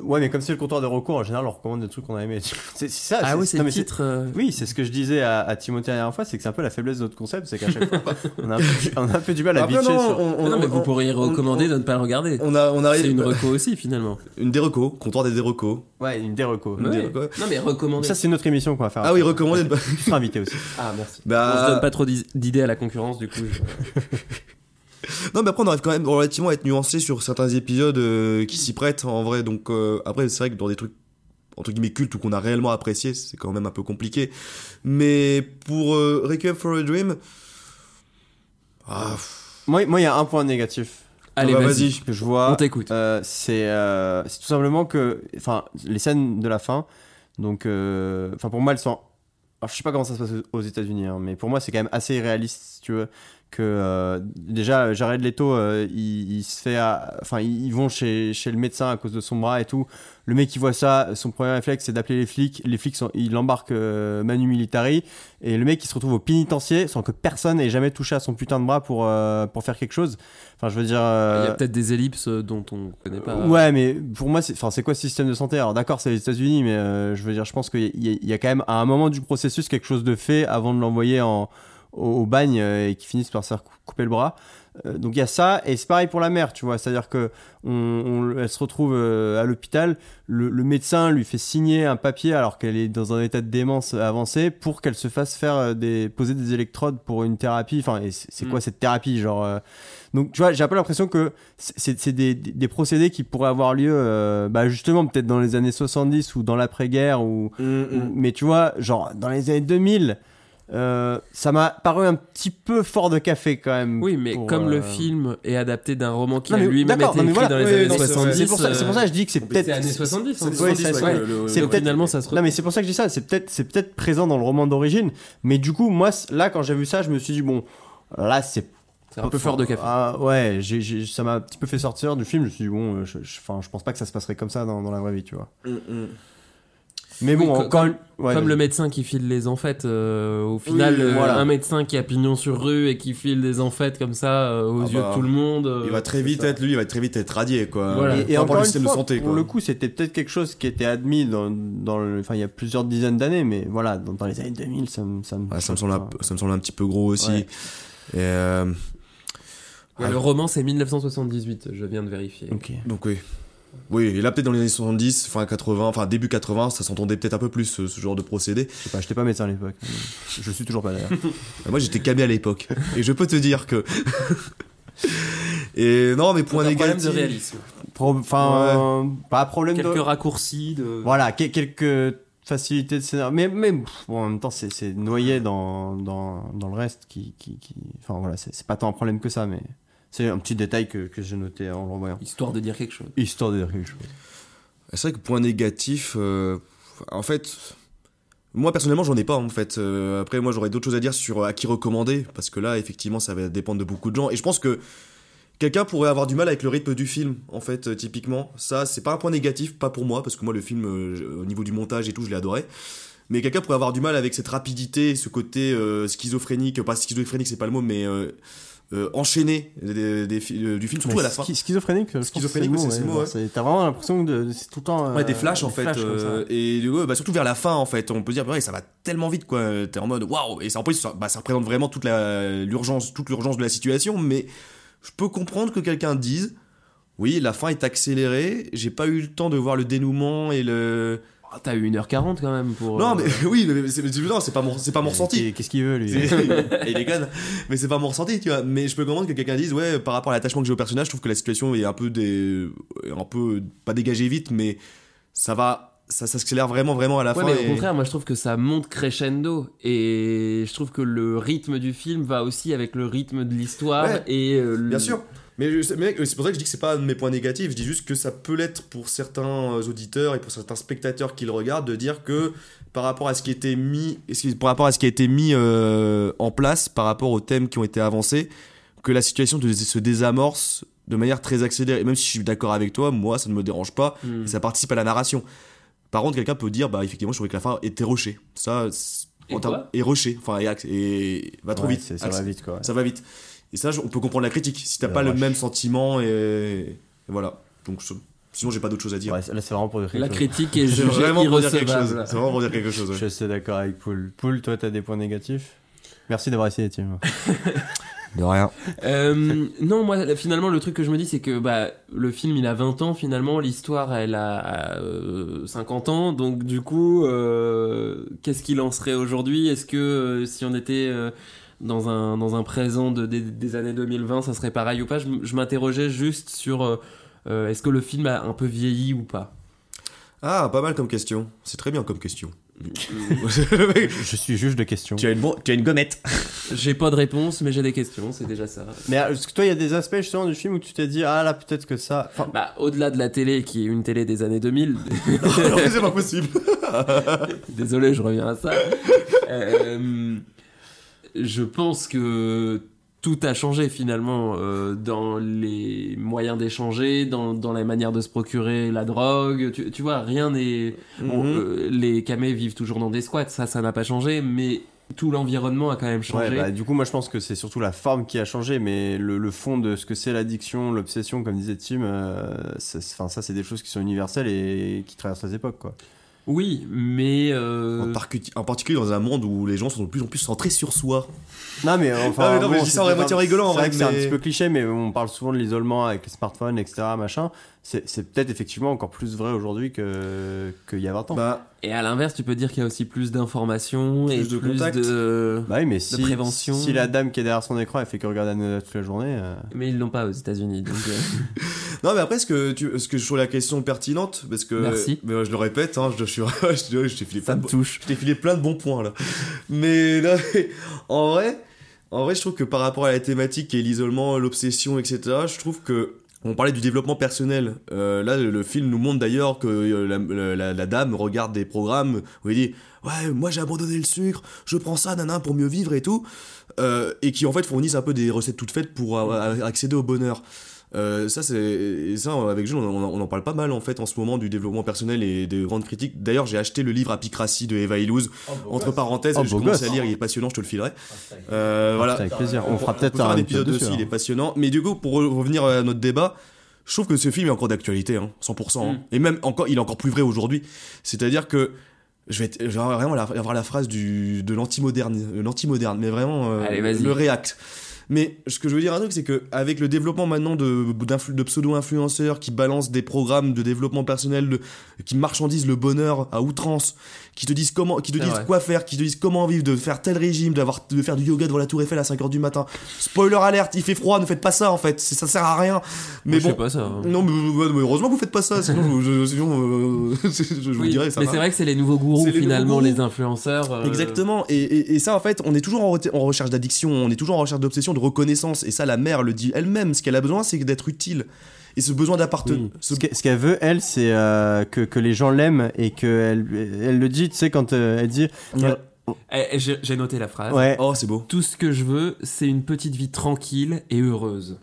Ouais, mais comme c'est le comptoir de recours, en général, on recommande des trucs qu'on a aimés. C'est ça. Ah oui, c'est le titre. euh, Oui, c'est ce que je disais à, à Timothée la dernière fois, c'est que c'est un peu la faiblesse de notre concept, c'est qu'à chaque fois, on a, un peu, on a un peu du mal à bitcher non, sur. on- on- non, mais on- vous pourriez recommander on- de ne pas le regarder. On a, on arrive. C'est une reco aussi finalement. Une déreco, comptoir des dérecos. Ouais, une Ouais. déreco. Non mais recommander. Ça, c'est une autre émission qu'on va faire. Ah oui, recommander. de- Tu seras invité aussi. Ah merci. Bah, On se donne pas trop d'idées à la concurrence du coup. Je- Non, mais après, on arrive quand même relativement à être nuancé sur certains épisodes euh, qui s'y prêtent en vrai. Donc, euh, après, c'est vrai que dans des trucs entre guillemets cultes ou qu'on a réellement apprécié, c'est quand même un peu compliqué. Mais pour euh, Requiem for a Dream. Ah, Moi, moi, il y a un point négatif. Allez, bah, vas-y. que je vois. On t'écoute. Euh, c'est euh, tout simplement que, enfin, les scènes de la fin, donc, euh, enfin, pour moi, elles sont. Alors, je sais pas comment ça se passe aux États-Unis, hein, mais pour moi, c'est quand même assez irréaliste, si tu veux. Que euh, déjà, Jared Leto, euh, il, il se fait. à- Enfin, ils ils vont chez, chez le médecin à cause de son bras et tout. Le mec, il voit ça, son premier réflexe, c'est d'appeler les flics. Les flics, sont, il embarque euh, Manu Militari. Et le mec, il se retrouve au pénitencier sans que personne n'ait jamais touché à son putain de bras pour, euh, pour faire quelque chose. Enfin, je veux dire. Il euh, y a peut-être des ellipses dont on connaît pas. Ouais, mais pour moi, c'est enfin, c'est quoi ce système de santé? Alors d'accord, c'est les États-Unis, mais euh, je veux dire, je pense qu'il y a quand même à un moment du processus quelque chose de fait avant de l'envoyer en au, au bagne euh, et qu'ils finissent par se faire cou- couper le bras. Euh, donc il y a ça et c'est pareil pour la mère, tu vois. C'est-à-dire que on, on- elle se retrouve euh, à l'hôpital, le, le médecin lui fait signer un papier alors qu'elle est dans un état de démence avancé pour qu'elle se fasse faire des poser des électrodes pour une thérapie. Enfin, c'est c'est quoi Mm. cette thérapie, genre euh, donc tu vois, j'ai un peu l'impression que c'est des, des procédés qui pourraient avoir lieu euh, bah, justement peut-être dans les années 70 ou dans l'après-guerre ou, mm, ou- mm. mais tu vois, genre dans les années 2000 euh, ça m'a paru un petit peu fort de café quand même. Oui, mais pour, comme euh, le film est adapté d'un roman qui a lui-même d'accord, été écrit voilà. dans les Oui, années non, c'est- 70. C'est pour, ça- c'est pour ça que je dis que c'est peut-être. C'est années 70. C'est hein. des Ouais, années c'est- 70, ouais. ouais, finalement ça se Non mais c'est pour ça que je dis ça, c'est peut-être c'est peut-être présent dans le roman d'origine, mais du coup moi là quand j'ai vu ça, je me suis dit bon là c'est C'est un peu fort de café. Ah, ouais, ça m'a un petit peu fait sortir du film, je me suis dit bon euh, je, je, enfin, je pense pas que ça se passerait comme ça dans, dans la vraie vie, tu vois. Mm, mm. Mais bon, Oui, co- quand comme, ouais, comme vas-y. le médecin qui file les enfêtes, euh, au final, Oui, euh, voilà. un médecin qui a pignon sur rue et qui file des enfêtes comme ça euh, aux Ah yeux bah, de tout le monde. euh, Il va très vite être lui, il va très vite être radié quoi. Voilà. Et, et encore le une système fois, de santé pour quoi. le coup, c'était peut-être quelque chose qui était admis dans, dans le, enfin, il y a plusieurs dizaines d'années, mais voilà, dans, dans les années 2000, ça me, ça me, Ouais, ça me semble un, peu- ça me semble un petit peu gros aussi. Ouais. Et euh, Ouais, Le roman c'est 1978, je viens de vérifier. Ok. donc oui. Oui, et là peut-être dans les années 70, fin 80, enfin début 80, ça s'entendait peut-être un peu plus ce, ce genre de procédé. Je sais pas, j'étais pas médecin à l'époque. Je suis toujours pas d'ailleurs. Moi j'étais camé à l'époque. Et je peux te dire que. et non, mais point un problème négatif. de réalisme. Pro- Enfin, euh, pas problème Quelques de. raccourcis de. Voilà, que- quelques facilités de scénario. Mais, mais pff, bon, en même temps, c'est noyé dans, dans, dans le reste qui. qui, qui... Enfin voilà, c'est c'est pas tant un problème que ça, mais c'est un petit détail que, que j'ai noté en le revoyant. Histoire de dire quelque chose. Histoire de dire quelque chose. C'est vrai que point négatif, euh, en fait, moi personnellement j'en ai pas en fait. Euh, après moi j'aurais d'autres choses à dire sur à qui recommander parce que là effectivement ça va dépendre de beaucoup de gens et je pense que quelqu'un pourrait avoir du mal avec le rythme du film en fait euh, typiquement. Ça c'est pas un point négatif, pas pour moi parce que moi le film euh, au niveau du montage et tout je l'ai adoré. Mais quelqu'un pourrait avoir du mal avec cette rapidité, ce côté euh, schizophrénique, pas schizophrénique c'est pas le mot mais euh, enchaîné des, des fi- du film surtout à la fin. schi- Schizophrénique, je Schizophrénique, c'est ouais, mot, ouais. c'est- T'as vraiment l'impression que c'est tout le temps. Ouais, des euh, flashs en fait. flashs euh, et bah, surtout vers la fin en fait, on peut dire ouais, ça va tellement vite quoi. T'es en mode waouh. Et ça, en plus, ça, bah, ça représente vraiment toute l'urgence, toute l'urgence de la situation. Mais je peux comprendre que quelqu'un dise oui, la fin est accélérée. J'ai pas eu le temps de voir le dénouement et le. Ah, T'as eu 1h40 quand même pour. Non euh, mais oui, mais c'est mais non, c'est pas mon c'est pas mon ressenti. Qu'est-ce qu'il veut lui C'est- il est conne. Mais c'est pas mon ressenti, tu vois. Mais je peux comprendre que quelqu'un dise, ouais, par rapport à l'attachement que j'ai au personnage, je trouve que la situation est un peu des, un peu pas dégagée vite, mais ça va, ça s'accélère vraiment, vraiment à la Ouais, fin. mais et- au contraire, moi je trouve que ça monte crescendo et je trouve que le rythme du film va aussi avec le rythme de l'histoire Ouais, et euh, le- Bien sûr. Mais c'est pour ça que je dis que c'est pas un de mes points négatifs. Je dis juste que ça peut l'être pour certains euh, auditeurs et pour certains spectateurs qui le regardent de dire que par rapport à ce qui était mis, est-ce que- par rapport à ce qui a été mis euh, en place, par rapport aux thèmes qui ont été avancés, que la situation se désamorce de manière très accélérée. Et même si je suis d'accord avec toi, moi ça ne me dérange pas. Mm. et ça participe à la narration. Par contre, quelqu'un peut dire, bah effectivement, je trouvais que la fin était rushée. Ça, Et en et rushée. Enfin, et, va trop Ouais, vite. ça va vite, quoi, ouais. Ça va vite. Et ça, on peut comprendre la critique. Si t'as pas le même sentiment et, et voilà. Donc, je- sinon, j'ai pas d'autre chose à dire. Ouais, là, c'est vraiment pour dire quelque La chose. critique est C'est jugée vraiment pour dire quelque chose. C'est vraiment pour dire quelque chose. ouais. Je suis assez d'accord avec Poul. Poul, toi, t'as des points négatifs? Merci d'avoir essayé, Tim. De rien. Euh, non, moi, finalement, le truc que je me dis, c'est que bah, le film, il a 20 ans, finalement, l'histoire, elle a euh, 50 ans, donc du coup, euh, qu'est-ce qu'il en serait aujourd'hui? Est-ce que euh, si on était euh, dans, un, dans un présent de, des, des années 2020, ça serait pareil ou pas? Je, m'interrogeais juste sur euh, euh, est-ce que le film a un peu vieilli ou pas? Ah, pas mal comme question. C'est très bien comme question. Je suis juge de questions. Tu as une, bon- tu as une gommette. J'ai pas de réponse, mais j'ai des questions, c'est déjà ça. Mais euh, est-ce que toi, il y a des aspects justement du film où tu t'es dit, ah là, peut-être que ça. Enfin, Bah, au-delà de la télé, qui est une télé des années 2000. Non, mais c'est pas possible. Désolé, je reviens à ça. Euh, je pense que tout a changé finalement euh, dans les moyens d'échanger, dans, dans la manière de se procurer la drogue. Tu, tu vois, rien n'est. bon, Mhm. euh, les camés vivent toujours dans des squats, ça, ça n'a pas changé, mais tout l'environnement a quand même changé. Ouais, bah, du coup, moi, je pense que c'est surtout la forme qui a changé, mais le, le fond de ce que c'est l'addiction, l'obsession, comme disait Tim, euh, c'est- enfin, ça, c'est des choses qui sont universelles et qui traversent les époques, quoi. Oui, mais. euh, En, particulier dans un monde où les gens sont de plus en plus centrés sur soi. Non, mais enfin. Ah, mais non, mais bon, je dis ça en c'est- moitié rigolant, en C'est vrai que c'est un petit peu cliché, mais on parle souvent de l'isolement avec les smartphones, etc., machin. C'est c'est peut-être effectivement encore plus vrai aujourd'hui que- qu'il y a 20 ans. Bah, Et à l'inverse, tu peux dire qu'il y a aussi plus d'informations et Plus de plus contacts. de. Bah oui, mais de si, prévention. si la dame qui est derrière son écran, elle fait que regarder Hanouna toute la journée. euh, Mais ils l'ont pas aux États-Unis. Donc, euh, Non, mais après, ce que, tu, ce que je trouve la question pertinente, parce que. Merci. Mais, je le répète, hein, je, suis, je, je t'ai filé ça plein me de, touche. je t'ai filé plein de bons points, là. Mais là, en vrai, en vrai, je trouve que par rapport à la thématique et l'isolement, l'obsession, etc., je trouve que. On parlait du développement personnel. Euh, là, le, film nous montre d'ailleurs que euh, la, dame regarde des programmes où il dit Ouais, moi j'ai abandonné le sucre, je prends ça, nana, pour mieux vivre et tout. Euh, et qui en fait fournissent un peu des recettes toutes faites pour accéder au bonheur. Euh, ça, c'est ça avec Jules, on, en- on en parle pas mal en fait en ce moment du développement personnel et des grandes critiques. D'ailleurs, j'ai acheté le livre Apicratie de Eva Illouz. Entre parenthèses, Oh, je commence gosse. à lire, il est passionnant, je te le filerai. Euh, voilà. Avec plaisir. On fera peut-être peut un un épisode dessus, dessus, il est hein. passionnant. Mais du coup, pour re- revenir à notre débat, je trouve que ce film est encore d'actualité, hein, 100%. hein. Mm. Et même encore, il est encore plus vrai aujourd'hui. C'est-à-dire que je vais, être- je vais vraiment la- avoir la phrase du, de l'anti-moderne, l'anti-moderne, mais vraiment euh, Allez, vas-y. le réact. Mais ce que je veux dire un truc, c'est que avec le développement maintenant de, pseudo-influenceurs qui balancent des programmes de développement personnel, qui marchandisent le bonheur à outrance, qui te disent comment, qui te disent vrai. quoi faire, qui te disent comment vivre, de faire tel régime, d'avoir, de faire du yoga devant la Tour Eiffel à 5h du matin. Spoiler alerte, il fait froid, ne faites pas ça en fait, ça sert à rien. Mais Moi, je bon, fais pas ça, hein. Non, mais, heureusement que vous faites pas ça, sinon, je, sinon, euh, je, vous Oui, dirais ça. mais c'est vrai que c'est les nouveaux gourous nouveaux finalement, gourous. les influenceurs. euh, Exactement. Et, et- et ça, en fait, on est toujours en, re- en recherche d'addiction, on est toujours en recherche d'obsession, de reconnaissance. Et ça, la mère le dit elle-même. Ce qu'elle a besoin, c'est d'être utile. Et ce besoin d'appartenance. Oui. Ce qu'e- ce qu'elle veut, elle, c'est euh, que, que les gens l'aiment et qu'elle elle le dit, tu sais, quand euh, elle dit. J'ai noté la phrase. Ouais. Oh, c'est beau. Tout ce que je veux, c'est une petite vie tranquille et heureuse.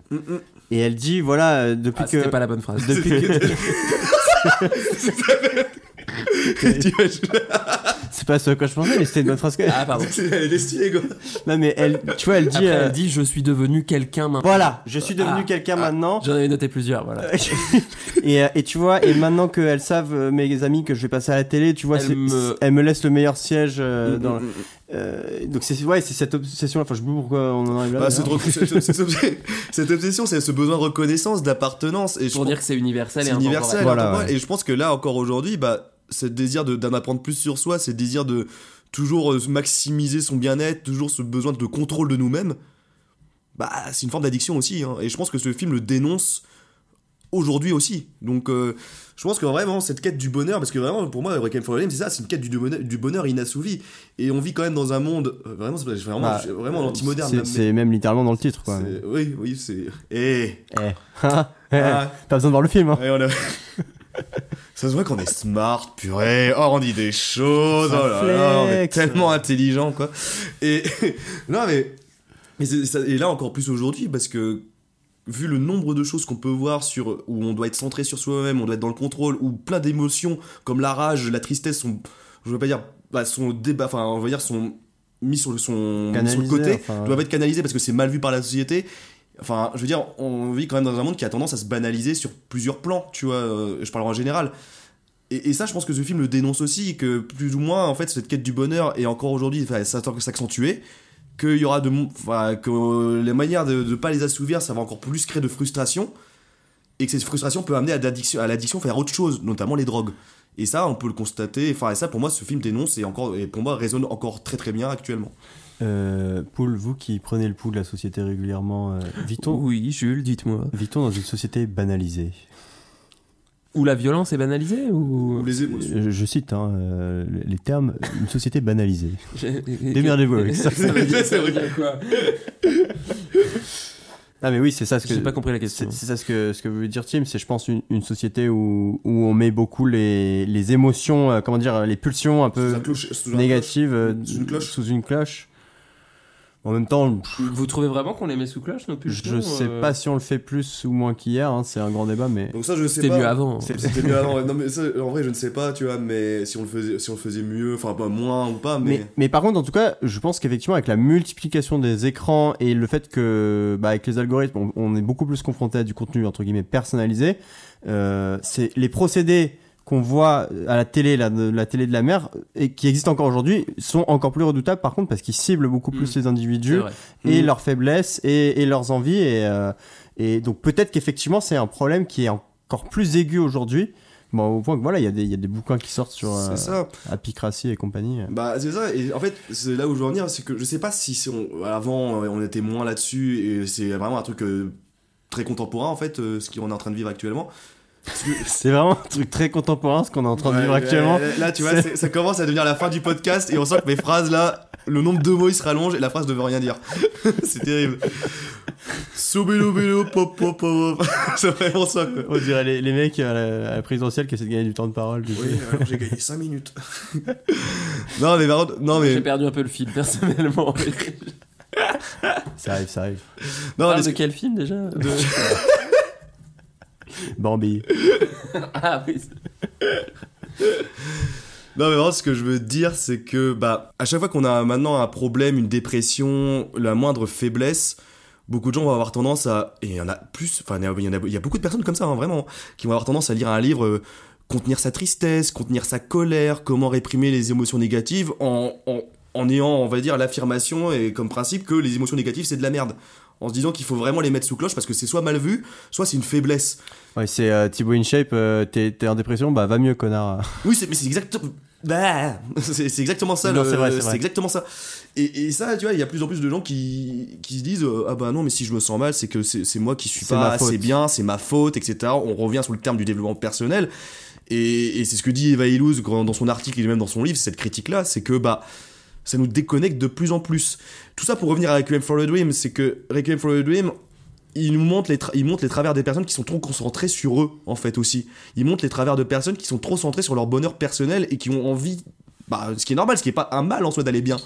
Et elle dit, voilà, euh, depuis Ah, que. c'était pas la bonne phrase. Depuis que. c'est pas ce à quoi je pensais, mais c'était une bonne phrase. que- Ah, pardon. Elle est destinée, quoi. Non, mais elle, tu vois, elle dit. Après, euh, elle dit Je suis devenu quelqu'un maintenant. Voilà, je suis devenu Ah, quelqu'un ah, maintenant. J'en avais noté plusieurs, voilà. et, euh, et tu vois, et maintenant qu'elles savent, euh, mes amis, que je vais passer à la télé, tu vois, Elle c'est- me- elle me laisse le meilleur siège. euh, Mm, dans, mm, mm. euh, donc c'est ouais, c'est cette obsession. Enfin, je sais pourquoi on en arrive là. Bah, cette, obsession, c'est ce besoin de reconnaissance, d'appartenance. Et je Pour pense- dire que c'est universel et c'est universel. Voilà, ouais. Et je pense que là, encore aujourd'hui, bah, ce désir de- d'en apprendre plus sur soi, ce désir de toujours euh, maximiser son bien-être, toujours ce besoin de contrôle de nous-mêmes, bah, c'est une forme d'addiction aussi. hein. Et je pense que ce film le dénonce aujourd'hui aussi. Donc, euh, je pense que vraiment, cette quête du bonheur, parce que vraiment, pour moi, Requiem for a Dream, c'est ça, c'est une quête du bonheur, du bonheur inassouvi. Et on vit quand même dans un monde, euh, vraiment, vraiment, Bah, vraiment l'anti-moderne. c'est- même littéralement dans le titre, quoi. Oui, oui, c'est. Eh Eh. Ah. Ah. Pas besoin de voir le film. Hein. Ouais, on a- Ça se voit qu'on est smart, purée. Oh, on dit des choses. Oh là là, on est tellement intelligent, quoi. Et non, mais, mais ça- et là encore plus aujourd'hui parce que vu le nombre de choses qu'on peut voir sur où on doit être centré sur soi-même, on doit être dans le contrôle, où plein d'émotions comme la rage, la tristesse sont, je veux pas dire, bah, sont débat, enfin, on va dire sont mis sur le, sur Canalisés, côté, enfin, ouais. doivent être canalisés parce que c'est mal vu par la société. Enfin, je veux dire, on vit quand même dans un monde qui a tendance à se banaliser sur plusieurs plans, tu vois, euh, je parle en général. Et, ça, je pense que ce film le dénonce aussi, que plus ou moins, en fait, cette quête du bonheur est encore aujourd'hui, ça à s'accentuer, qu'il y aura de, que les manières de ne pas les assouvir, ça va encore plus créer de frustration, et que cette frustration peut amener à l'addiction, à l'addiction faire autre chose, notamment les drogues. Et ça, on peut le constater, enfin, et ça, pour moi, ce film dénonce et encore, et pour moi, résonne encore très très bien actuellement. Euh, Poul, vous qui prenez le pouls de la société régulièrement, euh, vit-on Oui, Jules, dites-moi. vit-on dans une société banalisée Où la violence est banalisée ou... les émotions. je, je cite hein, euh, les termes une société banalisée. Démerdez-vous avec ça. Ça veut dire- ça veut dire quoi Ah mais oui, c'est ça ce que J'ai pas compris la question. C'est ça ce que ce que veut dire Tim, c'est je pense une, une société où, où on met beaucoup les, les émotions, euh, comment dire, les pulsions un peu Sous un cloche- sous un négatives euh, Sous une cloche. sous une cloche. En même temps, pff, Vous trouvez vraiment qu'on les met sous cloche, nos pulsions je sais euh, pas si on le fait plus ou moins qu'hier, hein, c'est un grand débat, mais Donc ça, je sais C'était mieux avant. C'était mieux avant. ouais. Non mais ça, en vrai, je ne sais pas, tu vois, mais si on le faisait, si on le faisait mieux, enfin pas moins ou pas, mais. Mais, mais par contre, en tout cas, je pense qu'effectivement, avec la multiplication des écrans et le fait que, bah, avec les algorithmes, on, on est beaucoup plus confronté à du contenu entre guillemets personnalisé. Euh, c'est les procédés qu'on voit à la télé, la, de- la télé de la mer, et qui existent encore aujourd'hui, sont encore plus redoutables par contre parce qu'ils ciblent beaucoup plus Mm. les individus et Mm. leurs faiblesses et, et leurs envies. Et, euh, et donc peut-être qu'effectivement, c'est un problème qui est encore plus aigu aujourd'hui. Bon, au point que voilà, il y, a des- il y a des bouquins qui sortent sur euh, ça. Apicratie et compagnie. Bah c'est ça. Et en fait, c'est là où je veux en venir, c'est que je sais pas si c'est- on- avant euh, on était moins là-dessus et c'est vraiment un truc euh, très contemporain en fait, euh, ce qu'on est en train de vivre actuellement. C'est vraiment un truc très contemporain ce qu'on est en train de vivre ouais, actuellement. Là, là, tu vois, ça commence à devenir la fin du podcast et on sent que mes phrases là, le nombre de mots il se rallonge et la phrase ne veut rien dire. c'est terrible. Pop, pop, pop. c'est vraiment ça quoi. On dirait les, les mecs à la, à la présidentielle qui essaient de gagner du temps de parole. Oui, j'ai gagné 5 minutes. non, mais par contre, non, mais. J'ai perdu un peu le fil, personnellement. Ça arrive, ça arrive. Non, mais de quel film déjà? Bambi. Ah oui. Non, mais vraiment, ce que je veux dire, c'est que, bah, à chaque fois qu'on a maintenant un problème, une dépression, la moindre faiblesse, beaucoup de gens vont avoir tendance à. Et il y en a plus, enfin, il y, en a- il y a beaucoup de personnes comme ça, hein, vraiment, qui vont avoir tendance à lire un livre. euh, contenir sa tristesse, contenir sa colère, comment réprimer les émotions négatives en, en, en ayant, on va dire, l'affirmation et comme principe que les émotions négatives c'est de la merde. En se disant qu'il faut vraiment les mettre sous cloche parce que c'est soit mal vu, soit c'est une faiblesse. Ouais, c'est euh, Thibaut InShape, euh, t'es t'es en dépression, bah va mieux, connard. Oui, c'est, mais c'est exactement. Bah, c'est, c'est exactement ça. Non, le- c'est vrai, c'est vrai. exactement ça. Et, et ça, tu vois, il y a plus en plus de gens qui, qui se disent euh, Ah bah non, mais si je me sens mal, c'est que c'est, c'est moi qui suis C'est pas assez bien, c'est ma faute, etc. On revient sur le terme du développement personnel. Et, et c'est ce que dit Eva Illouz dans son article et même dans son livre, cette critique-là, c'est que bah ça nous déconnecte de plus en plus. Tout ça pour revenir à Requiem for a Dream, c'est que Requiem for a Dream, il nous montre les, il montre les travers des personnes qui sont trop concentrées sur eux, en fait, aussi. Il montre les travers de personnes qui sont trop centrées sur leur bonheur personnel et qui ont envie, bah, ce qui est normal, ce qui est pas un mal en soi d'aller bien,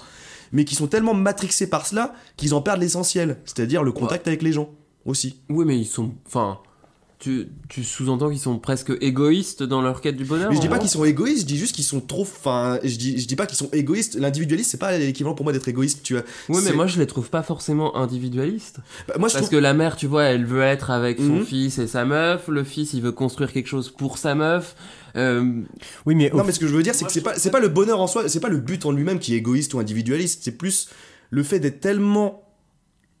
mais qui sont tellement matrixés par cela qu'ils en perdent l'essentiel, c'est-à-dire le contact avec les gens, aussi. Oui, mais ils sont. Enfin. Tu, tu sous-entends qu'ils sont presque égoïstes dans leur quête du bonheur Mais je dis pas qu'ils sont égoïstes, je dis juste qu'ils sont trop. Enfin, je dis, je dis pas qu'ils sont égoïstes. L'individualisme, c'est pas l'équivalent pour moi d'être égoïste, tu vois. Oui, mais moi je les trouve pas forcément individualistes. Bah, moi, je Parce trouve- que la mère, tu vois, elle veut être avec son Mhm. fils et sa meuf. Le fils, il veut construire quelque chose pour sa meuf. Euh, Oui, mais. Non, mais ce que je veux dire, c'est que c'est pas, c'est pas le bonheur en soi, c'est pas le but en lui-même qui est égoïste ou individualiste, c'est plus le fait d'être tellement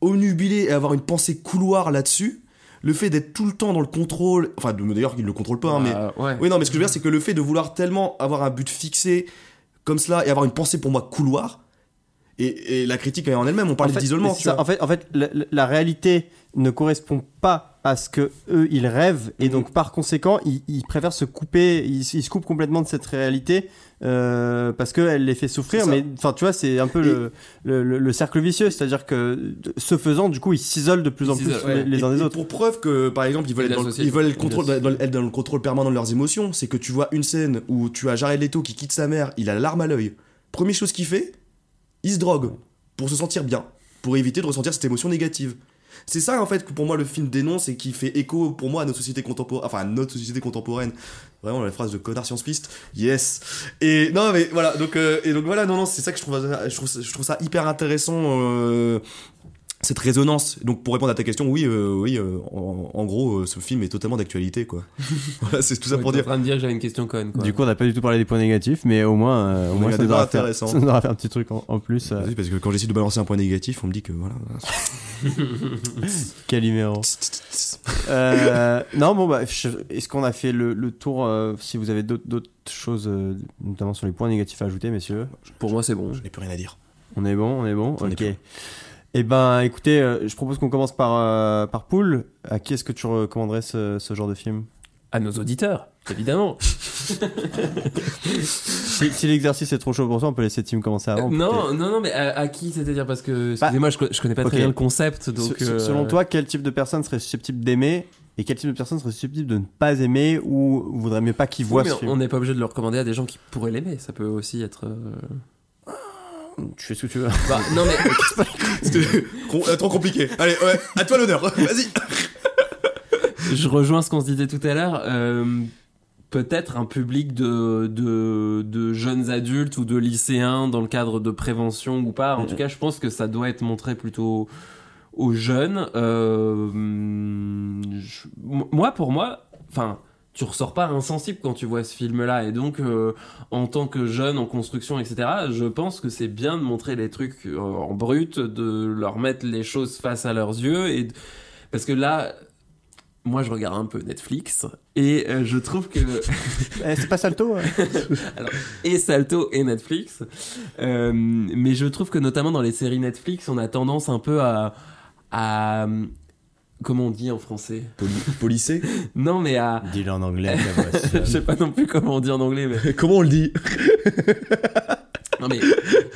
onubilé et avoir une pensée couloir là-dessus, le fait d'être tout le temps dans le contrôle, enfin d'ailleurs il le contrôle pas, hein, mais Bah, ouais. oui non, mais ce que je veux dire, c'est que le fait de vouloir tellement avoir un but fixé comme cela et avoir une pensée pour moi couloir. Et, et la critique en elle-même, on parle d'isolement. En fait, en fait la réalité ne correspond pas à ce que eux ils rêvent et Mhm. donc par conséquent ils, ils préfèrent se couper, ils, ils se coupent complètement de cette réalité euh, parce qu'elle les fait souffrir. Mais enfin, tu vois, c'est un peu le, le, le- le cercle vicieux, c'est-à-dire que ce faisant, du coup, ils s'isolent de plus en plus ouais. les, les uns des autres. Pour preuve que, par exemple, ils veulent, être dans, le- ils veulent être, contrôle, dans, le- être dans le contrôle permanent de leurs émotions. C'est que tu vois une scène où tu as Jared Leto qui quitte sa mère, il a la larme à l'œil. Première chose qu'il fait, il se drogue pour se sentir bien, pour éviter de ressentir cette émotion négative. C'est ça en fait que pour moi le film dénonce et qui fait écho pour moi à notre société contemporaine, enfin à notre société contemporaine. Vraiment la phrase de connard science piste. Yes. Et non mais voilà donc euh, et donc voilà non non c'est ça que je trouve je trouve ça- hyper intéressant euh, cette résonance. Donc pour répondre à ta question, oui, euh, oui, euh, en, en gros, euh, ce film est totalement d'actualité, quoi. voilà, c'est tout ça ouais, pour dire. en train de dire que j'avais une question conne. Quoi. Du coup, on n'a pas du tout parlé des points négatifs, mais au moins, euh, au On moins ça, nous aura fait, ça nous aura fait un petit truc en, en plus. euh, Oui, parce que quand j'essaie de balancer un point négatif, on me dit que voilà. Calimero. Non, bon, bah, est-ce qu'on a fait le, le tour Si vous avez d'autres choses, notamment sur les points négatifs à ajouter, messieurs? Pour moi, c'est bon. Je n'ai plus rien à dire. On est bon, on est bon On Ok. Eh ben, écoutez, euh, je propose qu'on commence par, euh, par Poul. À qui est-ce que tu recommanderais ce, ce genre de film? À nos auditeurs, évidemment. Si, si l'exercice est trop chaud pour toi, on peut laisser Tim commencer avant. Euh, non, non, non, mais à, à qui c'est-à-dire? Parce que, Bah, excusez-moi, je, je connais pas très bien le concept. Donc, Se- se- euh, Selon toi, quel type de personne serait susceptible d'aimer et quel type de personne serait susceptible de ne pas aimer ou voudrait mieux pas qu'il oui, voit mais ce film? on n'est pas obligé de le recommander à des gens qui pourraient l'aimer. Ça peut aussi être. euh, Tu fais ce que tu veux. Bah, non, mais. C'était euh, trop compliqué. Allez, ouais, à toi l'honneur. Vas-y. je rejoins ce qu'on se disait tout à l'heure. euh, Peut-être un public de, de, de jeunes adultes ou de lycéens dans le cadre de prévention ou pas. En tout cas, je pense que ça doit être montré plutôt aux jeunes. Euh, je- moi, pour moi, enfin, tu ressors pas insensible quand tu vois ce film-là. Et donc, euh, en tant que jeune en construction, etc., je pense que c'est bien de montrer les trucs euh, en brut, de leur mettre les choses face à leurs yeux. Et Parce que là, moi, je regarde un peu Netflix et euh, je trouve que. Eh, c'est pas Salto. Alors, et Salto et Netflix. Euh, mais je trouve que notamment dans les séries Netflix, on a tendance un peu à. à comment on dit en français Policé Non, mais à. Dis-le en anglais. je sais pas non plus comment on dit en anglais, mais. Comment on le dit Non, mais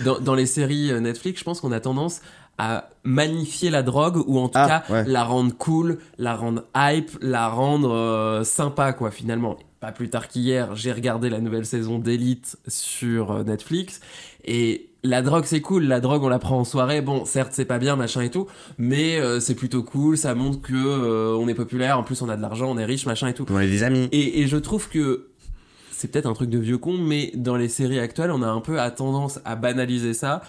dans, dans les séries euh, Netflix, je pense qu'on a tendance à magnifier la drogue ou en tout Ah, cas ouais. la rendre cool, la rendre hype, la rendre euh, sympa, quoi, finalement. Pas plus tard qu'hier, j'ai regardé la nouvelle saison d'Elite sur euh, Netflix et la drogue c'est cool, la drogue on la prend en soirée, bon certes c'est pas bien machin et tout, mais euh, c'est plutôt cool, ça montre que euh, on est populaire, en plus on a de l'argent, on est riche machin et tout. On est des amis. Et, et je trouve que c'est peut-être un truc de vieux con, mais dans les séries actuelles, on a un peu à tendance à banaliser ça.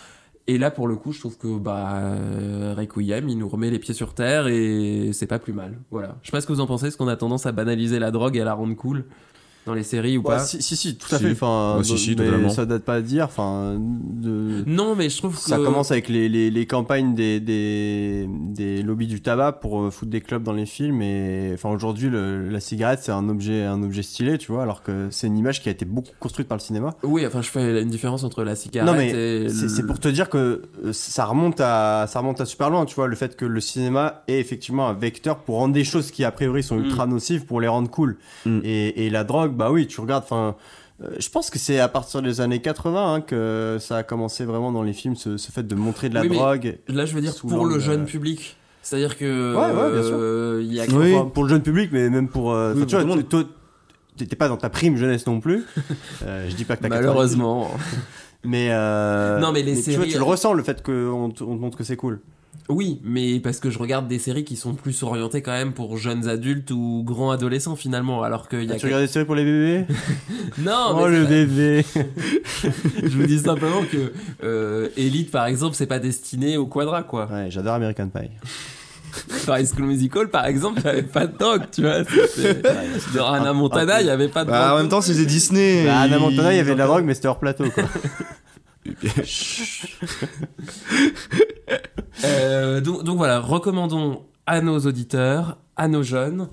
Et là, pour le coup, je trouve que bah, euh, Requiem, il nous remet les pieds sur terre et c'est pas plus mal. Voilà. Je sais pas ce que vous en pensez, est-ce qu'on a tendance à banaliser la drogue et à la rendre cool dans les séries ou Ouais, pas si, si, si, tout à fait. Enfin, Ouais, si, si, mais ça date pas à dire. Enfin, de... Non, mais je trouve que ça commence avec les, les, les campagnes des, des, des lobbies du tabac pour euh, foutre des clubs dans les films. Et enfin, aujourd'hui, la cigarette, c'est un objet, un objet stylé, tu vois, alors que c'est une image qui a été beaucoup construite par le cinéma. Oui, enfin, je fais une différence entre la cigarette Non mais et c'est le- pour te dire que euh, ça remonte à ça remonte à super loin, tu vois, le fait que le cinéma est effectivement un vecteur pour rendre des choses qui a priori sont Mm. ultra nocives pour les rendre cool. Et, et la drogue, bah oui, tu regardes, enfin. euh, Je pense que c'est à partir des années 80 hein, que ça a commencé vraiment dans les films, ce, ce fait de montrer de la Oui, mais drogue. Là, je veux dire pour le jeune euh, public. C'est-à-dire que. Ouais, ouais, bien sûr. euh, Il y a Enfin, pour le jeune public, mais même pour. euh, Oui, tu vois, tout le toi, t'étais pas dans ta prime jeunesse non plus. Euh, je dis pas que t'as 90. Malheureusement. Mais, euh, Non, mais les tu vois, tu le ressens le fait qu'on te, on te montre que c'est cool. Oui, mais parce que je regarde des séries qui sont plus orientées quand même pour jeunes adultes ou grands adolescents finalement, alors qu'il y a. Ah, tu regardes des séries pour les bébés? Non, Oh mais le bébé je vous dis simplement que euh, Elite par exemple, c'est pas destiné au quadra quoi. Ouais, j'adore American Pie. Par High School Musical par exemple, il y avait pas de drogue, tu vois. De Hannah Montana, il y avait pas de Bah, en même temps, c'était Disney. Bah, Anna Montana, il y avait de la drogue, mais c'était hors plateau, quoi. Euh, donc, donc voilà, recommandons à nos auditeurs, à nos jeunes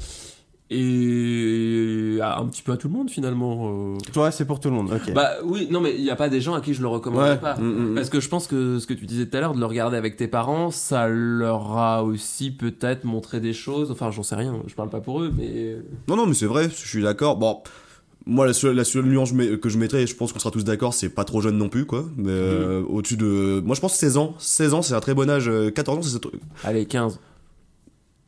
et à un petit peu à tout le monde finalement. euh. Toi, c'est pour tout le monde. Bah oui, non mais il n'y a pas des gens à qui je le recommanderais Ouais. pas. Mm, mm, Parce que je pense que ce que tu disais tout à l'heure, de le regarder avec tes parents, ça leur a aussi peut-être montré des choses. Enfin, j'en sais rien, je parle pas pour eux, mais. Non, non, mais c'est vrai, je suis d'accord. Bon, moi, la seule, la seule nuance que je mettrais, et je pense qu'on sera tous d'accord, c'est pas trop jeune non plus, quoi. Mais euh, au-dessus de. Moi, je pense 16 ans. 16 ans, c'est un très bon âge. Euh, 14 ans, c'est. Allez, 15.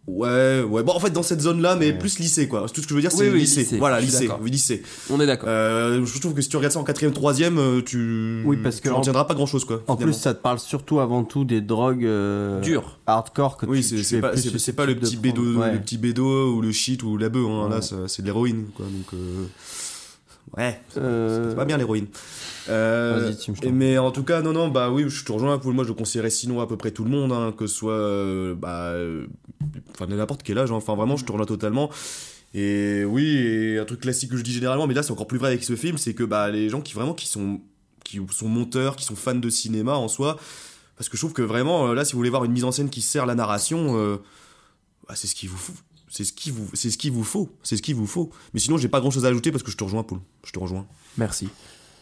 Ouais, ouais. Bon, en fait, dans cette zone-là, mais plus lycée, quoi. Tout ce que je veux dire, c'est Oui, oui, lycée. lycée, Voilà, lycée. lycée. On est d'accord. Euh, je trouve que si tu regardes ça en 4ème, 3ème, euh, tu. Oui, parce que Tu en- retiendras pas grand-chose, quoi. En finalement. plus, ça te parle surtout avant tout des drogues euh, Dures. hardcore que Oui, tu, c'est pas, le petit bédo. Ouais. le petit bédo ou le shit ou la bœuf, hein. Ouais. là c'est c'est de l'héroïne, quoi. Donc, euh, ouais, c'est Euh, c'est pas bien l'héroïne. Euh, mais en tout cas, non, non, bah oui, je te rejoins. Moi, je conseillerais sinon à peu près tout le monde, hein, que ce soit, euh, bah, euh, enfin, n'importe quel âge. hein. Enfin, vraiment, je te rejoins totalement. Et oui, et un truc classique que je dis généralement, mais là, c'est encore plus vrai avec ce film, c'est que bah, les gens qui vraiment qui sont, qui sont monteurs, qui sont fans de cinéma en soi, parce que je trouve que vraiment, là, si vous voulez voir une mise en scène qui sert la narration, bah, c'est ce qu'il vous faut. C'est ce qu'il vous, c'est ce qu'il vous faut. C'est ce qu'il vous faut. Mais sinon, j'ai pas grand chose à ajouter parce que je te rejoins, Paul. Je te rejoins. Merci.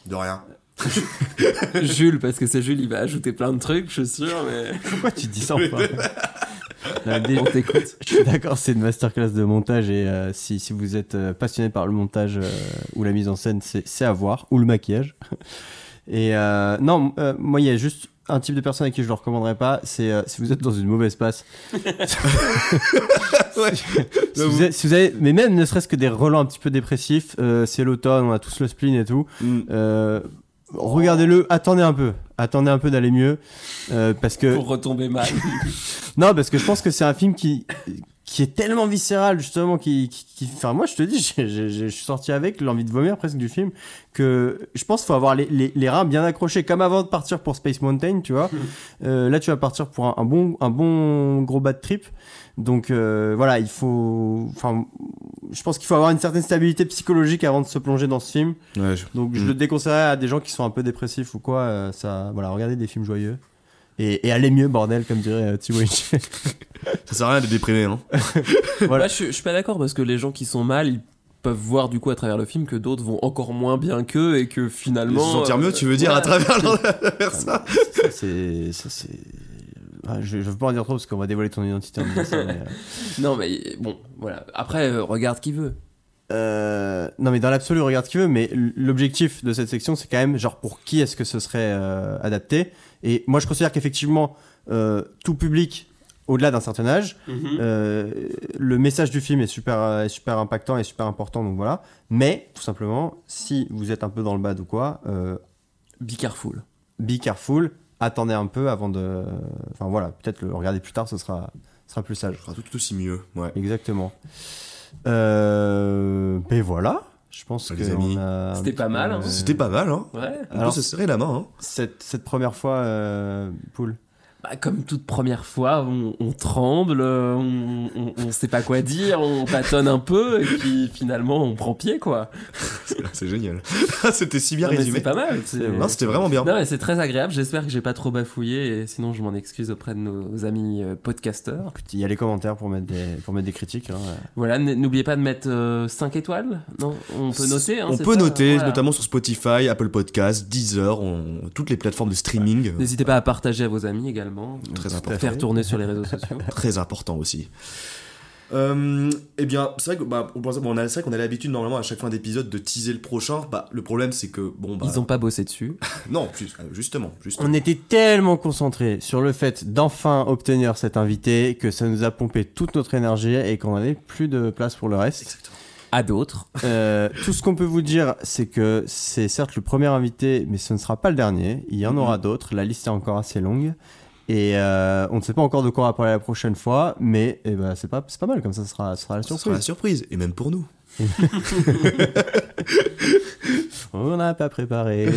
De rien. Jules, parce que c'est Jules, il va ajouter plein de trucs, je suis sûr, mais. Pourquoi tu dis ça enfin dé- On t'écoute. Je suis d'accord, c'est une masterclass de montage et euh, si, si vous êtes euh, passionné par le montage euh, ou la mise en scène, c'est c'est à voir, ou le maquillage. Et euh, non, euh, moi il y a juste un type de personne à qui je le recommanderais pas, c'est euh, si vous êtes dans une mauvaise passe. si, vous avez, si vous avez- mais même ne serait-ce que des relents un petit peu dépressifs, euh, c'est l'automne, on a tous le spleen et tout. Mm. Euh, Regardez-le, attendez un peu, attendez un peu d'aller mieux, euh, parce que Pour retomber mal. non, parce que je pense que c'est un film qui qui est tellement viscéral justement qui, qui, qui- enfin moi je te dis je suis sorti avec l'envie de vomir presque du film que je pense qu'il faut avoir les, les, les reins bien accrochés comme avant de partir pour Space Mountain tu vois Euh, là tu vas partir pour un, un bon un bon gros bad trip donc euh, voilà il faut enfin je pense qu'il faut avoir une certaine stabilité psychologique avant de se plonger dans ce film Ouais, je- donc je Mm. le déconseillerais à des gens qui sont un peu dépressifs ou quoi euh, ça voilà regardez des films joyeux et, et allez mieux bordel comme dirait euh, Thibaut. Ça sert à rien d'être déprimé, hein. Voilà. Moi, je, je suis pas d'accord parce que les gens qui sont mal, ils peuvent voir du coup à travers le film que d'autres vont encore moins bien qu'eux et que finalement. se sentir mieux, euh, tu veux dire, à ouais. travers leur- ça. ça c'est ça c'est Ah, je, je veux pas en dire trop parce qu'on va dévoiler ton identité en disant ça, mais, euh, Non, mais bon, voilà. Après, euh, regarde qui veut. euh, non mais dans l'absolu regarde ce qu'il veut mais l- l'objectif de cette section c'est quand même genre pour qui est-ce que ce serait euh, adapté? Et moi je considère qu'effectivement euh, tout public au-delà d'un certain âge Mhm. euh, le message du film est super euh, super impactant et super important donc voilà mais tout simplement si vous êtes un peu dans le bad ou quoi euh, Be careful. be careful attendez un peu avant de enfin voilà peut-être le regarder plus tard ce sera sera plus sage Ce sera tout aussi mieux, ouais. exactement euh, ben voilà je pense Bah, que les amis. on a C'était pas mal, hein. C'était pas mal, hein. Ouais. On Alors, peut se serrer la main, hein. cette, cette première fois, euh, Poul, Bah, comme toute première fois, on, on tremble, on, on, on sait pas quoi dire, on tâtonne un peu, et puis finalement on prend pied, quoi. C'est génial. C'était si bien Non, résumé. C'est pas mal. Non, c'était vraiment bien. Non, mais c'est très agréable. J'espère que j'ai pas trop bafouillé, et sinon je m'en excuse auprès de nos amis euh, podcasteurs. Il y a les commentaires pour mettre des, pour mettre des critiques. hein. Voilà, n'oubliez pas de mettre 5 étoiles. Non, on peut noter. Hein, on peut ça noter, Voilà. notamment sur Spotify, Apple Podcasts, Deezer, on- toutes les plateformes de streaming. N'hésitez pas à partager à vos amis également. Très important. Faire tourner sur les réseaux sociaux. Très important aussi. Euh, eh bien, c'est vrai que bah, on a, qu'on a l'habitude normalement à chaque fin d'épisode de teaser le prochain. Bah, le problème c'est que bon bah Ils ont pas bossé dessus. non, plus- euh, justement, justement. On était tellement concentrés sur le fait d'enfin obtenir cet invité que ça nous a pompé toute notre énergie et qu'on n'avait plus de place pour le reste. À d'autres. Euh, tout ce qu'on peut vous dire, c'est que c'est certes le premier invité, mais ce ne sera pas le dernier. Il y en aura d'autres. La liste est encore assez longue. Et euh, on ne sait pas encore de quoi on va parler la prochaine fois, mais eh ben, c'est pas, mal, comme ça, ce sera, sera la Ce surprise. sera la surprise, et même pour nous. on n'a pas préparé.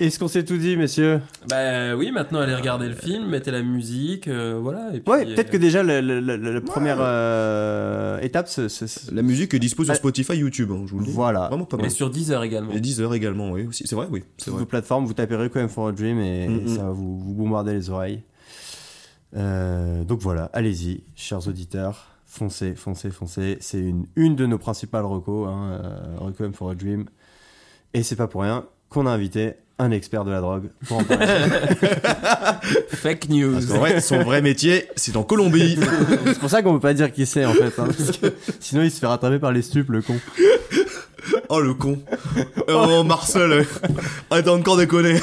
Est-ce qu'on s'est tout dit, messieurs? Bah oui, maintenant allez regarder le film, mettez la musique, euh, voilà. Et puis, Ouais, peut-être euh, que déjà la première euh, étape, c'est- c'est- La musique est dispo sur Ah. Spotify, YouTube, hein, je vous le dis. Voilà. Vraiment pas Et mal. sur Deezer également. Et Deezer également, oui, aussi. C'est vrai, oui. C'est sur vrai. vos plateformes, vous tapez Requiem for a Dream et, Mm, et mm. ça va vous, vous bombarder les oreilles. Euh, donc voilà, allez-y, chers auditeurs, foncez, foncez, foncez. C'est une, une de nos principales recos, hein, euh, Requiem for a Dream. Et c'est pas pour rien qu'on a invité un expert de la drogue pour en parler. Fake news. Parce qu'en vrai, son vrai métier, c'est en Colombie. c'est pour ça qu'on peut pas dire qui c'est en fait. hein, parce que sinon il se fait rattraper par les stupes, le con. Oh le con. Oh Marcel. T'as encore déconné.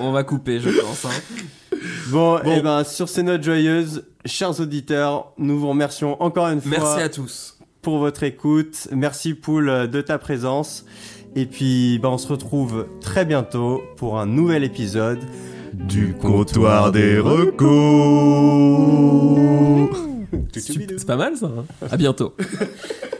On va couper, je pense. hein. Bon, et ben sur ces notes joyeuses, chers auditeurs, nous vous remercions encore une fois. Merci à tous. pour votre écoute. Merci Poul de ta présence. Et puis bah, on se retrouve très bientôt pour un nouvel épisode Du comptoir des recos. C'est pas mal ça. hein. à bientôt.